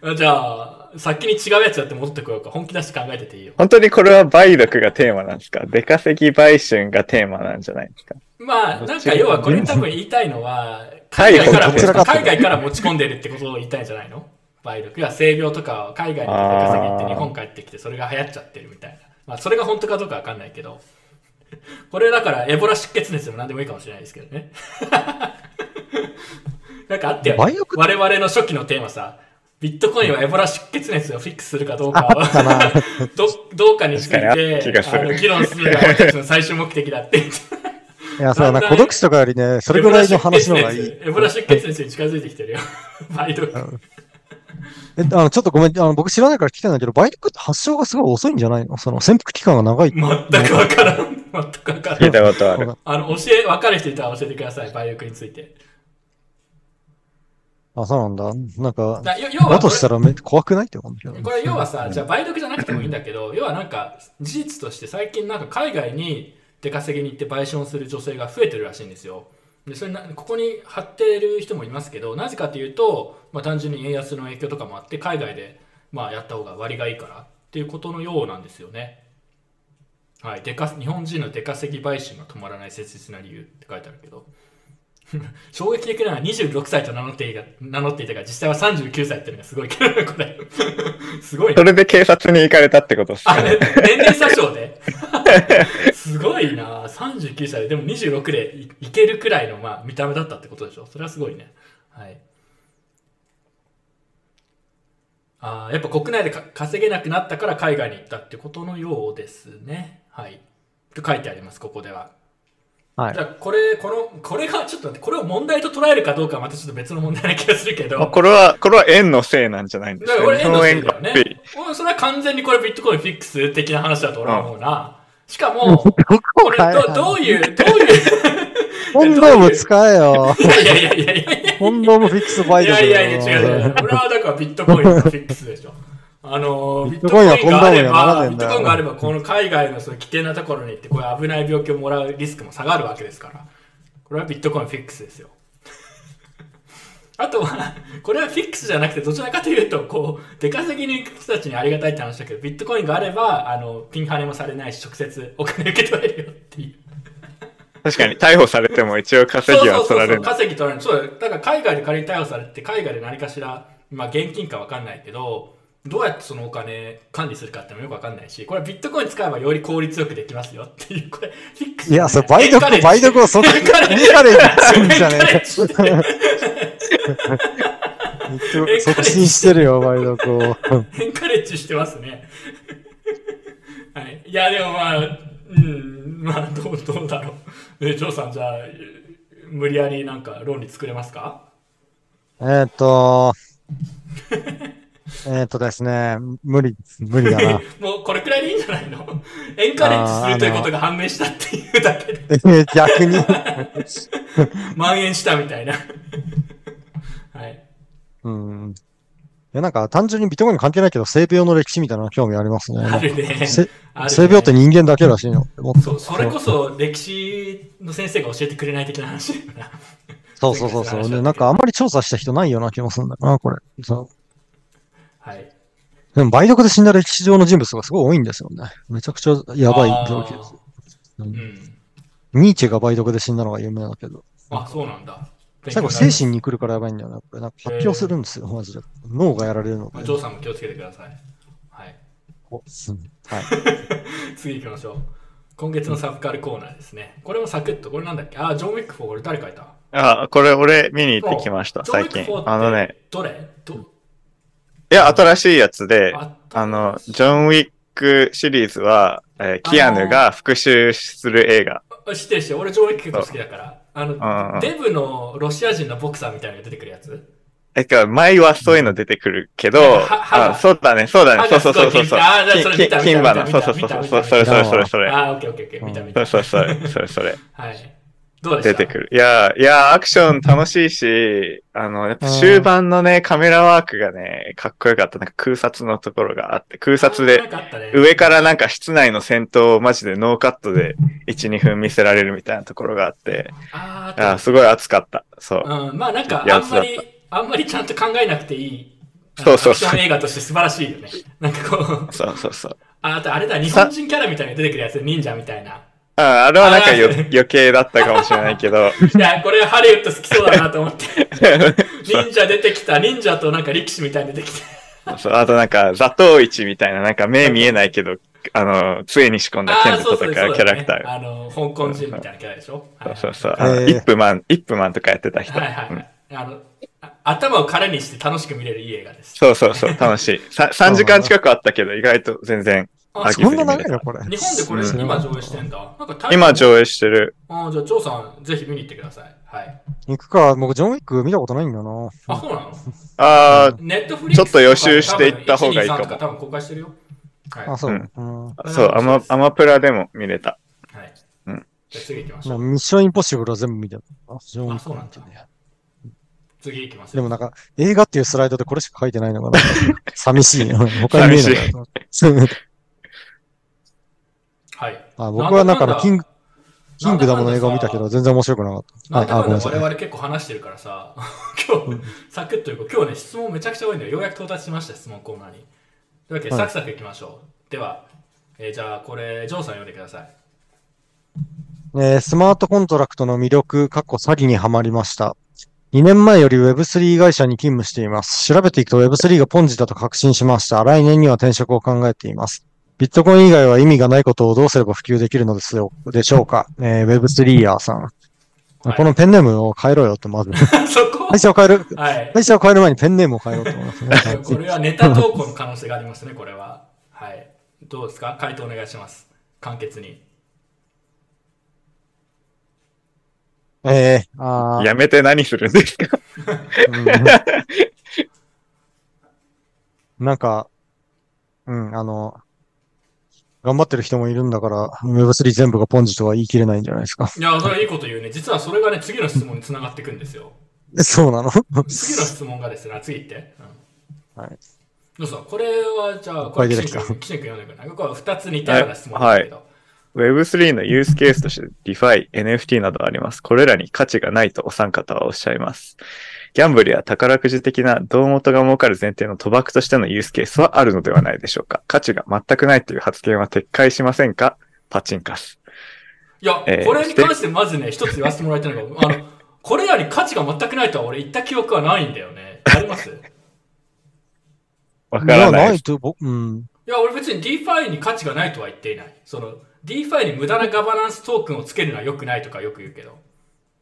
れ [laughs] じゃあ、先に違うやつやって戻ってこようか。本気出して考えてていいよ。本当にこれは梅毒がテーマなんですか？出稼ぎ売春がテーマなんじゃないですか？まあ、なんか要はこれ多分言いたいのは、海海外からどち海外から持ち込んでるってことを言いたいんじゃないの？梅毒。いや、性病とかを海外に出稼ぎって日本帰ってきて、それが流行っちゃってるみたいな。まあ、それが本当かどうかわかんないけど。これだから、エボラ出血熱でも何でもいいかもしれないですけどね。[laughs] なんかあったよ、ね梅毒。我々の初期のテーマさ、ビットコインはエボラ出血熱をフィックスするかどうかをかな [laughs] どどうかについて議論するのが私たちの最終目的だって言っていや、そう、な孤独死とかよりね、それぐらいの話の方がいい。エボラ出血熱に近づいてきてるよ。[laughs] 梅毒。え、あの、ちょっとごめん、あの、僕知らないから聞きたいんだけど、梅毒って発症がすごい遅いんじゃないの？その潜伏期間が長い。全くわからん。全くわからん。聞いたことある。あの、教え、わかる人いたら教えてください。梅毒について。あ、そうなんだ。なんか、だ要要はだとしたらめ怖くないって思うんだけど。これ要はさ、じゃあ梅毒じゃなくてもいいんだけど、要はなんか事実として最近なんか海外に出稼ぎに行って売春をする女性が増えてるらしいんですよ。でそれなここに貼ってる人もいますけど、なぜかというと、まあ、単純に円安の影響とかもあって、海外でまあやった方が割がいいからっていうことのようなんですよね。はい、出か日本人の出稼ぎ売春が止まらない切実な理由って書いてあるけど。[laughs] 衝撃的なのは26歳と名乗っていた名乗っていたが、実際は39歳っていうのがすごいけどね、これ。[laughs] すごいねそれで警察に行かれたってことですあかね。れ、年齢詐称で？[laughs] すごいな39歳で、でも26でいいけるくらいの、まあ、見た目だったってことでしょ？それはすごいね。はい。あーやっぱ国内でか稼げなくなったから海外に行ったってことのようですね。はい。と書いてあります、ここでは。はいじゃあこれ、この、これがちょっと待って、これを問題と捉えるかどうかはまたちょっと別の問題な気がするけど。まあこれは、これは円のせいなんじゃないんですかだから俺円のせいだよねそれは完全にこれビットコインフィックス的な話だと俺は思うな。しかも、[laughs] どここれかどどういう、どういう、コンドーム使えよ。いやいやいやいやいやいや。コンドームフィックスバイトいやいやいや、違う違う。俺はだからビットコインのフィックスでしょ。あのー、ビットコインがあれば、ねえんだよビットコインがあれば、この海外のその危険なところに行って、こういう危ない病気をもらうリスクも下がるわけですから。これはビットコインフィックスですよ。[laughs] あとは、これはフィックスじゃなくて、どちらかというと、こう、出稼ぎに行く人たちにありがたいって話だけど、ビットコインがあれば、あの、ピンハネもされないし、直接お金受け取れるよっていう。確かに逮捕されても一応稼ぎは取られる。稼ぎ取られる。そうだから海外で仮に逮捕されて、海外で何かしら、まあ現金か分かんないけど、どうやってそのお金管理するかってのもよく分かんないし、これビットコイン使えばより効率よくできますよっていう、これ、フィックス、いや、それ、梅毒、梅毒をそっちに、カレッジエンカレッジするんじゃねッジしてえ。促進してるよ、梅毒を。エンカレッジしてますね。[laughs] はい。いや、でもまあ、うん、まあ、どう、どうだろう。え、ジョーさん、じゃあ、無理やりなんか論理作れますか？えーっと、[laughs] えーっとですね、無理、無理だな。[laughs] もうこれくらいでいいんじゃないの？エンカレッジするということが判明したっていうだけで、え [laughs] ー逆に。[laughs] 蔓延したみたいな。はい。うん。いや、なんか単純にビットコイン関係ないけど、性病の歴史みたいなの興味ありますね。あるね。性病って人間だけらしいの。そう、それこそ歴史の先生が教えてくれない的な話だよな。そうそうそうそう。で、なんかあんまり調査した人ないような気もするんだよな、これ。そうはい。でも、梅毒で死んだ歴史上の人物がすごい多いんですよね。めちゃくちゃやばい病気です。うん。ニーチェが梅毒で死んだのが有名だけど。あ、そうなんだ。最後、精神に来るからやばいんだよね。これなんか発表するんですよ、マジで。脳がやられるので。ジョーさんも気をつけてください。はい。おうんはい。[laughs] 次行きましょう。今月のサブカルコーナーですね。これもサクッと、これなんだっけ？あ、ジョン・ウィック4、これ誰書いた？あ、これ俺見に行ってきました、最近ック4って。あのね、どれ？どいや、新しいやつで、ああの、ジョン・ウィックシリーズは、えーキアヌが復讐する映画。あ知ってるし、俺ジョン・ウィック結構好きだから。あうんうの、んデブのロシア人のボクサーみたいなのが出てくるやつ？え、か、前はそういうの出てくるけど、あ、そうだね、そうだね、そうそうそうそうそう。あーじゃあそれ見た金馬の、そうそうそうそれそれそれそれ。あー、オッケーオッケーオッケー。見た見た。そうそうそう、それそれ。[laughs] はい。どうでした？出てくる。いや、いや、アクション楽しいし、あの、やっぱ終盤のね、カメラワークがね、かっこよかった。なんか空撮のところがあって、空撮でなんかあったね上からなんか室内の戦闘をマジでノーカットで1、2分見せられるみたいなところがあって、あーああすごい熱かった。そう。うん、まあなんか、あやつだったんまり、あんまりちゃんと考えなくていい、そうそうそうアクション映画として素晴らしいよね。なんかこう、そうそうそう。ああとあれだ、日本人キャラみたいなの出てくるやつ、忍者みたいな。ああれはなんかよ余計だったかもしれないけど、[laughs] いや、これハリウッド好きそうだなと思って。[laughs] 忍者出てきた、忍者となんか力士みたいに出てきて。そうあとなんか、座頭市みたいな、なんか目見えないけど、あの、杖に仕込んだ剣とかキャラクターが。あの、香港人みたいなキャラでしょ？はいそうそうそう。あのイップマン、イップマンとかやってた人。はいはいうんはい。あの、あ頭を空にして楽しく見れるいい映画です。そうそうそう、楽しい。さ3時間近くあったけど、意外と全然あ秋そんな長いのこれ。日本でこれうん今上映してんだ。なんかタイ今上映してる。あじゃあ、ジョーさん、ぜひ見に行ってください。はい。行くか。僕、ジョンウィック見たことないんだよな。あ、そうなの？あネットフリックスちょっと予習していった方がいいかもとか多分公開してるよ。はい。あ、そう。うんそう、アマ、アマプラでも見れた。はい。うんじゃあ次行きましょう。なミッションインポッシブルは全部見てた。あジョンウィックあそうなんだ次行きますよ。でもなんか、映画っていうスライドでこれしか書いてないのが [laughs] 寂しいね。[laughs] 他に見えない。あ僕はなんかあの、キング、キングダムの映画を見たけど、全然面白くなかった。はい、あ、なんだ？かんだごめんなさい。我々結構話してるからさ、[laughs] 今日、サクッというか、今日ね、質問めちゃくちゃ多いんだよ。ようやく到達しました、質問コーナーに。というわけで、はいサクサクいきましょう。では、えーじゃあ、これ、ジョーさん読んでください。えースマートコントラクトの魅力、過去詐欺にはまりました。2年前より Web3 会社に勤務しています。調べていくと Web3 がポンジだと確信しました。来年には転職を考えています。ビットコイン以外は意味がないことをどうすれば普及できるのですよ、でしょうか？えー、Web3 ヤーさん。はいこのペンネームを変えろよって、まず。[laughs] そこ？会社を変える、はい。会社を変える前にペンネームを変えようと思いますね。はいこれはネタ投稿の可能性がありますね、これは。はい。どうですか？回答お願いします。簡潔に。えー、あーやめて何するんですか？うんなんか、うん、あの、頑張ってる人もいるんだから、Web3 全部がポンジとは言い切れないんじゃないですか。いや、それはいいこと言うね。実はそれがね、次の質問につながっていくんですよ。そうなの？次の質問がですね、次行って。うんはい。どうぞ、これはじゃあ、これ、岸君、読んでくれない？これは2つ似たような質問けど。Web3 のユースケースとして DeFi、NFT などあります。これらに価値がないとお三方はおっしゃいます。ギャンブルや宝くじ的な胴元が儲かる前提の賭博としてのユースケースはあるのではないでしょうか。価値が全くないという発言は撤回しませんか？パチンカス。いや、えーこれに関してまずね、一つ言わせてもらいたいのが、[laughs] あの、これらに価値が全くないとは俺言った記憶はないんだよね。あります？いわからないです。いと、僕、うん。や、俺別に DeFi に価値がないとは言っていない。その、DeFi に無駄なガバナンストークンをつけるのは良くないとかよく言うけど。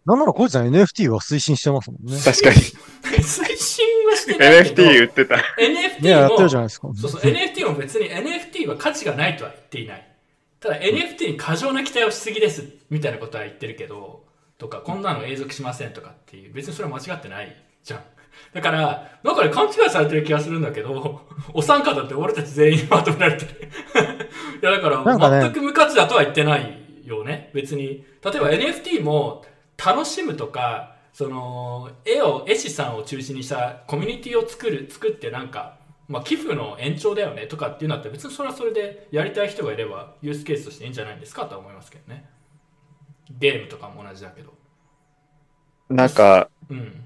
なんなら、コイさん NFT は推進してますもんね。確かに。推進はしてないけど。NFT 売ってた。ね、NFT やってるじゃも、ないですか。そうそう、NFT も別に NFT は価値がないとは言っていない。ただ NFT に過剰な期待をしすぎですみたいなことは言ってるけど、とか、こんなの永続しませんとかっていう、別にそれは間違ってないじゃん。だから、なんかね、勘違いされてる気がするんだけど、[laughs] お三方って俺たち全員にまとめられてる。[laughs] いや、だから、全く無価値だとは言ってないよね。別に。例えば NFT も楽しむとか、その、絵を、絵師さんを中心にしたコミュニティを作る、作ってなんか、まあ、寄付の延長だよねとかっていうのだって別にそれはそれでやりたい人がいればユースケースとしていいんじゃないですかとは思いますけどね。ゲームとかも同じだけど。なんか、うん。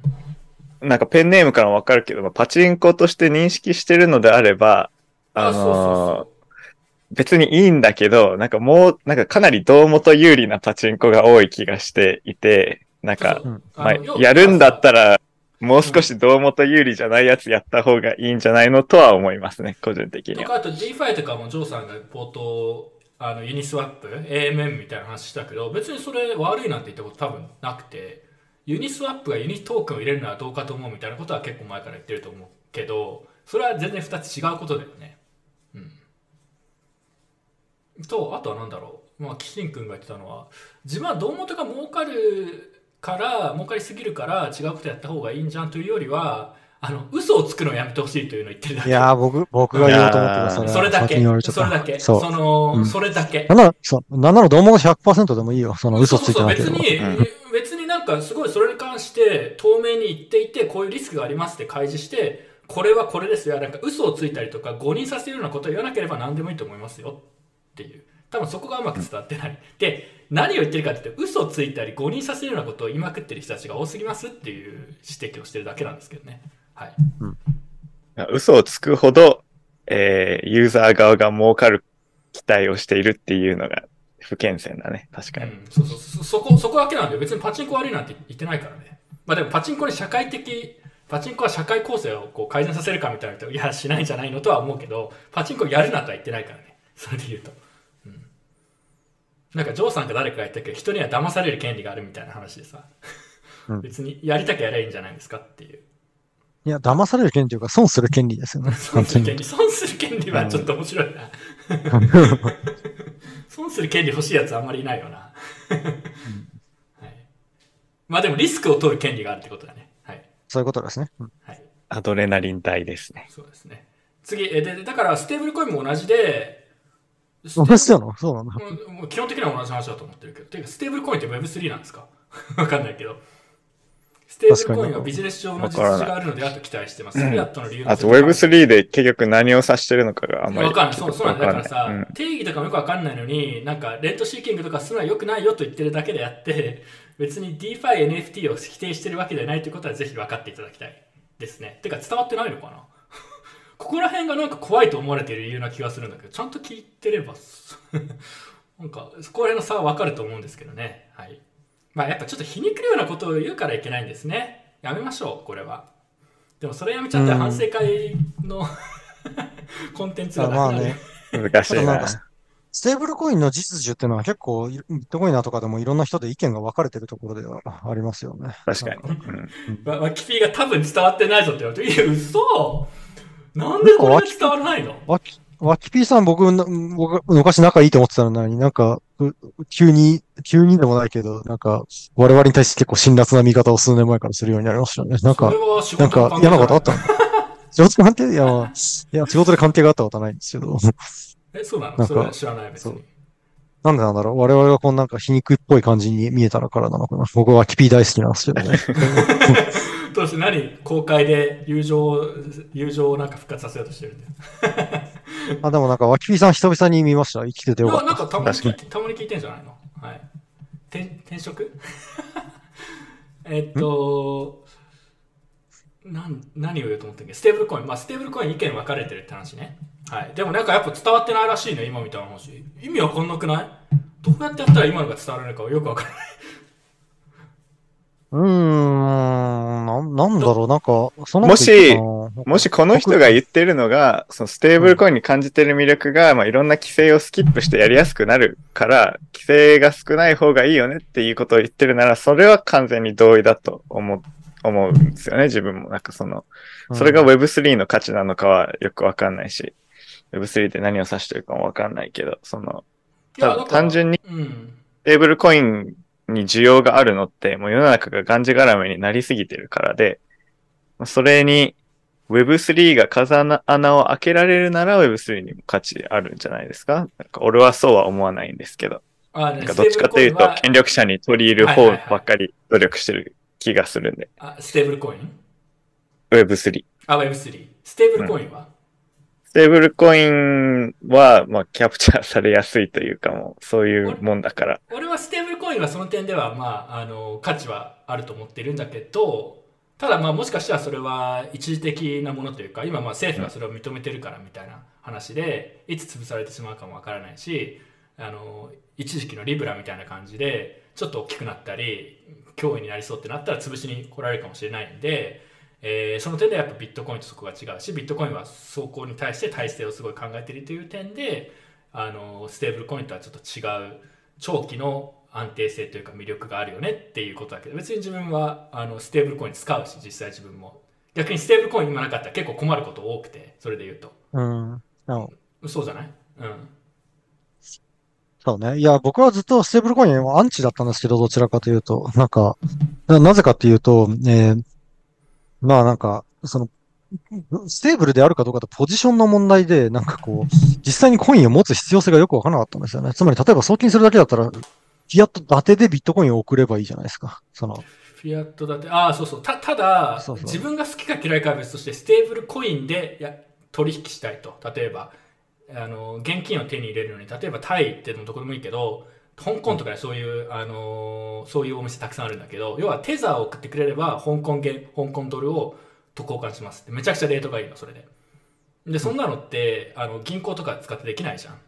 なんかペンネームからわかるけど、まあパチンコとして認識してるのであれば、あそうそうのー別にいいんだけど、なんかもう、なんかかなり胴元有利なパチンコが多い気がしていて、なんか、うん。まあやるんだったら、もう少し胴元有利じゃないやつやった方がいいんじゃないのとは思いますね、個人的には。とかあと DeFi とかもジョーさんが冒頭あのユニスワップ AMM みたいな話したけど別にそれ悪いなんて言ったこと多分なくてユニスワップがユニトークンを入れるのはどうかと思うみたいなことは結構前から言ってると思うけどそれは全然2つ違うことだよね。うんとあとは何だろう。まあキシン君が言ってたのは自分は胴元が儲かるから儲かりすぎるから違うことやった方がいいんじゃんというよりはあの嘘をつくのをやめてほしいというのを言ってるだけ。いやー、僕、僕が言おうと思ってたそれはそれだけ。それだけ。そ。の、うん。それだけ。なんなら、そう、なんなら、どうも100%でもいいよ。その嘘ついてないけど。別に、うん。別になんかすごいそれに関して透明に言っていてこういうリスクがありますって開示してこれはこれですよ。なんか嘘をついたりとか誤認させるようなことを言わなければ何でもいいと思いますよっていう。多分そこがうまく伝わってない、で何を言ってるかって言って嘘をついたり誤認させるようなことを言いまくってる人たちが多すぎますっていう指摘をしてるだけなんですけどね。はい。嘘をつくほど、えーユーザー側が儲かる期待をしているっていうのが不健全だね。確かに。うん、そうそう。そそこそこだけなんだよ。別にパチンコ悪いなんて言ってないからね。まあでもパチンコに社会的パチンコは社会構成をこう改善させるかみたいなといやしないんじゃないのとは思うけどパチンコやるなとは言ってないからねそれで言うと、うん、なんかジョーさんか誰かが言ったけ？ど人には騙される権利があるみたいな話でさ、うん別にやりたきゃやればいいんじゃないですかっていういや、騙される権利というか、損する権利ですよね。[laughs] 損する権利、損する権利はちょっと面白いな。[laughs] 損する権利欲しいやつあんまりいないよな。[laughs] はい、まあでもリスクを取る権利があるってことだね。はい。そういうことですね。うんはい。アドレナリン大ですね。そうですね。次、えで、だからステーブルコインも同じで、同じなの？そうなのもうもう基本的には同じ話だと思ってるけど。ていうか、ステーブルコインって Web3 なんですか？[laughs] わかんないけど。ステーブルコインはビジネス上の実需があるのであと期待してます。フィアットの理由のあと Web3 で結局何を指してるのかがあんまりわかんない。そう、そうなんだ。だからさ、うん定義とかもよくわかんないのに、なんか、レントシーキングとかするのは良くないよと言ってるだけであって、別に DeFi、NFT を否定してるわけではないということはぜひ分かっていただきたいですね。てか、伝わってないのかな？ここら辺がなんか怖いと思われている理由な気がするんだけど、ちゃんと聞いてれば、[laughs] なんか、そこら辺の差は分かると思うんですけどね。はい。まあ、やっぱちょっと皮肉るようなことを言うからいけないんですね。やめましょう、これは。でもそれやめちゃったら反省会の [laughs] コンテンツがなくなる。まあね。難しいなステーブルコインの実需っていうのは結構、ビットコインナーとかでもいろんな人で意見が分かれてるところではありますよね。確かに。うんわワキピーが多分伝わってないぞって言われて、いや、嘘なんでこれが伝わらないの？ワキ、ワキピーさん僕、な僕、昔仲いいと思ってたのに、なんか、う急に、急にでもないけど、なんか、我々に対して結構辛辣な見方を数年前からするようになりましたね。なんかなんか嫌なことあったの？[laughs] 仕事関係いや、まあいや、仕事で関係があったことはないんですけど、え、そうなの？それは知らない別に。なんでなんだろう我々がこんなんか皮肉っぽい感じに見えたからなのかな。僕はワキピー大好きなんですけどね。どうして何公開で友情を、友情をなんか復活させようとしてるんだよ。[laughs] あ、でもなんかワキピーさん久々に見ました。生きててよかった。なんかたまに聞い確て、たまに聞いてんじゃないの？はい。転転職？[laughs] えっと、なん、何を言おうと思ったっけ？ステーブルコイン。まあ、ステーブルコイン意見分かれてるって話ね。はい。でもなんかやっぱ伝わってないらしいね、今みたいな話。意味わかんなくない？どうやってやったら今のが伝わるのかよくわからない。[laughs] うーん、なんなんだろう、なんか、そのもしもしこの人が言ってるのが、そのステーブルコインに感じてる魅力が、まあいろんな規制をスキップしてやりやすくなるから、規制が少ない方がいいよねっていうことを言ってるなら、それは完全に同意だと思う、思うんですよね、自分も。なんかその、それが Web3 の価値なのかはよくわかんないし、Web3 って何を指してるかもわかんないけど、その、単純に。テーブルコインに需要があるのって、もう世の中ががんじがらめになりすぎてるからで、まあそれに Web3 が風穴を開けられるなら Web3 にも価値あるんじゃないですか？なんか俺はそうは思わないんですけど、あ、なんかどっちかというと権力者に取り入る方ばっかり努力してる気がするんで、あ、ステーブルコイン？Web3。あ、Web3。ステーブルコインは、ステーブルコインは、まあ、キャプチャーされやすいというかも、そういうもんだから。俺はステーブルコインはその点では、まあ、あの価値はあると思ってるんだけどただまあもしかしたらそれは一時的なものというか今まあ政府がそれを認めてるからみたいな話でいつ潰されてしまうかもわからないしあの一時期のリブラみたいな感じでちょっと大きくなったり脅威になりそうってなったら潰しに来られるかもしれないんで、えーその点でやっぱビットコインとそこが違うしビットコインはそこに対して耐性をすごい考えているという点であのステーブルコインとはちょっと違う長期の安定性というか魅力があるよねっていうことだけど別に自分はあのステーブルコイン使うし実際自分も。逆にステーブルコイン今なかったら結構困ること多くてそれで言うと。うん。あのそうじゃない？うん。そうね。いや、僕はずっとステーブルコインはアンチだったんですけど、どちらかというと、なんか、ななぜかっていうと、えーまあなんか、その、ステーブルであるかどうかとポジションの問題で、なんかこう、実際にコインを持つ必要性がよくわからなかったんですよね。つまり、例えば送金するだけだったら、フィアット当てでビットコインを送ればいいじゃないですか。その、フィアットだってああそうそうたただそうそう自分が好きか嫌いかは別としてステーブルコインでや取引したいと例えばあの現金を手に入れるのに例えばタイってのどこでもいいけど香港とかでそういう、あのそういうお店たくさんあるんだけど要はテザーを送ってくれれば香港元香港ドルをと交換しますってめちゃくちゃレートがいいのそれで。でそんなのってあの銀行とか使ってできないじゃん。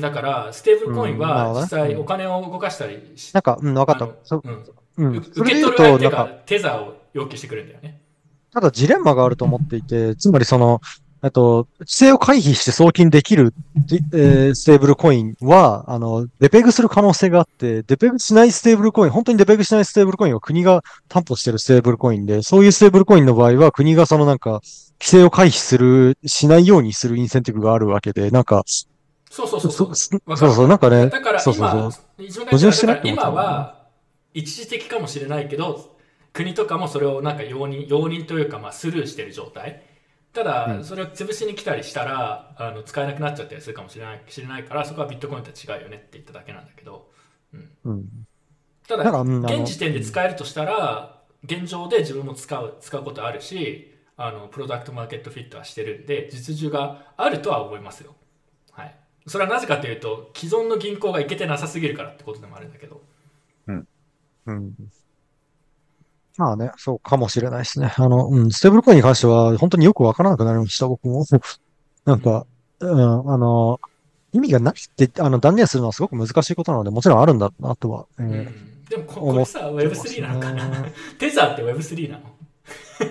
だからステーブルコインは実際お金を動かしたりしなんか、うん、わかった。うん。うん。受け取る相手が、テザーを要求してくるんだよね。ただジレンマがあると思っていて、つまりその、えっと、規制を回避して送金できる、えーステーブルコインは、あの、 depeg する可能性があって、 depeg しないステーブルコイン、本当に depeg しないステーブルコインは国が担保してるステーブルコインで、そういうステーブルコインの場合は国がそのなんか、規制を回避する、しないようにするインセンティブがあるわけで、なんか、そうそうそうそそう。そうそう、なんかね、だからそうそう今そう。、今は一時的かもしれないけど、国とかもそれをなんか容認、容認というかまあスルーしてる状態。ただ、うんそれを潰しに来たりしたら、あの使えなくなっちゃったりするかもしれない知れないから、そこはビットコインとは違うよねって言っただけなんだけど、うん。うんあの現時点で使えるとしたら、現状で自分も使う使うことあるし、あのプロダクトマーケットフィットはしてるんで、実需があるとは思いますよ。はい。それはなぜかというと、既存の銀行がいけてなさすぎるからってことでもあるんだけど。うん。まあね、そうかもしれないですね。あの、うん、ステーブルコインに関しては、本当によくわからなくなりました、僕も。[laughs] なんか、うん、あの、意味がないって、あの、断言するのはすごく難しいことなので、もちろんあるんだなとは。えうーんでもここれさ、Web3 なのかな [laughs] テザーって Web3 なの？[laughs]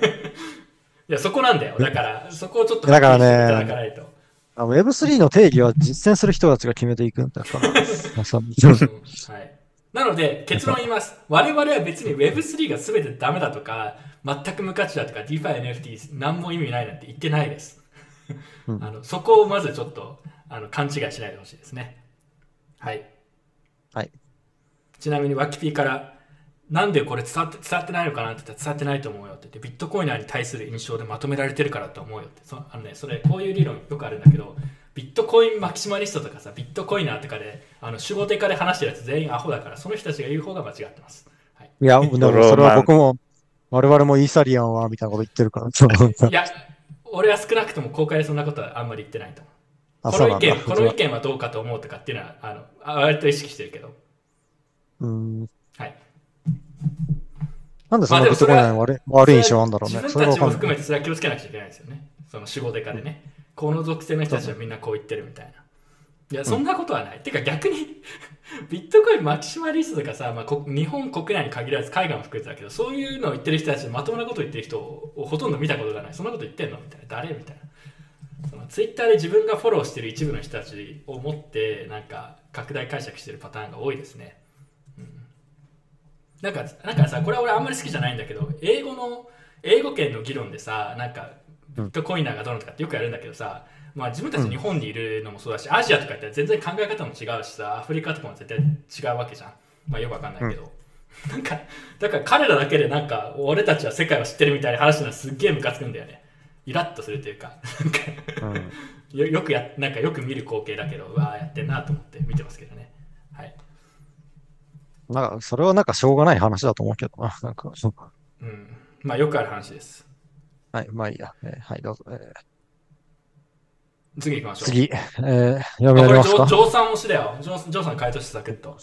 いや、そこなんだよ。だから、そこをちょっとだからねはっきりしていただかないと。あの Web3 の定義は実践する人たちが決めていくんだから。はい、なので結論言います。我々は別に Web3 が全てダメだとか全く無価値だとか DeFi、NFT 何も意味ないなんて言ってないです、うん。あのそこをまずちょっとあの勘違いしないでほしいですね。はい、はい、ちなみにワキピーからなんでこれ伝わって伝わってないのかなって言ったら伝わってないと思うよって言ってビットコイナーに対する印象でまとめられてるからと思うよって。そあの、ね、それこういう理論よくあるんだけどビットコインマキシマリストとかさビットコイナーとかであの守護デカで話してるやつ全員アホだからその人たちが言う方が間違ってます、はい、いや、でもそれは僕も、我々もイーサリアンは、みたいなこと言ってるから。そういや俺は少なくとも公開でそんなことはあんまり言ってないと思うあ、この意見。この意見はどうかと思うとかっていうのはあのあ割と意識してるけどうん。はいなんでそんなビットコインに悪い悪い印象なんだろうね。自それ分たちも含。めてそれは気をつけなくちゃいけないですよね。その守護デカでね。この属性の人たちはみんなこう言ってるみたいな。いや、そんなことはない。てか逆に、[laughs] ビットコインマキシマリストとかさ、まあ、こ日本国内に限らず海外も含めてだけど、そういうのを言ってる人たちでまともなことを言ってる人をほとんど見たことがない。そんなこと言ってんのみたいな。誰みたいな。そのツイッターで自分がフォローしてる一部の人たちを持って、なんか拡大解釈してるパターンが多いですね。なんか、なんかさ、これは俺あんまり好きじゃないんだけど、英語の、英語圏の議論でさ、なんか、ビットコイナーがどうのとかってよくやるんだけどさ、まあ自分たち日本にいるのもそうだし、アジアとかって全然考え方も違うしさ、アフリカとかも絶対違うわけじゃん。まあよくわかんないけど。なんか、だから彼らだけでなんか、俺たちは世界を知ってるみたいな話すのはすっげえムカつくんだよね。イラッとするというか、なんかうんよよくや、なんかよく見る光景だけど、うわーやってんなと思って見てますけどね。はい。なんか、それはなんかしょうがない話だと思うけどな。なんか、うん。まあよくある話です。はい、まあいいや。えーはい、どうぞ。えー次行きましょう。次、えー読み上げますか？ジョジョーさん推しだよ。ジョージョーさん回答してサクッと。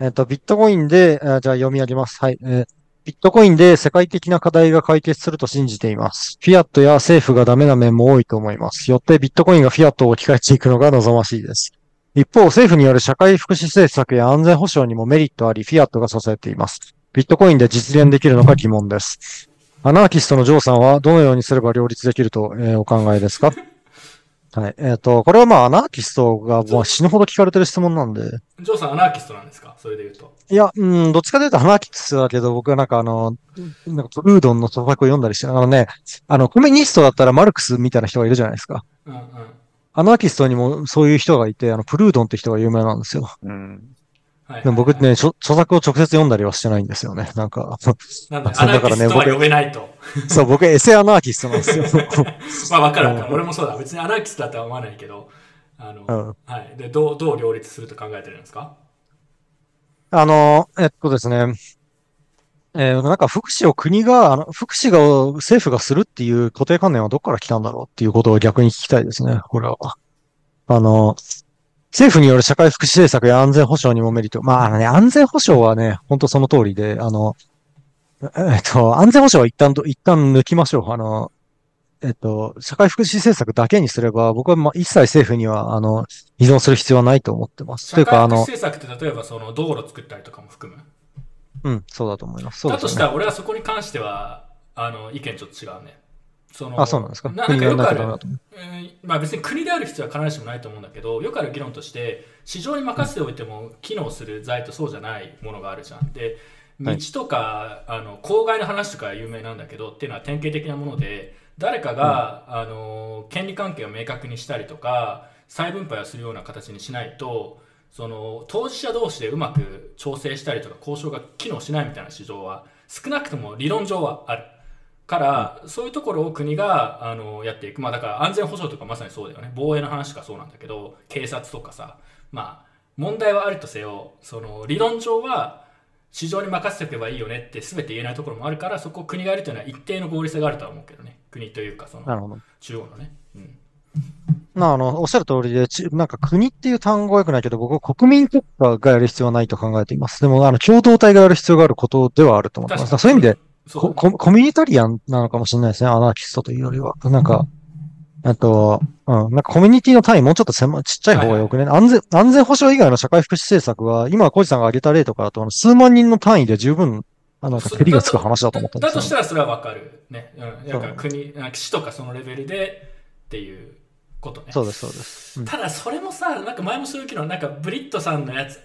えっと、ビットコインで、えーじゃあ読み上げます。はい。えービットコインで世界的な課題が解決すると信じています。フィアットや政府がダメな面も多いと思います。よってビットコインがフィアットを置き換えていくのが望ましいです。一方、政府による社会福祉政策や安全保障にもメリットあり、フィアットが支えています。ビットコインで実現できるのか疑問です。アナーキストのジョーさんはどのようにすれば両立できると、えーお考えですか？[laughs] はい。えっ、と、これはまあ、アナーキストがもう死ぬほど聞かれてる質問なんで、ジョーさん、アナーキストなんですか？それで言うと。いや、うん、どっちかというとアナーキストだけど、僕はなんかあの、なんかプルードンの著作を読んだりして、あのね、あの、コミュニストだったらマルクスみたいな人がいるじゃないですか。うんうん。アナーキストにもそういう人がいて、あの、プルードンって人が有名なんですよ。うん。はいでも僕ね、著著作を直接読んだりはしてないんですよね。なんか、なん [laughs] だ、からね僕呼べないと。そう、僕エセアナーキストなんですよ。[laughs] まあ、わかるわかる。うん俺もそうだ。別にアナーキストだとは思わないけど、あの、うんはい。で、どう、どう両立すると考えてるんですか？あの、えっとですね、えーなんか福祉を国が、あの福祉が政府がするっていう固定観念はどこから来たんだろうっていうことを逆に聞きたいですね、これは。あの、政府による社会福祉政策や安全保障にもメリット。まあ、あのね、安全保障はね、本当その通りで、あの、えっと、安全保障は一旦ど、一旦抜きましょう。あの、えっと、社会福祉政策だけにすれば、僕はまあ一切政府には、あの、依存する必要はないと思ってます。というか、あ社会福祉の、政策って例えばその道路作ったりとかも含む？うん、そうだと思います。そうですよねだとしたら俺はそこに関しては、あの、意見ちょっと違うね。そのあ、そうなんですか？なんかよくあるまあ、別に国である必要は必ずしもないと思うんだけどよくある議論として市場に任せておいても機能する財とそうじゃないものがあるじゃん。で道はいとか、あの公害の話とか有名なんだけどっていうのは典型的なもので誰かが、あの権利関係を明確にしたりとか再分配をするような形にしないとその当事者同士でうまく調整したりとか交渉が機能しないみたいな市場は少なくとも理論上はある。から、そういうところを国があのやっていく、まあ、だから安全保障とかまさにそうだよね、防衛の話とかそうなんだけど、警察とかさ、まあ、問題はあるとせよ、その理論上は市場に任せておけばいいよねって全て言えないところもあるから、そこを国がやるというのは一定の合理性があるとは思うけどね、国というか、そのなるほど。中央のね。うんまあ、あの、おっしゃる通りで、ちなんか国っていう単語は良くないけど、僕は国民国家がやる必要はないと考えています。でも、あの、共同体がやる必要があることではあると思ってます。そういう意味で、コココミュニタリアンなのかもしれないですね。アナーキストというよりは。なんか、えっと、うん、なんかコミュニティの単位もうちょっと狭ちっちゃい方がよくね。安全、安全保障以外の社会福祉政策は、今、小路さんが挙げた例とかだと、数万人の単位で十分、あの、なんか、そう照りがつく話だと思ったんでだとすよ。したらそれはわかる。ね。うん。なんか国、なんか市とかそのレベルでっていうことね。そうです、そうです。うんただそれもさ、なんか前もそういうけど、なんかブリットさんのやつ、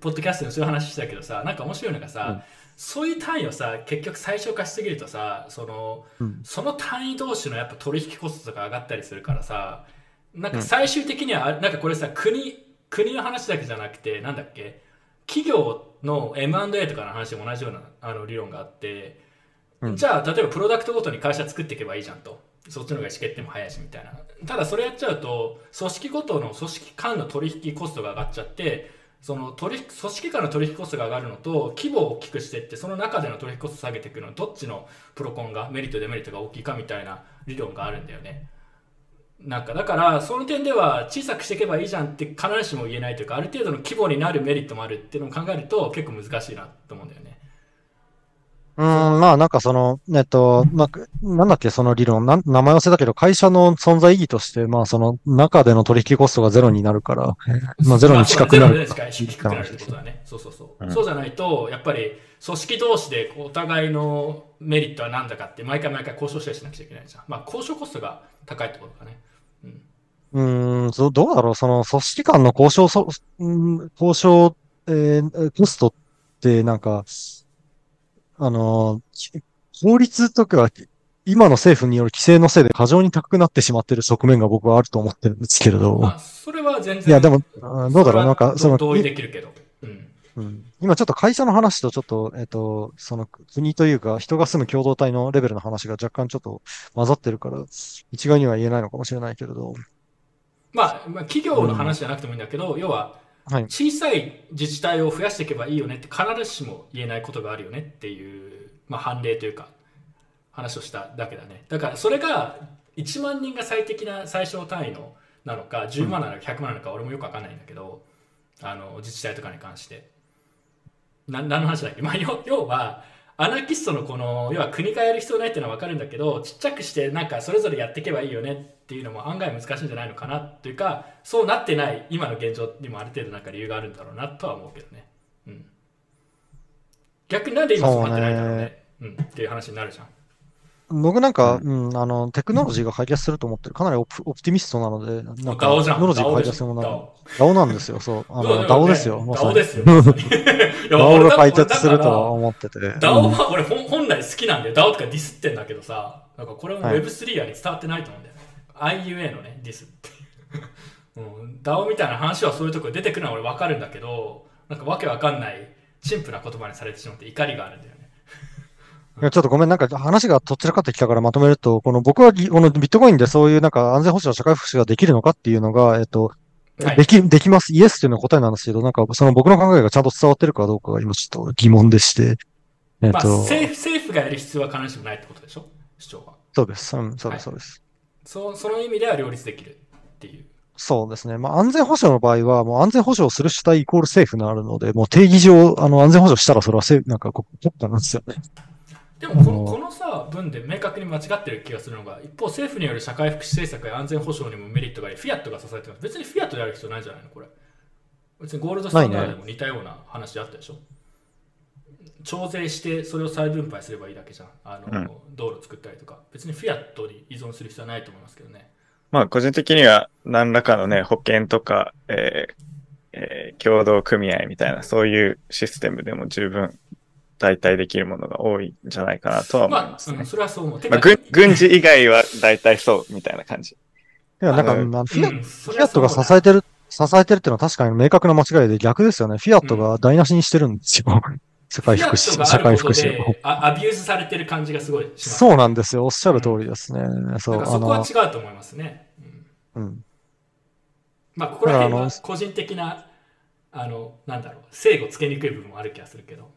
ポッドキャストでそういう話したけどさ、なんか面白いのがさ、うんそういう単位をさ、結局最小化しすぎるとさ、その、うん。その単位同士のやっぱ取引コストとか上がったりするからさ、なんか最終的には、なんかこれさ、国、国の話だけじゃなくて、なんだっけ、企業の M&A とかの話も同じようなあの理論があって、うん。じゃあ例えばプロダクトごとに会社作っていけばいいじゃんと。そっちの方が意思決定も早いしみたいな。ただそれやっちゃうと組織ごとの組織間の取引コストが上がっちゃってその取引組織間の取引コストが上がるのと規模を大きくしていってその中での取引コストを下げていくのどっちのプロコンがメリットデメリットが大きいかみたいな理論があるんだよね。なんかだからその点では小さくしていけばいいじゃんって必ずしも言えないというかある程度の規模になるメリットもあるっていうのを考えると結構難しいなと思うんだよね。うーん、まあなんかその、えっと、まあ、なんだっけ、その理論、なん名前忘れたけど、会社の存在意義として、まあその中での取引コストがゼロになるから、まあゼロに近くなるまあゼロに近くなるってことだね。そうそうそう。うんそうじゃないと、やっぱり組織同士でお互いのメリットは何だかって毎回毎回交渉したりしなくちゃいけないじゃん。まあ交渉コストが高いってことかね。うん。うーん、どどうだろう、その組織間の交渉そ、うん交渉、えーコストってなんか、あの、き法律とか、今の政府による規制のせいで過剰に高くなってしまっている側面が僕はあると思ってるんですけれど。まあそれは全然。いや、でも、あどうだろう、なんか、その、同意できるけど。うん。うん今ちょっと会社の話とちょっと、えっと、その国というか人が住む共同体のレベルの話が若干ちょっと混ざってるから、一概には言えないのかもしれないけれど。まあ、まあ、企業の話じゃなくてもいいんだけど、要ははい。小さい自治体を増やしていけばいいよねって必ずしも言えないことがあるよねっていう、まあ、判例というか話をしただけだね。だからそれが1万人が最適な最小単位のなのか10万なのか100万なのか俺もよく分かんないんだけど、あの自治体とかに関して。な何の話だっけ、まあ、要要はアナキストのこの要は国がやる必要ないっていうのは分かるんだけどちっちゃくしてなんかそれぞれやっていけばいいよねっていうのも案外難しいんじゃないのかなというかそうなってない今の現状にもある程度なんか理由があるんだろうなとは思うけどね、うん、逆になんで今そうなってないんだろうね。うん、っていう話になるじゃん僕なんか、うん、あの、テクノロジーが解決すると思ってる。かなりオプオプティミストなので、なんか、テクノロジーが解決するものなダオなんですよ、そう。あの、ダオですよ。ダオですよ。[laughs] ダオが解決するとは俺思ってて。ダオうんは俺本本来好きなんだよ。ダオとかディスってんだけどさ、なんかこれもはい Web3 はに伝わってないと思うんだよね。IUA のね、ディスって。[laughs] うん、ダオみたいな話はそういうところ出てくるのは俺わかるんだけど、なんかわけわかんない、陳腐な言葉にされてしまって怒りがあるんだよね。いやちょっとごめん、なんか話がとっちらかってきたからまとめると、この僕はぎこのビットコインでそういうなんか安全保障、社会福祉ができるのかっていうのが、えっと、はいでき、できます。イエスっていうのが答えなんですけど、なんかその僕の考えがちゃんと伝わってるかどうかが今ちょっと疑問でして。えっまあ、と、政府政府がやる必要は必ずしもないってことでしょ？主張は。そうです。うん、そうはいです、そうです。そうその意味では両立できるっていう。そうですね。まあ、安全保障の場合は、もう安全保障をする主体イコール政府になるので、もう定義上、あの、安全保障したらそれは政府、なんか国家なんですよね。でもこのこのさ文で明確に間違ってる気がするのが一方政府による社会福祉政策や安全保障にもメリットがありフィアットが支えてます。別にフィアットである必要ないんじゃないのこれ。別にゴールドスタンダードでも似たような話あったでしょ。徴税してそれを再分配すればいいだけじゃん。あの、うん。道路作ったりとか。別にフィアットに依存する必要はないと思いますけどね。まあ、個人的には何らかのね、保険とか、えーえー共同組合みたいな、そういうシステムでも十分代替できるものが多いんじゃないかなとは思いまあ、ますねうん、。それはそう思うてまあ、か軍軍事以外は大体そうみたいな感じ。いや、なんか、うんまあフィアットが支えてる、支えてるっていうのは確かに明確な間違いで逆ですよね。フィアットが台無しにしてるんですよ。[laughs] 世界福祉、社会福祉を。アビューズされてる感じがすごいしますそうなんですよ。おっしゃる通りですね。そう、あだからそこはの、違うと思いますね、うんうん。まあここら辺は個人的なあのなんだろう制御つけにくい部分もある気がするけどはい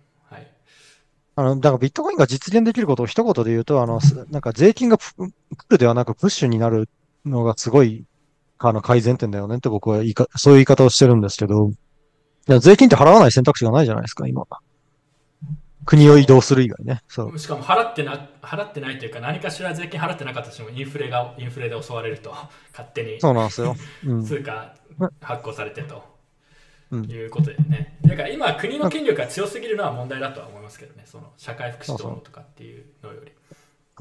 あの、だからビットコインが実現できることを一言で言うと、あの、すなんか税金がプ来るではなくプッシュになるのがすごい、あの、改善点だよねって僕は言いか、そういう言い方をしてるんですけど、税金って払わない選択肢がないじゃないですか、今。国を移動する以外ね。そう。しかも払ってな払ってないというか何かしら税金払ってなかったとしてもインフレがインフレで襲われると勝手にそうなんですよ。うん。通貨発行されてとうんいうことでね。だから今国の権力が強すぎるのは問題だとは思いますけどね。その社会福祉等のとかっていうのより。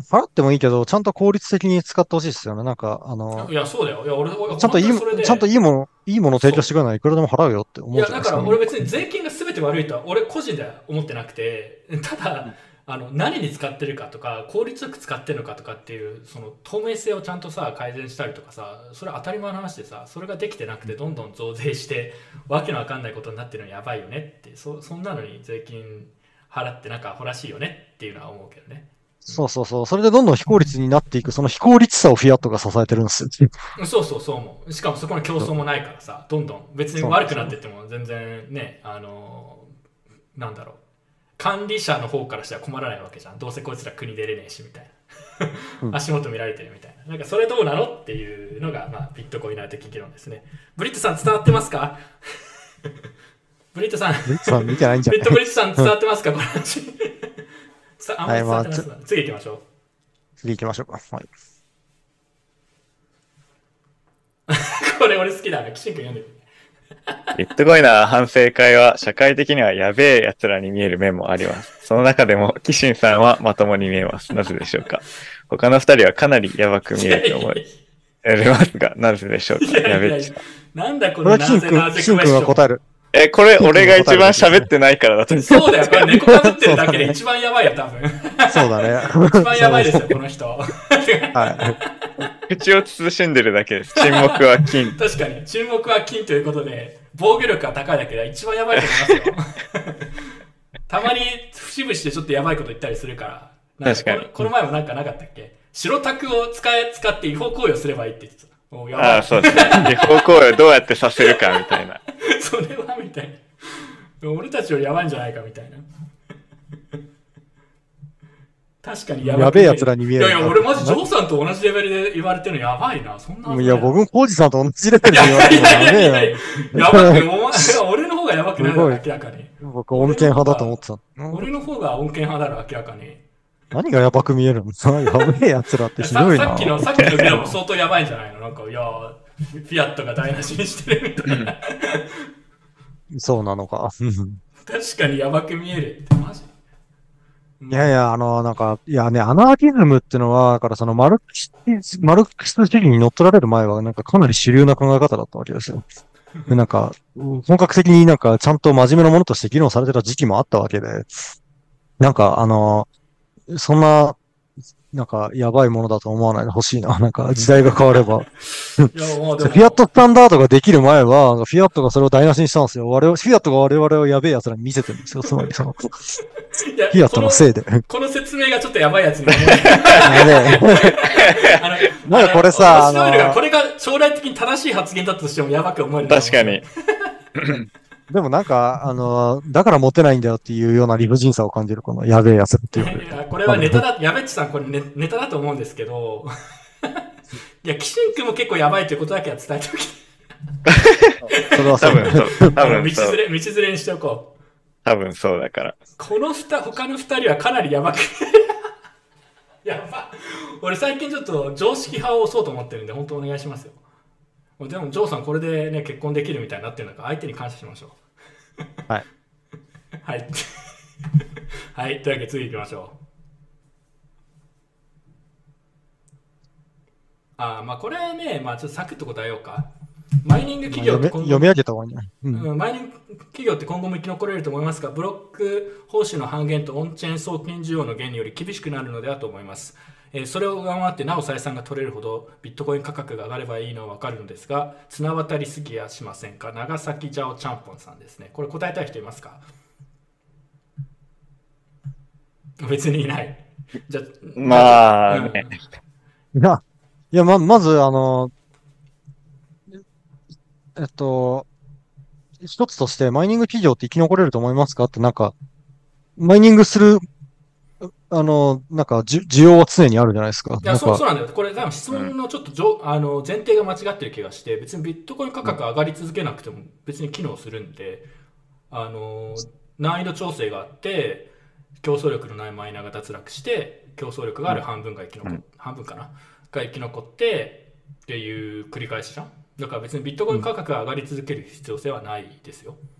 払ってもいいけど、ちゃんと効率的に使ってほしいですよね。なんか、あのい、やそうだよ。いや俺俺ちゃんといいちゃんといいもの、いいものを提供してくれないいくらでも払うよって思いうやだじゃないですか。から俺別に税金が全て悪いとは俺個人では思ってなくてただあの何に使ってるかとか効率よく使ってるのかとかっていうその透明性をちゃんとさ改善したりとかさそれは当たり前の話でさそれができてなくてどんどん増税してわけのわかんないことになってるのやばいよねってそそんなのに税金払ってなんかアホらしいよねっていうのは思うけどね。そうそうそう。それでどんどん非効率になっていく、その非効率さをフィアットが支えてるんです。よ。そうそうそう思う。しかもそこの競争もないからさどんどん。別に悪くなってっても全然ねあのなんだろう管理者の方からしては困らないわけじゃん。どうせこいつら国出れねえしみたいな、うん。足元見られてるみたいな。なんかそれどうなのっていうのが、まあ、ビットコインな的議論ですね。ブリットさん伝わってますか？[laughs] ブリットさん。ブリッツさん見てないんじゃない？ブリットブリットさん伝わってますか？この話。さあんまり伝わってます、は次行きましょう。次行きましょうか。はい。[laughs] これ俺好きだな。キシン君読んで。ビットコインな反省会は社会的にはやべえ奴らに見える面もあります。その中でも、キシンさんはまともに見えます。なぜでしょうか？[laughs] 他の二人はかなりやばく見えると思いますが、なぜでしょうか？いやべえ。なんだここれはキンのなぜな君、キン君が答える。え、これ [laughs] 俺が一番喋ってないからだと思う。そうだよ、これ猫かぶってるだけで一番やばいよ、多分。そうだね。一番やばいですよ、この人。はい。口を慎んでるだけです。沈黙は金。[laughs] 確かに、注目は金ということで、防御力が高いだけで一番やばいと思いますよ。[laughs] たまに節々でちょっとやばいこと言ったりするから。なん確かにこのこの前もなんかなかったっけ？白タクを使え使って違法行為をすればいいって言ってた。やばいああ、そうですね。違法行為をどうやってさせるかみたいな。[laughs] それはみたいな。俺たちよりやばいんじゃないかみたいな。確かにやばい。やべえ奴らに見えるいやいや、俺マジジョーさんと同じレベルで言われてるのやばいな。そんないいや、僕もコージさんと同じレベルで言われてもいやいダメやばくて、お前いや俺の方がやばくないだろ、すごい明らかに。僕、穏健派だと思ってた。俺の方が穏健派だろ、明らかに。何がやばく見えるの？[laughs] やべえ奴らってひさどいなさっ。きの、さっきのビデオも相当やばいんじゃないの？なんか、いや、フィアットが台無しにしてるみたいな。そうなのか。う [laughs] ん確かにやばく見えるって、マジ？いやいや、あの、なんか、いやね、アナーキズムってのは、だからそのマルクス、マルクス主義に乗っ取られる前は、なんかかなり主流な考え方だったわけですよ。で、なんか、本格的になんかちゃんと真面目なものとして議論されてた時期もあったわけで、なんか、あの、そんな、なんか、やばいものだと思わないでほしいな。[laughs] なんか、時代が変われば。[laughs] フィアットスタンダードができる前は、フィアットがそれを台無しにしたんですよ。我々、フィアットが我々をやべえ奴らに見せてるんですよ。つまりその、フ [laughs] いやィアットのせいで。このこの説明がちょっとやばいやつになんかこれさあのこれが将来的に正しい発言だったとしてもやばく思えるな確かに。でもなんか、あの、だからモテないんだよっていうような理不尽さを感じる、このやべえやつっていう。いやこれはネタだ、やべっちさん、これネネタだと思うんですけど、いや、キシン君も結構やばいということだけは伝えておきそれは。多分。多分。道連れ、道連れにしておこう。多分そうだから。このふた、他の二人はかなりやばくやば。俺最近ちょっと常識派を押そうと思ってるんで、本当お願いしますよ。でも、ジョーさんこれでね、結婚できるみたいになってるんだから、相手に感謝しましょう。はい。はい。[laughs] はい、というわけで次行きましょう。あーまあこれね、まあちょっとサクッと答えようか。マイニング企業って今後読み上げた方がいい。うんマイニング企業って今後も生き残れると思いますが、ブロック報酬の半減とオンチェーン送金需要の減により厳しくなるのではと思います。えーそれを上回ってなお採算が取れるほどビットコイン価格が上がればいいのはわかるのですが、綱渡りすぎやしませんか？長崎ジャオチャンポンさんですね。これ答えたい人いますか？別にいない。じゃまあね、いや、いや、ま、まず、あの、えっと、一つとして、マイニング企業って生き残れると思いますか？って、なんか、マイニングする、あの、なんか、じゅ需要は常にあるじゃないですか。いやそうそうなんだよ。これ多分質問のちょっとじょ、あの前提が間違ってる気がして、別にビットコイン価格上がり続けなくても別に機能するんで、あの難易度調整があって、競争力のないマイナーが脱落して、競争力がある半分が生き残っ、うん半分かな？が生き残ってっていう繰り返しじゃん？だから別にビットコイン価格が上がり続ける必要性はないですよ。で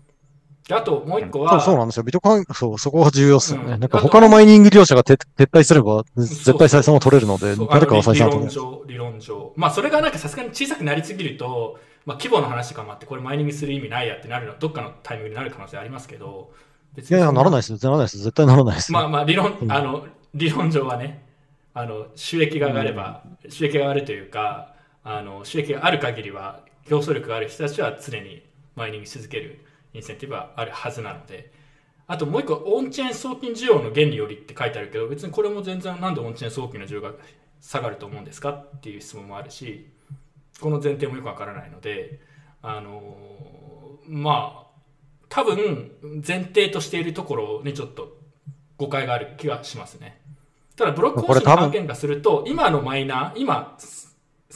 あともう一個そうは、そうなんですよ。ビットコイン、そう、そこが重要ですよね。うんなんか他のマイニング業者が撤撤退すれば、絶対採算を取れるので誰かは採算を取れる。理論上、理論上。まあ、それがなんかさすがに小さくなりすぎると、まあ、規模の話とかもあって、これマイニングする意味ないやってなるの、どっかのタイミングになる可能性ありますけど、別いやいや、ならないい。ですよ。ならないです。絶対ならないですよ。まあまあ、理論う、んあの、理論上はね、あの、収益が上がれば、収益が上がるというか、あの、収益がある限りは、競争力がある人たちは常にマイニングし続けるインセンティブはあるはずなので、あともう一個、オンチェーン送金需要の原理よりって書いてあるけど、別にこれも全然なんでオンチェーン送金の需要が下がると思うんですかっていう質問もあるし、この前提もよくわからないので、あのーまあ、多分前提としているところにちょっと誤解がある気がしますね。ただ、ブロック方式の半減がすると、今のマイナー、今、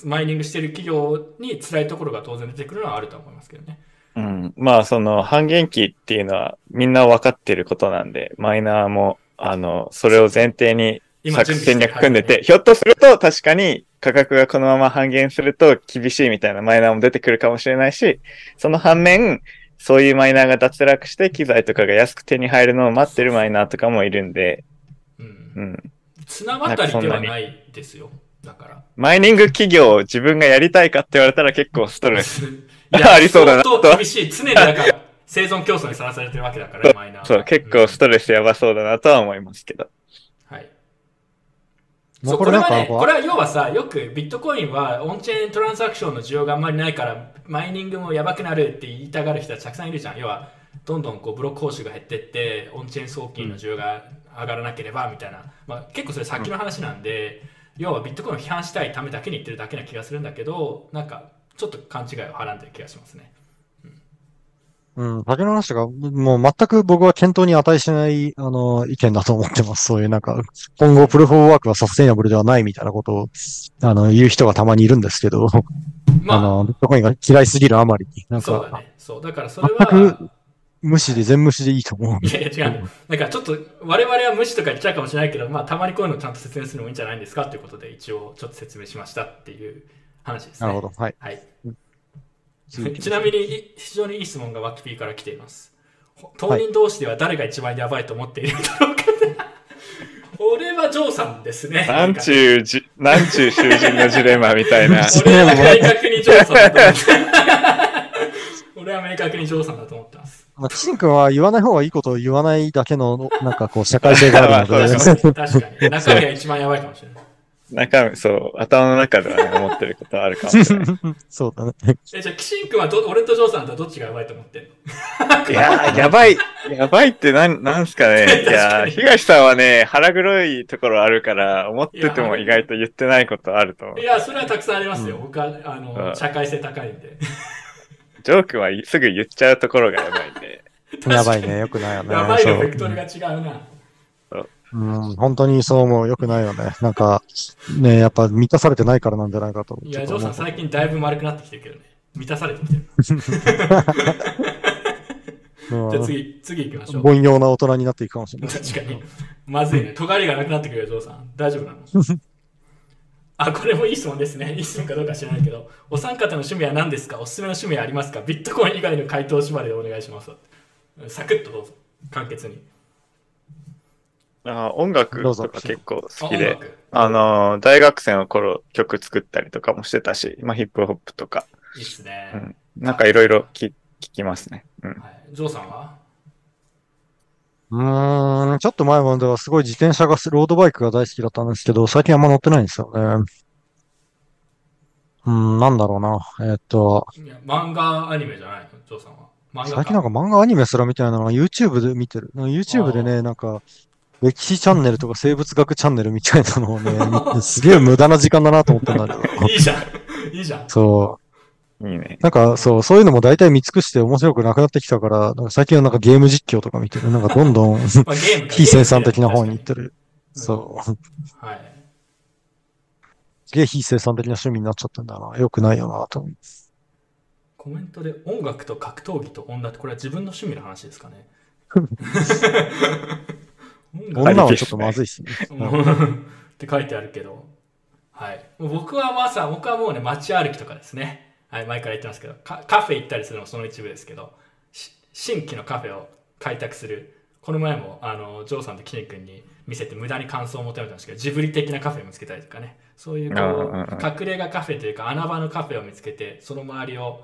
マイニングしている企業に辛いところが当然出てくるのはあると思いますけどね。うん。まあ、その半減期っていうのはみんな分かってることなんで、マイナーも、あの、それを前提に作戦略組んでて、ひょっとすると確かに価格がこのまま半減すると厳しいみたいなマイナーも出てくるかもしれないし、その反面、そういうマイナーが脱落して機材とかが安く手に入るのを待ってるマイナーとかもいるんで、うんう。ん。綱渡りではないですよ。だから。マイニング企業を自分がやりたいかって言われたら結構ストレス。[laughs] いありそうだな相当厳しい。常にだから、生存競争にさらされてるわけだから、[laughs] マイナーは。そう、結構ストレスやばそうだなとは思いますけど。はい。まあそうこれはね、これは要はさ、よくビットコインはオンチェーントランザクションの需要があんまりないから、マイニングもやばくなるって言いたがる人はたくさんいるじゃん。要は、どんどんこうブロック報酬が減ってって、オンチェーン送金の需要が上がらなければみたいな、まあ、結構それ先の話なんで、要はビットコインを批判したいためだけに言ってるだけな気がするんだけど、なんかちょっと勘違いをはらんでる気がしますね。うん、先の話が、もう全く僕は検討に値しない、あの、意見だと思ってます。そういうなんか、今後プルフォーワークはサステイナブルではないみたいなことを、あの、言う人がたまにいるんですけど、まあ、あの、ビットコインが嫌いすぎるあまりに、なんか、そうだね。そう、だからそれ全はく、無視で全無視でいいと思う。いやいや違う。なんかちょっと我々は無視とか言っちゃうかもしれないけど、まあたまにこういうのちゃんと説明するのもいいんじゃないんですかということで一応ちょっと説明しましたっていう話ですね。なるほど。はい。はい。ちなみにい非常にいい質問がワキピーから来ています。ほ当人同士では誰が一番やばいと思っているんだろうか俺 [laughs] はジョーさんですね。なんちゅうじ、なんちゅう囚人のジレンマみたいな。[laughs] 俺は明確にジョーさんだと思って。[laughs] 俺は明確にジョーさんだと思ってます。まあ、キシン君は言わない方がいいことを言わないだけの、なんかこう、社会性があるので、確かに。中身が一番やばいかもしれない。中身、そう、頭の中ではね、思ってることはあるかもしれない。[laughs] そうだね。え、じゃあ、キシン君はど俺とジョーさんとどっちがやばいと思ってんの？[laughs] いやー、やばい、やばいってなん、なんすかね。[laughs] いや東さんはね、腹黒いところあるから、思ってても意外と言ってないことあると思うい。や、それはたくさんありますよ。僕は、あの、うん社会性高いんで。ジョークはすぐ言っちゃうところがやばいんで。やばいね。よくないよね。やばいのベクトルが違うな。うん、本当にそう思う。よくないよね。なんか、ね、やっぱ満たされてないからなんじゃないかと。いや、ジョーさん最近だいぶ丸くなってきてるけどね。満たされてきてる。う [laughs] んじゃあ次、次行きましょう。凡庸な大人になっていくかもしれない。確かに。まずいね。尖りがなくなってくるよ、ジョーさん。大丈夫なの？[laughs] あ、これもいい質問ですね。いい質問かどうか知らないけど。お三方の趣味は何ですか？おすすめの趣味はありますか？ビットコイン以外の回答縛りでお願いします。サクッとどうぞ。簡潔に。あ音楽とか結構好あきで、あの、大学生の頃曲作ったりとかもしてたし、まあヒップホップとか、いいっすね。うんなんかいろいろ聞聞きますね。うん。はい、ジョーさんは？うーん、ちょっと前まではすごい自転車が、ロードバイクが大好きだったんですけど、最近あんま乗ってないんですよね。うん、なんだろうな。えっと、漫画アニメじゃないの？ジョーさんは？最近なんか漫画アニメすらみたいなのが YouTube で見てる。YouTube でね、なんか、歴史チャンネルとか生物学チャンネルみたいなのをね、見 [laughs] てすげえ無駄な時間だなと思ってんだけど。いいじゃん。いいじゃん。そう。いいね。なんか、そう、そういうのも大体見尽くして面白くなくなってきたから、なんか最近はなんかゲーム実況とか見てる。なんかどんどん [laughs] まあ、非生産的な方に行ってる。うんそう。はい。すげえ非生産的な趣味になっちゃったんだな。よくないよな、と思う。コメントで音楽と格闘技と女ってこれは自分の趣味の話ですかね [laughs] 女はちょっとまずいっすね。[laughs] って書いてあるけど、はい、僕はまさ僕はもうね街歩きとかですね、はい、前から言ってますけど。カカフェ行ったりするのもその一部ですけど。し新規のカフェを開拓する。この前もあのジョーさんとキネ君に見せて無駄に感想を求めたんですけどジブリ的なカフェを見つけたりとかね。そういうこう隠れ家カフェというか穴場のカフェを見つけてその周りを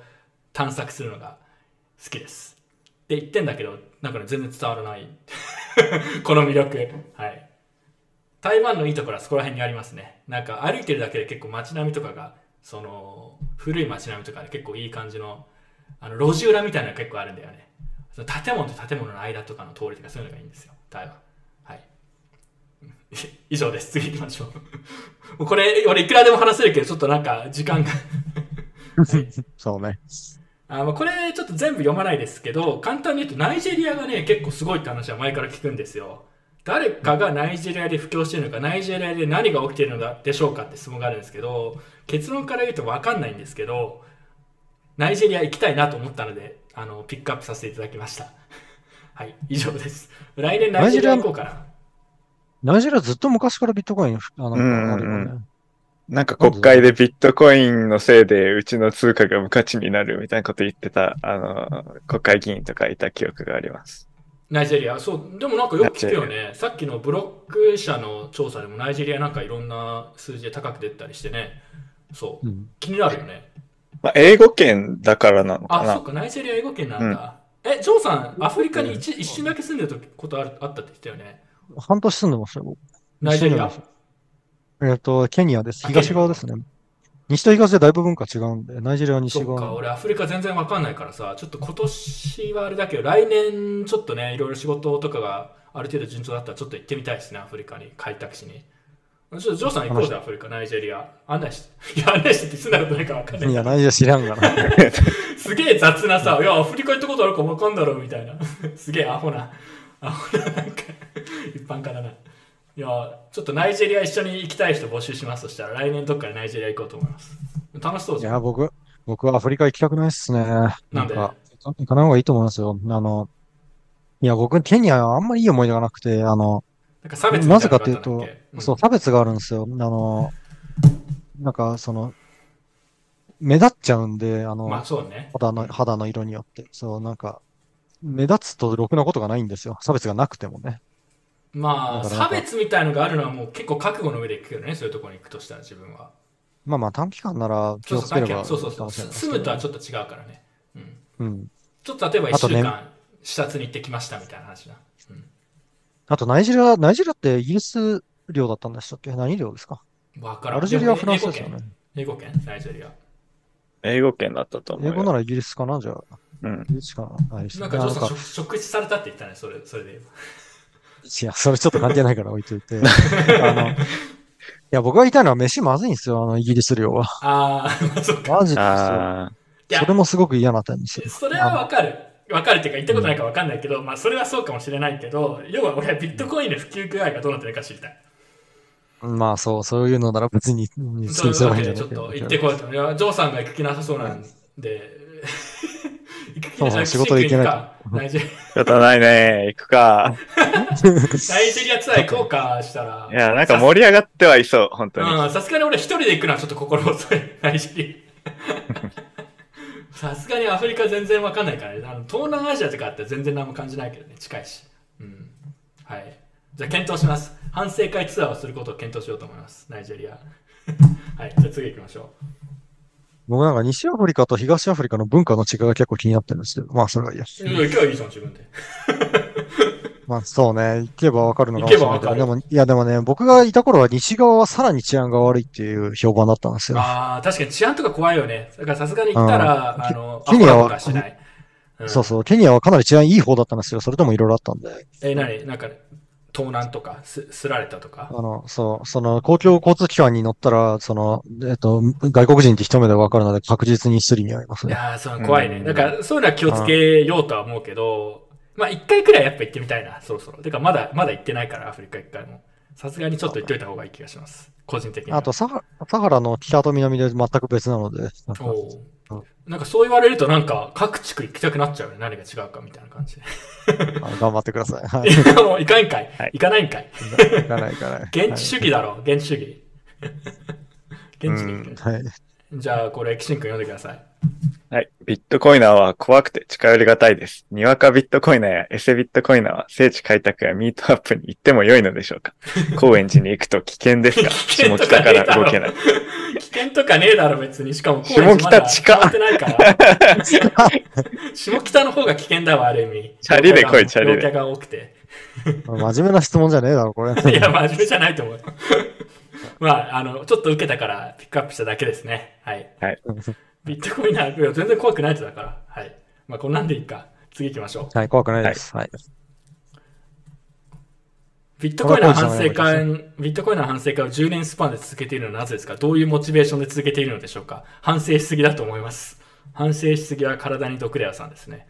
探索するのが好きです。って言ってんだけどなんかね全然伝わらない。[laughs] この魅力。はい。台湾のいいところはそこら辺にありますね。なんか歩いてるだけで結構街並みとかがその古い街並みとかで結構いい感じのあの路地裏みたいなのが結構あるんだよね。その建物と建物の間とかの通りとかそういうのがいいんですよ。台湾。はい。[laughs] 以上です。次行きましょう。もうこれ俺いくらでも話せるけどちょっとなんか時間が。[laughs] そうね。あまあこれちょっと全部読まないですけど簡単に言うとナイジェリアがね結構すごいって話は前から聞くんですよ。誰かがナイジェリアで布教しているのかナイジェリアで何が起きているのでしょうかって質問があるんですけど結論から言うと分かんないんですけどナイジェリア行きたいなと思ったのであのピックアップさせていただきました。[laughs] はい以上です。来年ナイジェリア行こうかな。ナイジェリアずっと昔からビットコイン、あの、うん。あるよね。なんか国会でビットコインのせいでうちの通貨が無価値になるみたいなこと言ってた、あの、国会議員とかいた記憶があります。ナイジェリアそうでもなんかよく聞くよねさっきのブロック社の調査でもナイジェリアなんかいろんな数字で高く出たりしてねそううん。気になるよねまあ、英語圏だからなのかあ、そなっ。か、ナイジェリア英語圏なんだ。え、ジョーさん、アフリカに一一瞬だけ住んでることあるあったって言ったよね。半年住んでましたよ。僕ナイジェリア？えっと、ケニアです。あ東側ですね。西と東でだいぶ文化違うんで、ナイジェリアは西そっか、側。俺アフリカ全然わかんないからさ、ちょっと今年はあれだけど、来年ちょっとね、いろいろ仕事とかがある程度順調だったらちょっと行ってみたいですね、アフリカに、開拓しに。ちょっとジョーさん行こうぜ、アフリカ、ナイジェリア。案内して。[laughs] いや、案内してって住んだことないからわかんないいや、ナイジェリア知らんがな。[laughs] すげえ雑なさ、いや、アフリカ行ったことあるかわかんだろうみたいな。[laughs] すげえアホな、アホな、なんか、一般化だな。いや、ちょっとナイジェリア一緒に行きたい人募集しますとしたら、来年どっかでナイジェリア行こうと思います。楽しそうじゃん。いや、僕、僕はアフリカ行きたくないっすね。なんで？か、行かない方がいいと思いますよ。あの、いや、僕、ケニアはあんまりいい思い出がなくて、あの、なんか差別なぜかというとったんそう、差別があるんですよ。あの、なんか、その、目立っちゃうんで、あの、まあね。肌の、肌の色によって。そう、なんか、目立つとろくなことがないんですよ。差別がなくてもね。まあ、差別みたいのがあるのはもう結構覚悟の上で行くけどね、そういうところに行くとしたら自分は。まあまあ短期間なら気をつければそうそうそう。住むとはちょっと違うからね。うん。うん。ちょっと例えば1あとね週間、視察に行ってきましたみたいな話な。うん。あとナイジェリア、ナイジェリアってイギリス領だったんでしたっけ？何領ですか？わからん。アルジェリアはフランスですよね。英語圏英語圏ナイジェリア。英語圏だったと思うよ。英語ならイギリスかな？じゃあ。うん。イギリスかな？なんか、ジョーさん、なんか職職質されたって言ったね、それそれで。いや、それちょっと関係ないから置いといて。[laughs] あの、いや、僕が言いたいのは飯まずいんですよ、あの、イギリス領は。ああ、そっか。マジですよ。ああ、いやそれもすごく嫌な点ですよ。それはわかる。わかるっていうか、言ったことないかわかんないけど、まあ、それはそうかもしれないけど、要は俺はビットコインの普及具合がどうなってるか知りたい。まあそう、そういうのなら別に、うんそういうわけで、ちょっと行ってこいと。いや、ジョーさんが行く気なさそうなんで、そうそう仕事で行けないナイジェリ仕方ないね。行くか。アナイジェリアツアー行こうかしたら。いや、なんか盛り上がってはいそう、本当に。うん、さすがに俺一人で行くのはちょっと心細い。ナイジェリア。さすがにアフリカ全然わかんないからね。あの東南アジアとかあって全然何も感じないけどね、近いし。うん。はい。じゃあ検討します。反省会ツアーをすることを検討しようと思います。ナイジェリア。[laughs] はい。じゃあ次行きましょ僕なんか西アフリカと東アフリカの文化の違いが結構気になってるんですけど、まあそれはいいや。う。うん、今日いいじゃん、自分で。[laughs] まあそうね、行けばわかるのかも行しれないけど、けばわかるでも、いやでもね、僕がいた頃は西側はさらに治安が悪いっていう評判だったんですよ。ああ、確かに治安とか怖いよね。だからさすがに行ったら、うんあの、ケニアは。うんそうそう、ケニアはかなり治安いい方だったんですよ。それでもいろいろあったんで。え、なになんか、盗難とか、す、すられたとか？あの、そう、その公共交通機関に乗ったら、その、えっと、外国人って一目でわかるので確実にスリに遭いますね。いやー、そう、怖いね。うんだから、そういうのは気をつけようとは思うけど、まあ、一回くらいやっぱ行ってみたいな、そろそろ。てか、まだ、まだ行ってないから、アフリカ一回も。さすがにちょっと行っといた方がいい気がします。個人的には。あとサハ、サハラの北と南で全く別なので、なんかおうお。なんかそう言われると、なんか、各地区行きたくなっちゃうよね。何が違うかみたいな感じ [laughs] で。頑張ってください。はい。もう行かんかい。はい行かないんかい。行かない行かない。[laughs] 現地主義だろ、現地主義。現地に行く。はい。じゃあ、これ、キシン君読んでください。はい。ビットコイナーは怖くて近寄りがたいです。にわかビットコイナーやエセビットコイナーは聖地開拓やミートアップに行っても良いのでしょうか？[laughs] 高円寺に行くと危険ですが、下北から動けない。危険とかねえだろ、別に。しかも、下北近高円寺まだ変わってないから。[laughs] 下北の方が危険だわ、ある意味。チャリで来いチャリでが多くて。真面目な質問じゃねえだろ、これ。[laughs] いや、真面目じゃないと思う。まあ、あの、ちょっと受けたからピックアップしただけですね。はい。はい。ビットコインなんか全然怖くない人だから。はい。まあ、こんなんでいいか。次行きましょう。はい、怖くないです。はい。ビットコインの反省会、ビットコインの反省会を10年スパンで続けているのはなぜですか？どういうモチベーションで続けているのでしょうか？反省しすぎだと思います。反省しすぎは体に毒レアさんですね。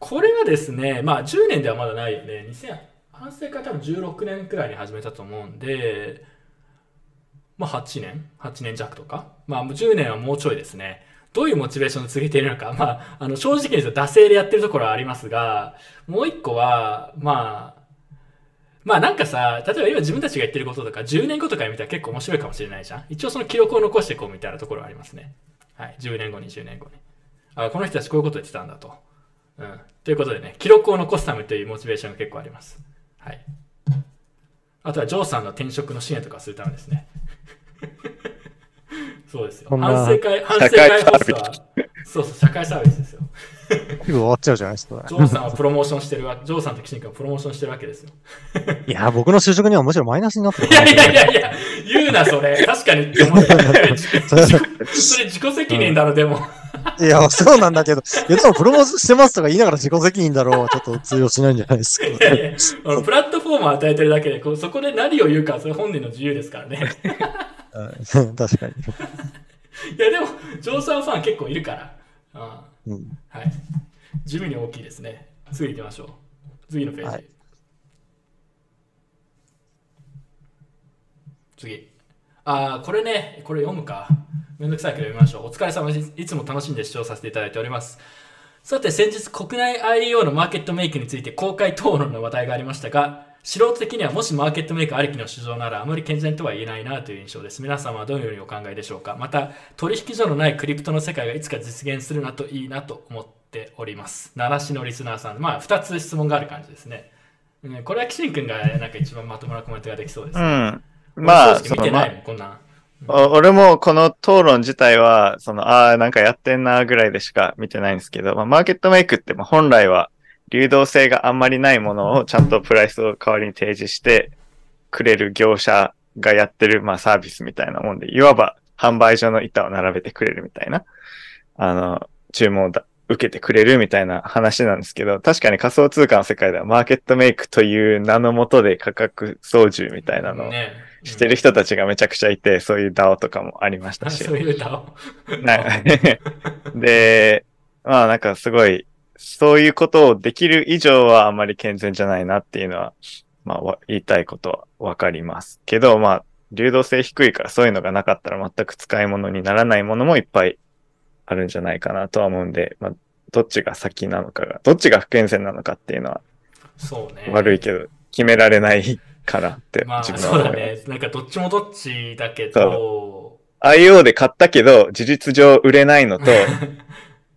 これはですね、まあ10年ではまだないよね。2000反省会多分16年くらいに始めたと思うんで、まあ8年 ?8 年弱とか？まあ10年はもうちょいですね。どういうモチベーションで続けているのか。まあ、あの正直に言うと惰性でやってるところはありますが、もう一個は、まあ、まあなんかさ、例えば今自分たちが言ってることとか10年後とかに見たら結構面白いかもしれないじゃん。一応その記録を残していこうみたいなところはありますね。はい。10年後、20年後に。あ、この人たちこういうこと言ってたんだと。うん。ということでね、記録を残すためというモチベーションが結構あります。はい。あとはジョーさんの転職の支援とかするためですね。そうですよ。こんな反省会、反省社会会ホスは、そうそう、社会サービスですよ。すぐ終わっちゃうじゃないですか。ジョーさんはプロモーションしてるわ、ジョーさんとキシン君はプロモーションしてるわけですよ。いや、僕の就職にはむしろマイナスになってるいやいやいやいや、言うな、それ。確かにって思った。それ自己責任だろ、でも。いや、そうなんだけど、いや、でもプロモーションしてますとか言いながら自己責任だろう、ちょっと通用しないんじゃないですか。いやいやプラットフォームを与えてるだけで、こうそこで何を言うかはそれ本人の自由ですからね。はい [laughs] 確かに。いや、でも、ジョーさんファン結構いるから。あうんあはい。地味に大きいですね。次行きましょう。次のページ。はい次。ああ、これね、これ読むか。めんどくさいけど読みましょう。お疲れ様です。いつも楽しんで視聴させていただいております。さて、先日国内 IEO のマーケットメイクについて公開討論の話題がありましたが、素人的にはもしマーケットメイクありきの市場ならあまり健全とは言えないなという印象です。皆様はどのようにお考えでしょうか？また、取引所のないクリプトの世界がいつか実現するなといいなと思っております。奈良市のリスナーさん、まあ、2つ質問がある感じですね。うんこれはキシン君がなんか一番まともなコメントができそうです。うね。ん。まあ、見てないもん、こんな俺もこの討論自体は、その、ああ、なんかやってんなぐらいでしか見てないんですけど、まあ、マーケットメイクってまあ本来は流動性があんまりないものをちゃんとプライスを代わりに提示してくれる業者がやってるまあサービスみたいなもんで、いわば販売所の板を並べてくれるみたいな、あの、注文をだ受けてくれるみたいな話なんですけど、確かに仮想通貨の世界ではマーケットメイクという名のもとで価格操縦みたいなのをねしてる人たちがめちゃくちゃいて、そういう DAO とかもありましたし。そういう歌を。な [laughs] で、まあなんかすごい、そういうことをできる以上はあまり健全じゃないなっていうのは、まあわ言いたいことはわかります。けど、まあ、流動性低いからそういうのがなかったら全く使い物にならないものもいっぱいあるんじゃないかなとは思うんで、まあ、どっちが先なのかが、どっちが不健全なのかっていうのはそうね。悪いけど、決められないからってまあ、自分そうだ。ね。なんかどっちもどっちだけど、IO で買ったけど、事実上売れないのと、[laughs]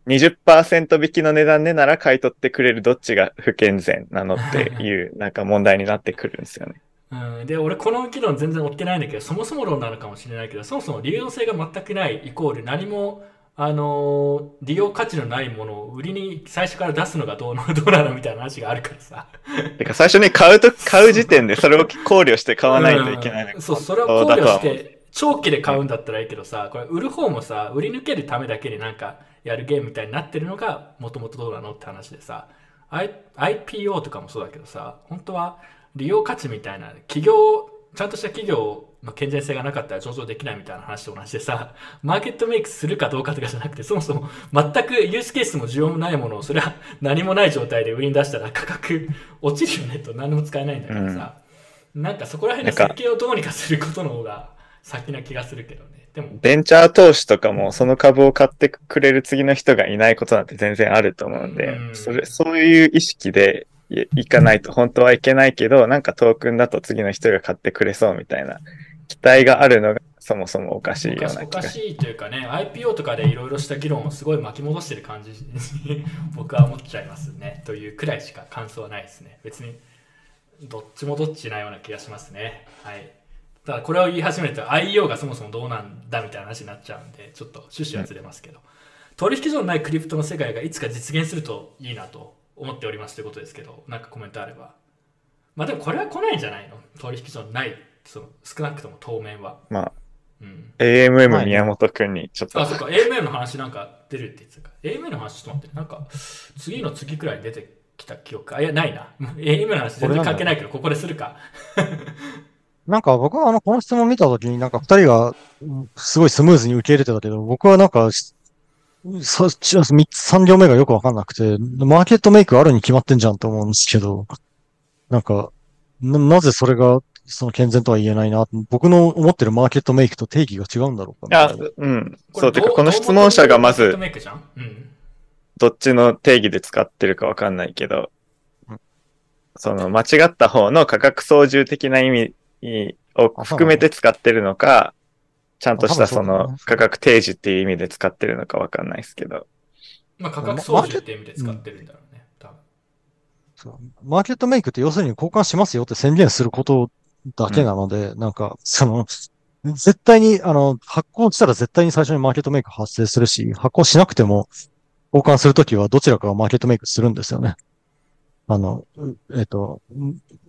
20%引きの値段でなら買い取ってくれるどっちが不健全なのっていう、なんか問題になってくるんですよね。[laughs] うん、で、俺この議論全然追ってないんだけど、そもそも論なのかもしれないけど、そもそも流動性が全くないイコール何も、あのー利用価値のないものを売りに最初から出すのがどうの [laughs] どうなのみたいな話があるからさ。てか最初に買うと、買う時点でそれを考慮して買わないといけないうんそう、それを考慮して、長期で買うんだったらいいけどさ、これ売る方もさ、売り抜けるためだけになんかやるゲームみたいになってるのが、もともとどうなのって話でさ、I- IPO とかもそうだけどさ、本当は利用価値みたいな、企業、ちゃんとした企業の健全性がなかったら上場できないみたいな話と同じでさ、マーケットメイクするかどうかとかじゃなくて、そもそも全くユースケースも需要もないものを、それは何もない状態で売りに出したら価格落ちるよねと何も使えないんだからさ、なんかそこら辺の設計をどうにかすることの方が先な気がするけどね。でも、ベンチャー投資とかもその株を買ってくれる次の人がいないことなんて全然あると思うんで、うんそれ、そういう意識でいいかないと本当はいけないけど、なんかトークンだと次の人が買ってくれそうみたいな期待があるのがそもそもおかしいようおかしおかしいというかね、IPO とかでいろいろした議論をすごい巻き戻してる感じに僕は思っちゃいますね。[laughs] というくらいしか感想はないですね。別にどっちもどっちなような気がしますね。はい。ただこれを言い始めると IEO がそもそもどうなんだみたいな話になっちゃうんで、ちょっと趣旨はずれますけど、取引所のないクリプトの世界がいつか実現するといいなと思っておりますということですけど、なんかコメントあれば。まあでもこれは来ないんじゃないの？取引所のない、その少なくとも当面は。まあ、うん。AMM 宮本くんにちょっと、あ、そっか、AMM の話なんか出るって言ってたか。AMM の話ちょっと待って、なんか、次の次くらいに出てきた記憶。あ、いや、ないな。AMM の話全然関係ないけど、ここでするか。なんか僕はあの、この質問見たときになんか二人がうんすごいスムーズに受け入れてたけど、僕はなんかし、さ、ち三つ、三行目がよくわかんなくて、マーケットメイクあるに決まってんじゃんと思うんですけど、なんか、な、なぜそれが、その健全とは言えないな。僕の思ってるマーケットメイクと定義が違うんだろうかいやうん。そう、てかこの質問者がまずどう思ってもマーケット、メイクじゃん？うん。どっちの定義で使ってるかわかんないけどうん、その間違った方の価格操縦的な意味を含めて使ってるのか、ちゃんとしたその価格提示っていう意味で使ってるのかわかんないですけど。まあ、価格操縦って意味で使ってるんだろうね。多分。そうマーケットメイクって要するに交換しますよって宣言することだけなので、なんか、その、絶対に、あの、発行したら絶対に最初にマーケットメイク発生するし、発行しなくても交換するときはどちらかがマーケットメイクするんですよね。あの、うえっ、と、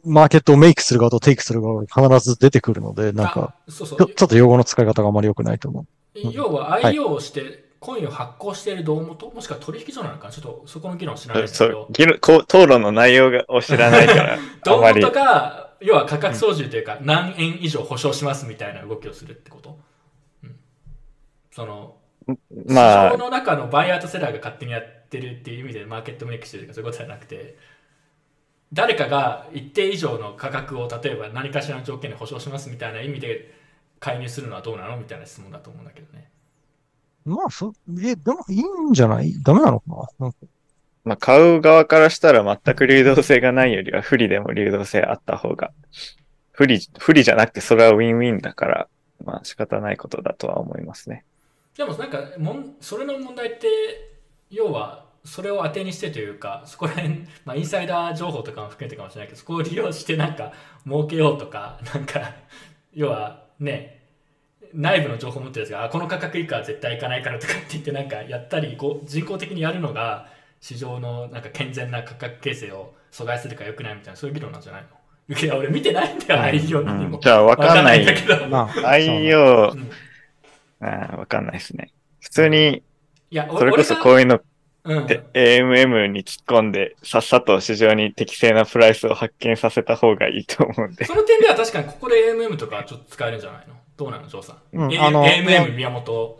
マーケットをメイクする側とテイクする側が必ず出てくるので、なんか、あそうそう。ちょちょっと用語の使い方があまり良くないと思う。要ははい。IO をして、コインを発行している胴元もしくは取引所なのかな？ちょっとそこの議論知らないんだけど、。そう。討論の内容がを知らないから、[laughs] あ胴元。が、要は価格操縦というか、何円以上保証しますみたいな動きをするってこと、うん、その、まあ。市場、の中のバイヤーとセラーが勝手にやってるっていう意味でマーケットメイクしてるとかそういうことじゃなくて、誰かが一定以上の価格を例えば何かしらの条件で保証しますみたいな意味で介入するのはどうなのみたいな質問だと思うんだけどね。まあ、そ、え、でもいいんじゃない？ダメなのかな？なんかまあ、買う側からしたら全く流動性がないよりは不利でも流動性あった方が、不利、不利じゃなくてそれはウィンウィンだから、まあ仕方ないことだとは思いますね。でもなんかもんそれの問題って要はそれを当てにしてというかそこら辺、まあ、インサイダー情報とかも含めてかもしれないけどそこを利用してなんか儲けようとかなんか要はね内部の情報を持ってるやつがあこの価格以下は絶対いかないからとかって言ってなんかやったりこう人工的にやるのが市場のなんか健全な価格形成を阻害するか良くないみたいなそういう議論なんじゃないの？いや俺見てないんだよ、うん。内容うん、じゃあわかんない。わんだけど、まあ、愛用う、んあわかんないですね。普通に、いやそれこそこういうのっうんて AMM に突っ込んで、さっさと市場に適正なプライスを発見させた方がいいと思うんで。その点では確かにここで AMM とかちょっと使えるんじゃないの？どうなの、ジョーさん？うん A- あの AMM 宮本。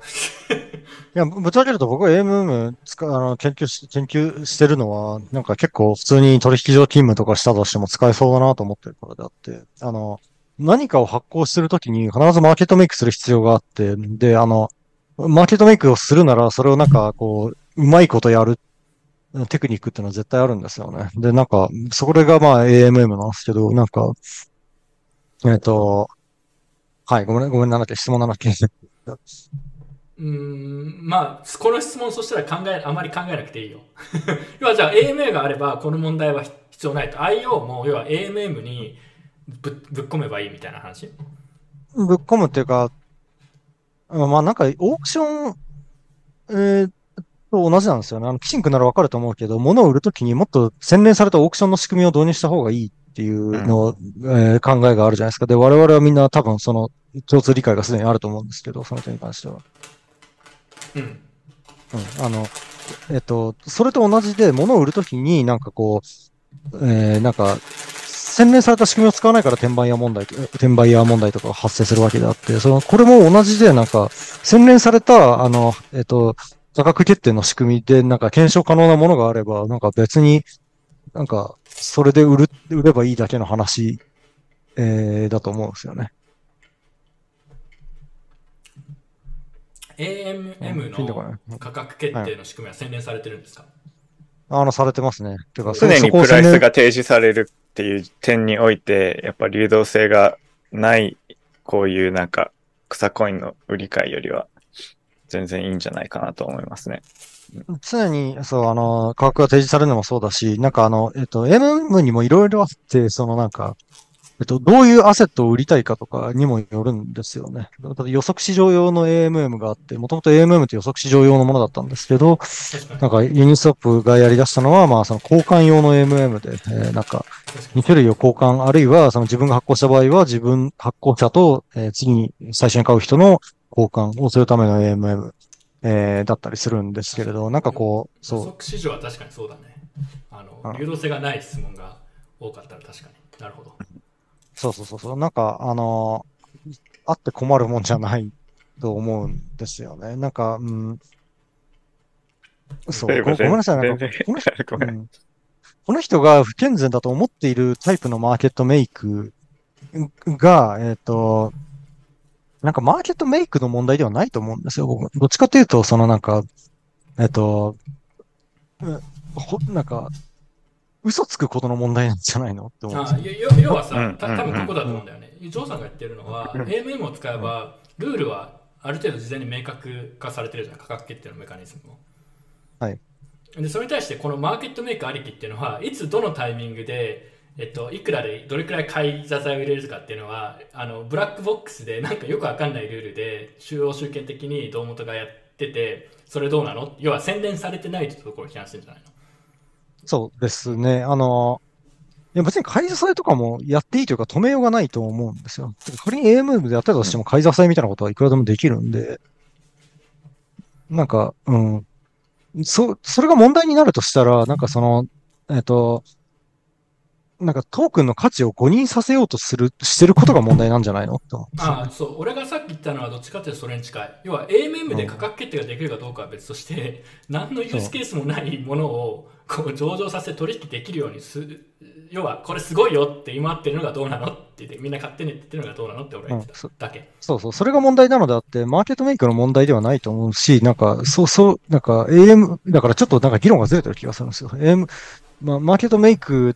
いや、ぶっちゃけると僕は AMM 使う、あの、研究し、研究してるのは、なんか結構普通に取引所勤務とかしたとしても使えそうだなと思ってるからであって、あの、何かを発行するときに必ずマーケットメイクする必要があって、で、あの、マーケットメイクをするなら、それをなんか、こう、うまいことやるテクニックっていうのは絶対あるんですよね。で、なんか、それがまあ AMM なんですけど、なんか、えっと、はい、ごめん、ごめん、なんだっけ、質問なんだっけ？うーん、まあ、この質問そしたら考え、あまり考えなくていいよ。[laughs] 要はじゃあ AMA があればこの問題は必要ないと。IO も要は AMM にぶぶっ込めばいいみたいな話？ぶっ込むっていうか、うんまあなんかオークション、えーと同じなんですよね。あの、キシンクならわかると思うけど、物を売るときにもっと洗練されたオークションの仕組みを導入した方がいいっていうのを、えー考えがあるじゃないですか。で、我々はみんな多分その共通理解がすでにあると思うんですけど、その点に関しては。うん。うん、あの、えっと、それと同じで物を売るときになんかこう、えー、なんか、洗練された仕組みを使わないから転売屋問題と、転売屋問題とかが発生するわけであって、その、これも同じでなんか、洗練された、あの、えっと、価格決定の仕組みでなんか検証可能なものがあれば、なんか別に、なんか、それで売る、売ればいいだけの話、えー、だと思うんですよね。AMM の価格決定の仕組みは洗練されてるんですか、あの、されてますね。てか、常にプライスが提示されるっていう点において、やっぱ流動性がない、こういうなんか草コインの売り買いよりは全然いいんじゃないかなと思いますね。常に、そう、あの、価格が提示されるのもそうだし、なんかあの、えっと、MM にもいろいろあって、そのなんか、えっと、どういうアセットを売りたいかとかにもよるんですよね。予測市場用の AMM があって、もともと AMM って予測市場用のものだったんですけど、なんかユニスワップがやり出したのは、まあその交換用の AMM で、えーなんか2種類を交換、あるいはその自分が発行した場合は自分、発行者と、えー次に最初に買う人の交換をするための AMM、えーだったりするんですけれど、なんかこう、そう、予測市場は確かにそうだね。あのうん流動性がない質問が多かったら確かに。なるほど。そうそうそうそう、なんかあのーあって困るもんじゃないと思うんですよね。なんか、うん、そう、ごごめんなさい、なんか、この人ごめん。うん。この人が不健全だと思っているタイプのマーケットメイクが、えっ、と、なんかマーケットメイクの問題ではないと思うんですよ。僕どっちかというと、そのなんか、えっ、と、うんほなんか、嘘つくことの問題なんじゃないのって思うんですよ。あ要はさ、うんた多分ここだと思うんだよね。ジョーさんが言ってるのは、AMM を使えば、ルールはある程度事前に明確化されてるじゃん、価格決定のメカニズムも。はい。で、それに対して、このマーケットメイクありきっていうのは、いつどのタイミングで、えっと、いくらでどれくらい買い座材を入れるかっていうのは、あのブラックボックスでなんかよくわかんないルールで、中央集権的に胴元がやってて、それどうなの？要は宣伝されてないってところを批判してるんじゃないの？そうですね。あの、いや別に買い支えとかもやっていいというか止めようがないと思うんですよ。仮に AMM でやったとしても買い支えみたいなことはいくらでもできるんで、なんか、うん。そ、それが問題になるとしたら、なんかその、えっと、なんかトークンの価値を誤認させようとする、してることが問題なんじゃないの？って思うんですよああそう。俺がさっき言ったのはどっちかというとそれに近い。要は AMM で価格決定ができるかどうかは別として、何のユースケースもないものをこう上場させて取引できるようにする要はこれすごいよって今ってるのがどうなのって言ってみんな勝手に言ってるのがどうなのって俺は言ってた。だけ、そうそう、それが問題なのであって、マーケットメイクの問題ではないと思うし、なんか、そうそう、なんか AM、だからちょっとなんか議論がずれてる気がするんですよ。AM、まあ、マーケットメイク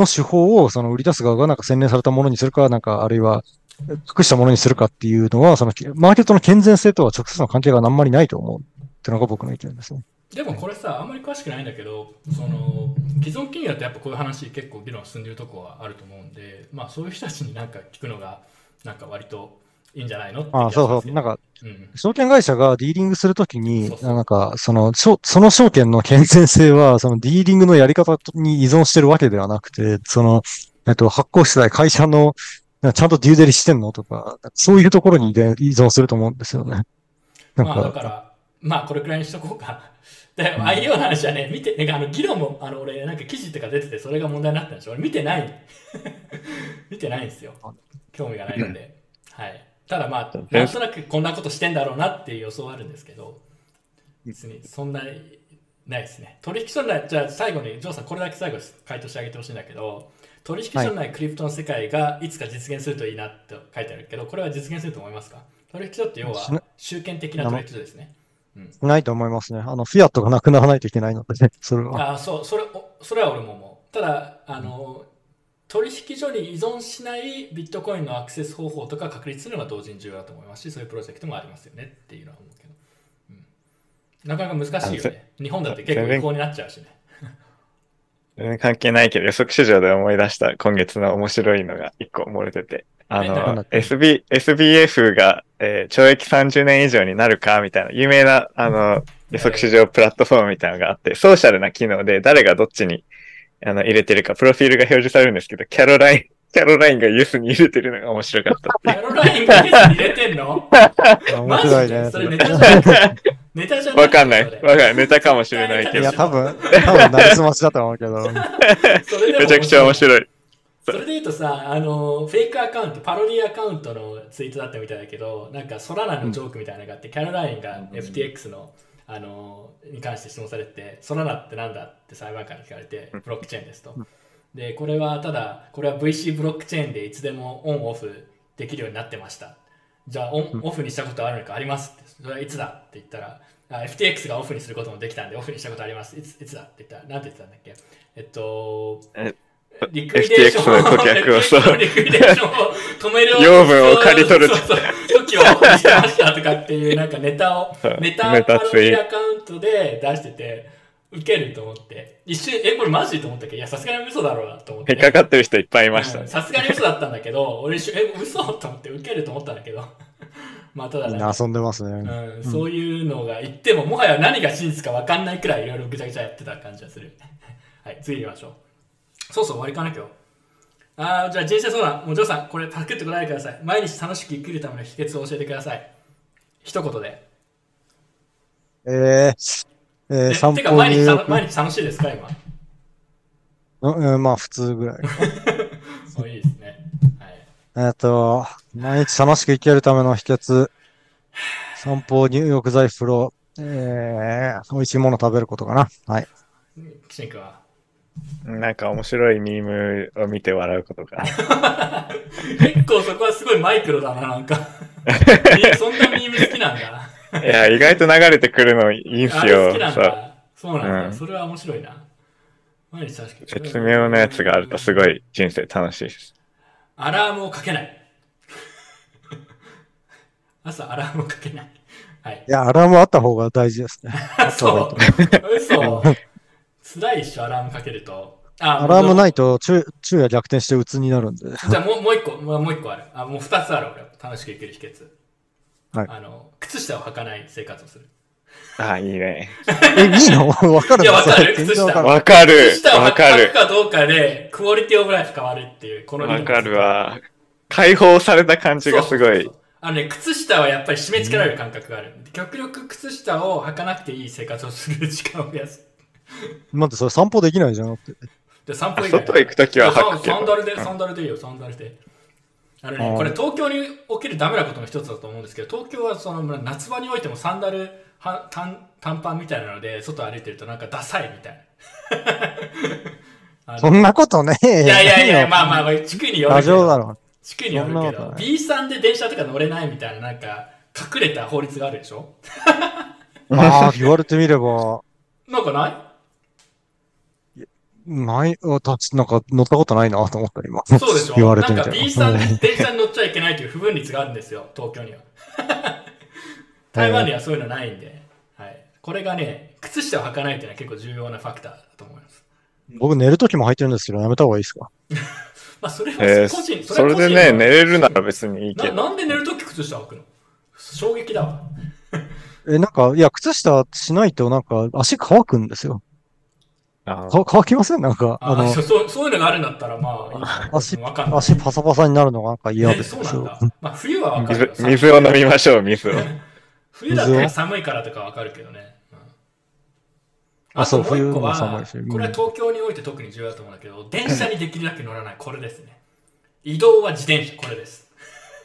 の手法をその売り出す側がなんか洗練されたものにするか、なんか、あるいは、隠したものにするかっていうのは、その、マーケットの健全性とは直接の関係があんまりないと思うっていうのが僕の意見ですね。でもこれさあんまり詳しくないんだけどその既存企業ってやっぱこういう話結構議論進んでるとこはあると思うんでまあそういう人たちになんか聞くのがなんか割といいんじゃないの？ああ、そうそう、なんか、うん証券会社がディーリングするときにそう、そうなんか、その、その証券の健全性は、そのディーリングのやり方に依存してるわけではなくて、その、えっと、発行したい会社の、ちゃんとデューデリしてんの？とか、そういうところにで依存すると思うんですよね。なんまあだか、から、まあこれくらいにしとこうか。で、IO の話はね、見て、なんかあの議論も、あの俺、なんか記事とか出てて、それが問題になったんでしょ？俺見てない。[laughs] 見てないんですよ。興味がないので。はい。ただまあ、なんとなくこんなことしてんだろうなっていう予想はあるんですけど、別にそんな、ないですね。取引所内、じゃあ最後に、ジョーさん、これだけ最後回答してあげてほしいんだけど、取引所内クリプトの世界がいつか実現するといいなって書いてあるけど、これは実現すると思いますか？取引所って要は集権的な取引所ですね。ないと思いますね。あの、フィアットがなくならないといけないので、ね、それは。ああそうそれおそれは俺も思うただあの取引所に依存しないビットコインのアクセス方法とか確立するのが同時に重要だと思いますしそういうプロジェクトもありますよねっていうのは思うけどなかなか難しいよね。日本だって結構違法になっちゃうしね。全然関係ないけど、予測市場で思い出した今月の面白いのが一個漏れてて。あの SB、SBF が、えー懲役30年以上になるかみたいな、有名な、あの、予測市場プラットフォームみたいなのがあって、ソーシャルな機能で誰がどっちに、あの、入れてるか、プロフィールが表示されるんですけど、キャロライン、[laughs] キャロラインがユースに入れてるのが面白かったってキャロラインが入れてんの？[laughs] 面白いね。で？それネタじゃないネタじゃないわかんない。わそかんない。ネタかもしれないけどいや、、多分、多分、なりすましだと思うけど。れそれでもめちゃくちゃ面白い。それで言うとさ、あの、フェイクアカウント、パロディアカウントのツイートだったみたいだけど、なんか、ソラナのジョークみたいなのがあって、キャロラインが FTX の、あの、に関して質問されて、ソラナってなんだ？って裁判官に聞かれて、ブロックチェーンですと。で、これはただ、これは VC ブロックチェーンでいつでもオンオフできるようになってました。じゃあ、オンオフにしたことあるのかありますって。それはいつだ？って言ったら、あ FTX がオフにすることもできたんで、オフにしたことあります。いついつだ？って言ったら、なんて言ってたんだっけ？えっと、えリクイデーション。FTX の顧客をそう。リクイデーションを止める。養分を刈り取る。そうそう。そう時をしてましたとかっていうなんかネタをネタパロディアカウントで出しててウケると思って。一瞬えこれマジと思ったけ？どいやさすがに嘘だろうなと思って。引っかかってる人いっぱいいましたね。うん。さすがに嘘だったんだけど俺一瞬え嘘？と思ってウケると思ったんだけど。[laughs] まあただなんかみんな遊んでますね。うん、そういうのが言っても、もはや何が真実か分かんないくらいいろいろぐちゃぐちゃやってた感じがする。[laughs] はい、次行きましょう。そうそう、終わりかな、今日。あーじゃあ人生相談、もうジョーさん、これパクって答えてください。毎日楽しく生きるための秘訣を教えてください。一言で。えー、えー、え散てか毎日た毎日楽しいですか、今？うんうんまあ普通ぐらい。[laughs] そういいですね。はい。えっと、毎日楽しく生きるための秘訣。散歩、入浴剤、風呂、えー、美味しいもの食べることかな。はい。キシン君は？なんか面白いミームを見て笑うことが。結構そこはすごいマイクロだな、なんか。[laughs] そんなミーム好きなんだ。いや、意外と流れてくるのいいんすよ好き。なんそう。だ。そうなんだ。うんそれは面白いな。毎日確かに。絶妙なやつがあるとすごい人生楽しいです。アラームをかけない。[laughs] 朝アラームをかけない。はいい。や、アラームあった方が大事ですね。[laughs] そう。嘘。辛いっしょ、アラームかけると。あアラームないい。と昼昼夜逆転して鬱になるんで。[laughs] じゃあもうもう一個、もうもう一個ある。あ、もう二つある、俺。楽しく生きる秘訣。はいあの、靴下を履かない生活をする。ああ、いいね。え、いいの？[laughs] わかるいやわかる全然わかる。わかる靴。下を履わかどうかで、クオリティオブライフ変わるっていう、このわかるわ。解放された感じがすごいそうそうそう。あのね、靴下はやっぱり締め付けられる感覚がある。極力靴下を履かなくていい生活をする時間を増やす。待って、それ散歩できないじゃん。だってで、散歩以外外行くときは履くけどサンダルで、サンダルでいいよ、サンダルで。あのね、うんこれ東京に起きるダメなことの一つだと思うんですけど、東京はその夏場においてもサンダルは短短パンみたいなので、外歩いてるとなんかダサいみたいな。[laughs] そんなことねえよ。いやいやいや、何まあまあまあ、地区による過けど。剰だろ。地区によるけど B さんで電車とか乗れないみたいな、なんか、隠れた法律があるでしょ？あ [laughs] あ、言われてみれば、なんかない？ない、あたち、なんか乗ったことないなと思った、今。そうでしょ言われてみなんかて B さんで電車に乗っちゃいけないという不分率があるんですよ、東京には。[laughs] 台湾にはそういうのないんで、はい。これがね、靴下を履かないというのは結構重要なファクターだと思います。僕寝るときも履いてるんですけど、やめた方がいいですか？[laughs] まあ、それはえー個人、それでね、寝れるなら別にいいけど。ななんで寝るとき靴下履くの？衝撃だわ。[laughs] え、なんか、いや、靴下しないとなんか足乾くんですよ。あか乾きません？なんか、あのあそ、そうそういうのがあるんだったら、まあ足、わかんない。足パサパサになるのがな？んか嫌えですそうなんだ。まあ、冬はわかるよ水水を飲みましょう、水を。[laughs] 冬だったら寒いからとかわかるけどね。うんあそう冬も寒いしうんこれは東京において特に重要だと思うんだけど、電車にできるだけ乗らない。これですね。移動は自転車、これです。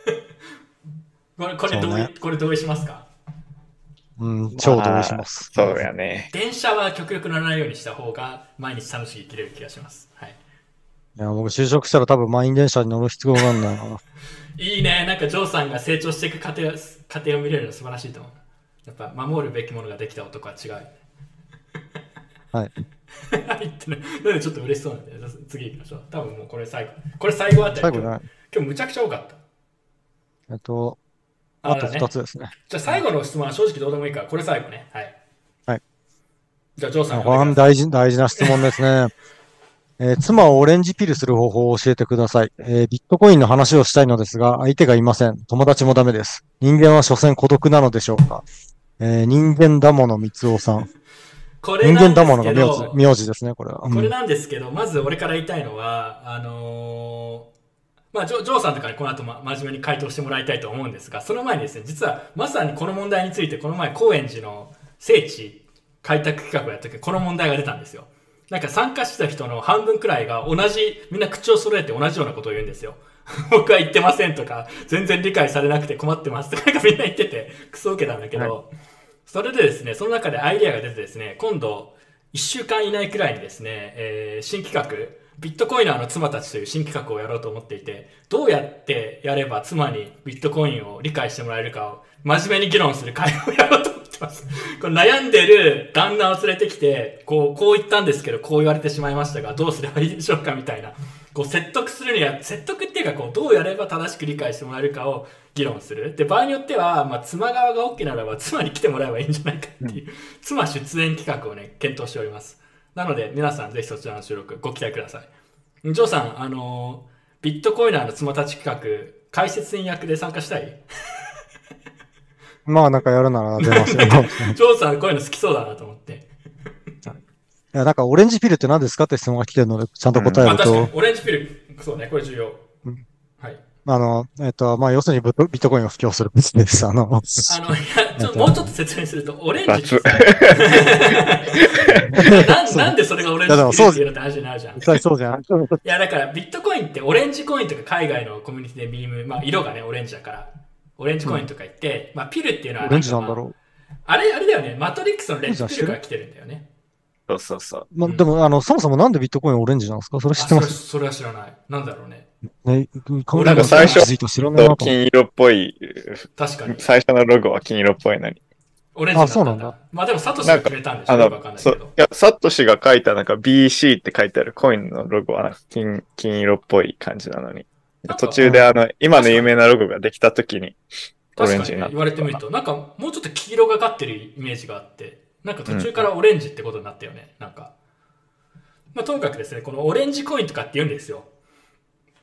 [laughs] これ、これ同意、ねこれ同意しますか？うん、超同意します。そうやね。電車は極力乗らないようにした方が毎日楽しく生きれる気がします。はい。いや、僕就職したら多分満員電車に乗る必要があるんだよな。[laughs] いいね。なんかジョーさんが成長していく過程を過程を見れるの素晴らしいと思う。やっぱ守るべきものができた男は違う。はい。[laughs] はいってね。なんでちょっと嬉しそうなんで、次行きましょう。多分もうこれ最後。これ最後あたり。最後じゃない。今日むちゃくちゃ多かった。えっと、あとだね2つですね。じゃあ最後の質問は正直どうでもいいから、これ最後ね。はい。じゃあ、ジョーさん。これ大事、大事な質問ですね。[laughs] えー妻をオレンジピルする方法を教えてください、えービットコインの話をしたいのですが、相手がいません。友達もダメです。人間は所詮孤独なのでしょうか、えー人間だもの三つおさん。これ人間だものがけ名字ど、名字ですね、これは。うんこれなんですけど、まず俺から言いたいのは、あのーまあ、ジョジョーさんとかにこの後、ま、真面目に回答してもらいたいと思うんですが、その前にですね、実はまさにこの問題について、この前、高円寺の聖地開拓企画をやった時、この問題が出たんですよ。なんか参加した人の半分くらいが同じ、みんな口を揃えて同じようなことを言うんですよ。[laughs] 僕は言ってませんとか、全然理解されなくて困ってますとか、なんかみんな言ってて、クソ受けたんだけど、それでですね、その中でアイデアが出てですね、今度、1週間以内くらいにですね、えー新企画、ビットコイナーの妻たちという新企画をやろうと思っていて、どうやってやれば妻にビットコインを理解してもらえるかを真面目に議論する会をやろうと思ってます。これ悩んでる旦那を連れてきて、こう、こう言ったんですけど、こう言われてしまいましたが、どうすればいいでしょうかみたいな。こう、説得するには、説得っていうか、こう、どうやれば正しく理解してもらえるかを議論する。で、場合によっては、まあ、妻側が OK ならば、妻に来てもらえばいいんじゃないかっていう、妻出演企画をね、検討しております。なので、皆さんぜひそちらの収録ご期待ください。ジョーさん、あのービットコイナーの妻たち企画、解説員役で参加したい？[laughs] まあなんかやるなら出ますよ。い [laughs] ジョーさん、こういうの好きそうだなと思って。や、なんかオレンジピルって何ですかって質問が来てるので、ちゃんと答えまあ、ると、確かに、オレンジピル、そうね、これ重要。あの、えっと、まあ要するにビットビットコインを布教するビジネス。[laughs] あの、あの、いや、ちょもうちょっと説明すると、オレンジってさななんでそれがオレンジっていうのって話になるじゃん。い実際そうじゃん。や、だからビットコインってオレンジコインとか海外のコミュニティでミーム、まあ色がね、オレンジだから、オレンジコインとか言って、まあピルっていうのはオレンジなんだう。ろあれ、あれだよね、マトリックスのレッドピルから来てるんだよね。そうそうそう。う。まあでも、あの、そもそもなんでビットコインオレンジなんですか？それ知あってますそれそれは知らない。なんだろうね。ね、なんか最初金色っぽい、確かに。最初のロゴは金色っぽいのに。オレンジだったんだ。あそうなんだまあでも、サトシが決めたんでしょ？わかんないけど。や、サトシが書いたなんか BC って書いてあるコインのロゴは金、金色っぽい感じなのに。途中であの、今の有名なロゴができた時に、オレンジになった言われてみると、なんかもうちょっと黄色がかってるイメージがあって、なんか途中からオレンジってことになったよね、なんか。まあ、ともかくですね、このオレンジコインとかって言うんですよ。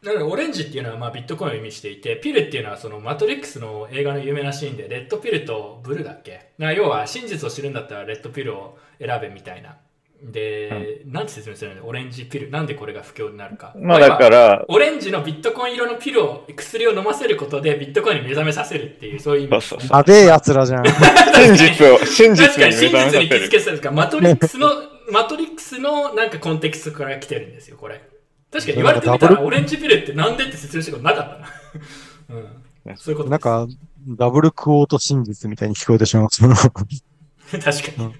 なので、オレンジっていうのはまあビットコインを意味していて、ピルっていうのはそのマトリックスの映画の有名なシーンで、レッドピルとブルーだっけ？な要は真実を知るんだったらレッドピルを選べみたいな。で、なんて説明するのオレンジピル。なんでこれが不況になるか？まあだから、オレンジのビットコイン色のピルを、薬を飲ませることでビットコインに目覚めさせるっていう、そういう意味そうそうやべえ奴らじゃん。真実を、真確か実にに真実に気づ目覚めさせる。けさせるか、マトリックスの、マトリックスのなんかコンテキストから来てるんですよ、これ。確かに言われてみたら、オレンジピルってなんでって説明したことなかったな。うん。そういうことなんか、ダブルクオート真実みたいに聞こえてしまう。[laughs] 確かに。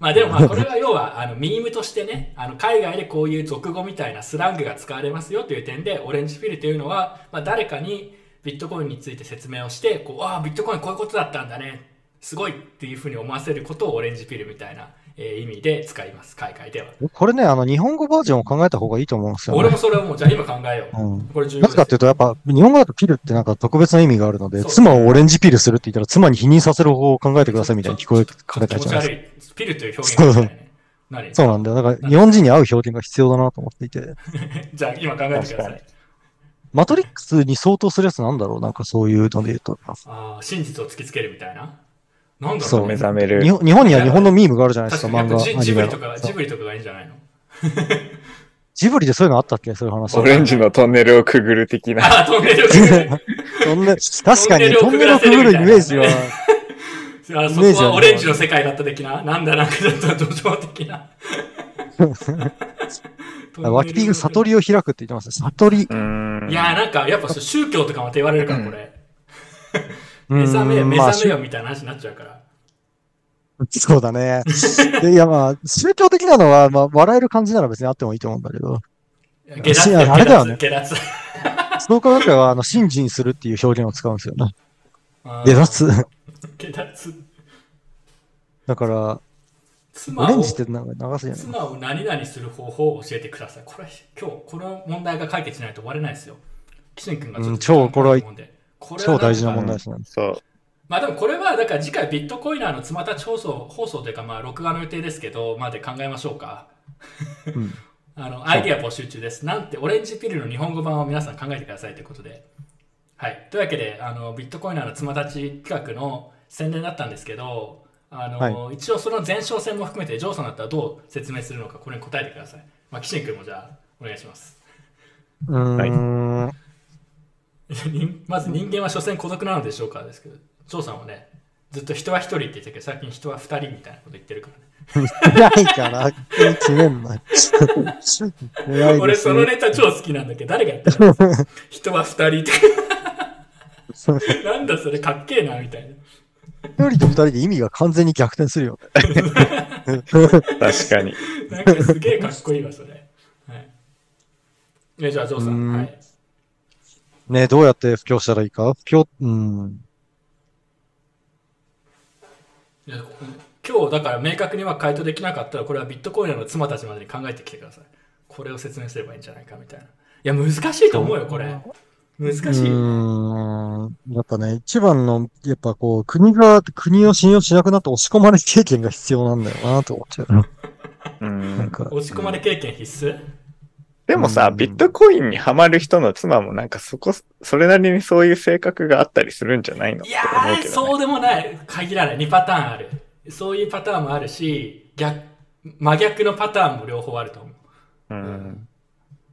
まあでもまあこれは要はあのミームとしてね、あの海外でこういう俗語みたいなスラングが使われますよという点で、オレンジピルというのは、まあ誰かにビットコインについて説明をして、こう、ああ、ビットコインこういうことだったんだね。すごいっていうふうに思わせることをオレンジピルみたいな、えー意味で使います、海外では。これね、あの、日本語バージョンを考えた方がいいと思うんですよ、ね。俺もそれをもう、じゃあ今考えよう。うんこれ重要なぜかっていうと、やっぱ、日本語だとピルってなんか特別な意味があるので、そう妻をオレンジピルするって言ったら、妻に否認させる方法を考えてくださいみたいに聞こえかれたじゃないですか。ピルという表現がね。何そうなんだよ。だから、日本人に合う表現が必要だなと思っていて。[laughs] じゃあ今考えてください。マトリックスに相当するやつなんだろうなんかそういうので言うと。ああ、真実を突きつけるみたいな。なんだろそうう目覚める日。本日本には日本のミームがあるじゃないですか、漫画、ジアニメのジブリとか、ジブリとかがいいんじゃないの？[laughs] ジブリでそういうのあったっけそういう話。オレンジのトンネルをくぐる的な。ああ、トンネルをくぐる。[laughs] トンネ確かに、トンネルをくぐるイメージは、[laughs] あそこはオレンジの世界だった的ななんだなんかちょっと土壌的な。ワキピグ悟りを開くって言ってますね。悟り。いやーなんかやっぱ宗教とかまた言われるから、これ。うん目覚めよ、目まあ覚めよみたいな話になっちゃうから。そうだね。でいや、まあ、宗教的なのは、まあ、笑える感じなら別にあってもいいと思うんだけど、下脱あれだよね下脱。そう考えたら、あの、信心するっていう表現を使うんですよね。下脱。下脱。だから、妻をオレンジって流すじゃない？妻を何々する方法を教えてください。これ、今日、この問題が解決しないと終われないですよ。キシン君がちょっとうん超これはこれは超大事な問題ですね。そう。まあでもこれは、だから次回ビットコイナーの妻たち放送、放送というか、まあ録画の予定ですけど、まで考えましょうか。うんあの、アイディア募集中です。なんて、オレンジピルの日本語版を皆さん考えてくださいということで。はい。というわけで、あの、ビットコイナーの妻たち企画の宣伝だったんですけど、あの、一応その前哨戦も含めて、ジョーさんだったらどう説明するのか、これに答えてください。まあ、キシン君もじゃあ、お願いします。うーん。人 [laughs] まず人間は所詮孤独なのでしょうかですけど、ジョーさんはね、ずっと人は一人って言ってたけど、最近人は二人みたいなこと言ってるからね。ないから、決めんな。偉い [laughs] 俺。そのネタ超好きなんだけど、誰がやってるの？人は二人って。[laughs] なんだそれかっけえな、みたいな。一人と二人で意味が完全に逆転するよね。確かに。なんかすげえかっこいいわ、それ。はい。えじゃあ、ジョーさ。うんんはい。ねどうやって布教したらいいか？布教、うん。いや今日だから明確には回答できなかったらこれはビットコインの妻たちまでに考えてきてくださいこれを説明すればいいんじゃないかみたいないや難しいと思うよこれ難しいようーん。やっぱね、一番の、やっぱこう、国が、国を信用しなくなって押し込まれ経験が必要なんだよなと思っちゃう。うなんん。か、押し込まれ経験必須？でもさ、うん。ビットコインにハマる人の妻もなんかそこ、それなりにそういう性格があったりするんじゃないの？いやーね。そうでもない。限らない。2パターンある。そういうパターンもあるし逆真逆のパターンも両方あると思う。うん。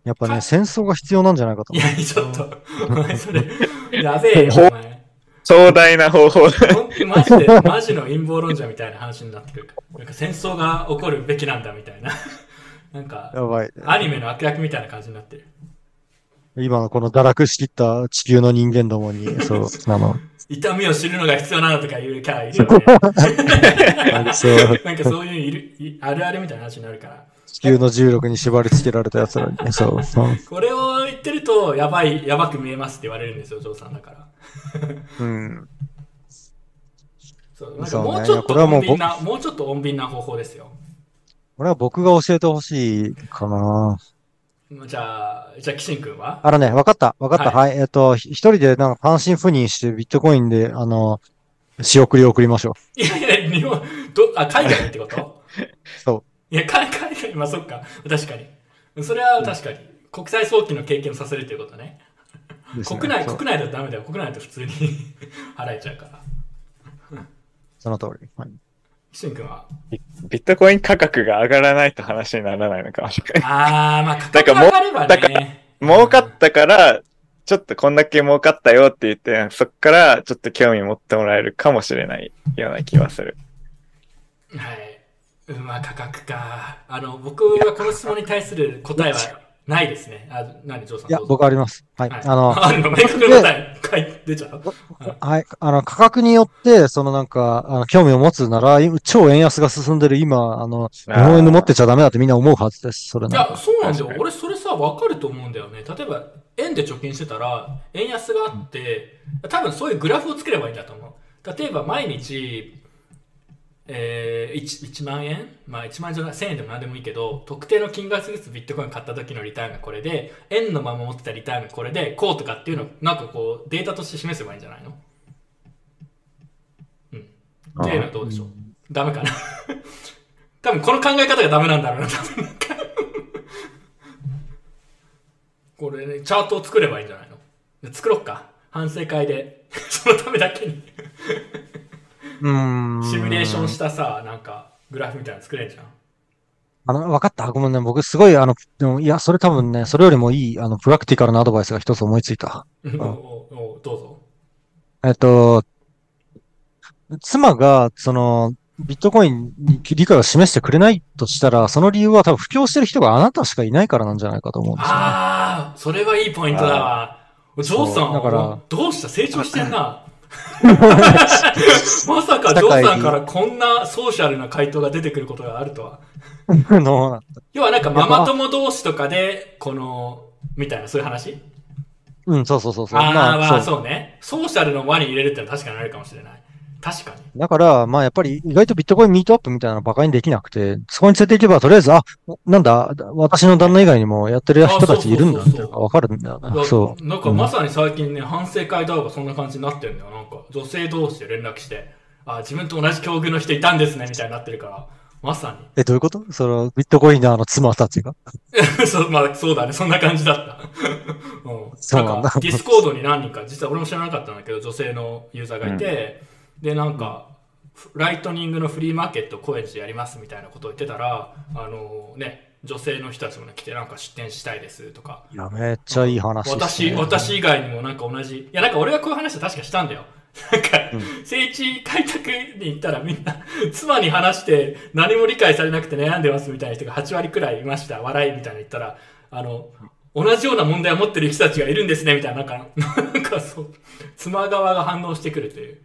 やっぱね、か戦争が必要なんじゃないかと。思いやちょっと。お前それやべえよお前。壮大な方法で。ほんとマジでマジの陰謀論者みたいな話になってくるなんか戦争が起こるべきなんだみたいななんかう。やばいね。アニメの悪役みたいな感じになってる。今のこの堕落しきった地球の人間どもに、そう、[laughs] あの、痛みを知るのが必要なのとかいうキャラいるよね。そう、[laughs] なんかそういういるいあるあるみたいな話になるから。地球の重力に縛り付けられた奴らにね、そう、そうこれを言ってると、やばい、やばく見えますって言われるんですよ、ジョーさんだから。うん。そうなんかもうちょっと穏便な、もうちょっと穏便な方法ですよ。これは僕が教えてほしいかな。じゃあ、じゃあ、キシン君は？あのね、わかった、わかった。ははい。えっと、ひ一人でなんか単身赴任してビットコインで、あの、仕送りを送りましょいやいや、日本、ど、あ、海外にってこと？[laughs] う。そいや、海海外、まあそっか。確かに。それは確かに。国際送金の経験をさせるということね。ね。国内、国内だとダメだよ。国内だと普通に [laughs] 払えちゃうから。その通り。はいキシン君は？ビットコイン価格が上がらないと話にならないのかもしれない。あー、まあ、価格上がればだかね。儲かったから、ちょっとこんだけ儲かったよって言って、そっからちょっと興味持ってもらえるかもしれないような気はする。はい。うんまあ、価格か。あの、僕はこの質問に対する答えはないですね。あ、何、ジョーさん。いや僕あります。はい。はい、あの、[laughs] あの、明確な答え、書い出ちゃう？はい。あの、価格によって、そのなんか、あの、興味を持つなら、い超円安が進んでる今、あの、日本円で持ってちゃダメだってみんな思うはずです。それいや、そうなんだよ俺、それさ、わかると思うんだよね。例えば、円で貯金してたら、円安があって、多分そういうグラフを作ればいいんだと思う。例えば、毎日、えー、1, 1万円？まあ1万円じゃない、1000円でも何でもいいけど、特定の金額ずつビットコイン買った時のリターンがこれで、円のまま持ってたリターンがこれで、こうとかっていうのを、なんかこう、データとして示せばいいんじゃないの？うん。っていうのはどうでしょう？ダメかな？[laughs] 多分この考え方がダメなんだろうな、多分これね、チャートを作ればいいんじゃないの？で作ろっか。反省会で。[laughs] そのためだけに。うーん。シミュレーションしたさ、なんか、グラフみたいなの作れんじゃん。あの、わかった？ごめんね。僕すごい、あの、でもいや、それ多分ね、それよりもいい、あの、プラクティカルなアドバイスが一つ思いついた。おおおどうぞ。えっと、妻が、その、ビットコインに理解を示してくれないとしたら、その理由は多分布教してる人があなたしかいないからなんじゃないかと思うんですよね。ああ、それはいいポイントだわ。ジョーさん、だからどうした？成長してんな。[laughs] まさかジョーさんからこんなソーシャルな回答が出てくることがあるとは。の [laughs] 要はなんかママ友同士とかで、この、みたいな、そういう話？うん、そうそうそうそう。ああ、まあそう。そうね。ソーシャルの輪に入れるってのは確かにあるかもしれない。確かに。だから、まあやっぱり意外とビットコインミートアップみたいなのバカにできなくて、そこに連れて行けば、とりあえず、あ、なんだ、私の旦那以外にもやってる人たちいるんだってわかるんだよな。そなんかまさに最近ね、反省会だがそんな感じになってるんだよ。なんか女性同士で連絡して、あ、自分と同じ境遇の人いたんですね、みたいになってるから、まさう。え、どういうこと？その、ビットコイナーの妻たちが？に。[laughs] そう、まあそうだね、そんな感じだった。うん、そうなんだかディスコードに何人か、実は俺も知らなかったんだけど、女性のユーザーがいて、で、なんか、ライトニングのフリーマーケット高円寺でやりますみたいなことを言ってたら、あのね、女性の人たちもね来て、なんか出店したいですとか、いや、めっちゃいい話です、私、ね。私以外にもなんか同じ、いやなんか俺がこういう話は確かしたんだよ。なんか、聖地開拓に行ったらみんな、妻に話して何も理解されなくて悩んでますみたいな人が8割くらいいました。笑いみたいなの言ったら、あの、同じような問題を持ってる人たちがいるんですね、みたいな、なんか、なんかそう、妻側が反応してくるという、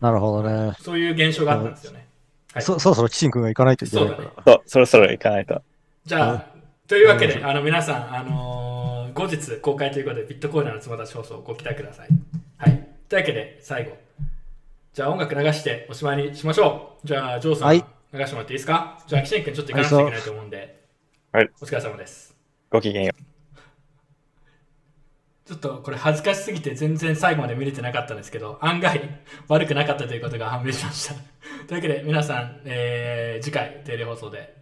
なるほどね。そういう現象があったんですよね。はいそ、そろそろキシン君が行かないといけないから。そうだね。そう、そろそろ行かないと。じゃあ、というわけで、あの、皆さん、あのー後日公開ということで、ビットコインの妻たち放送をご期待ください。はい。というわけで、最後。じゃあ、音楽流しておしまいにしましょう。じゃあ、ジョーさん、はい流してもらっていいですか？じゃあ、キシン君ちょっと行かなくちゃいけないと思うんで、はい。お疲れ様です。ごきげんよう。ちょっとこれ恥ずかしすぎて全然最後まで見れてなかったんですけど、案外 [laughs] 悪くなかったということが判明しました。というわけで皆さん、えー次回テレ放送で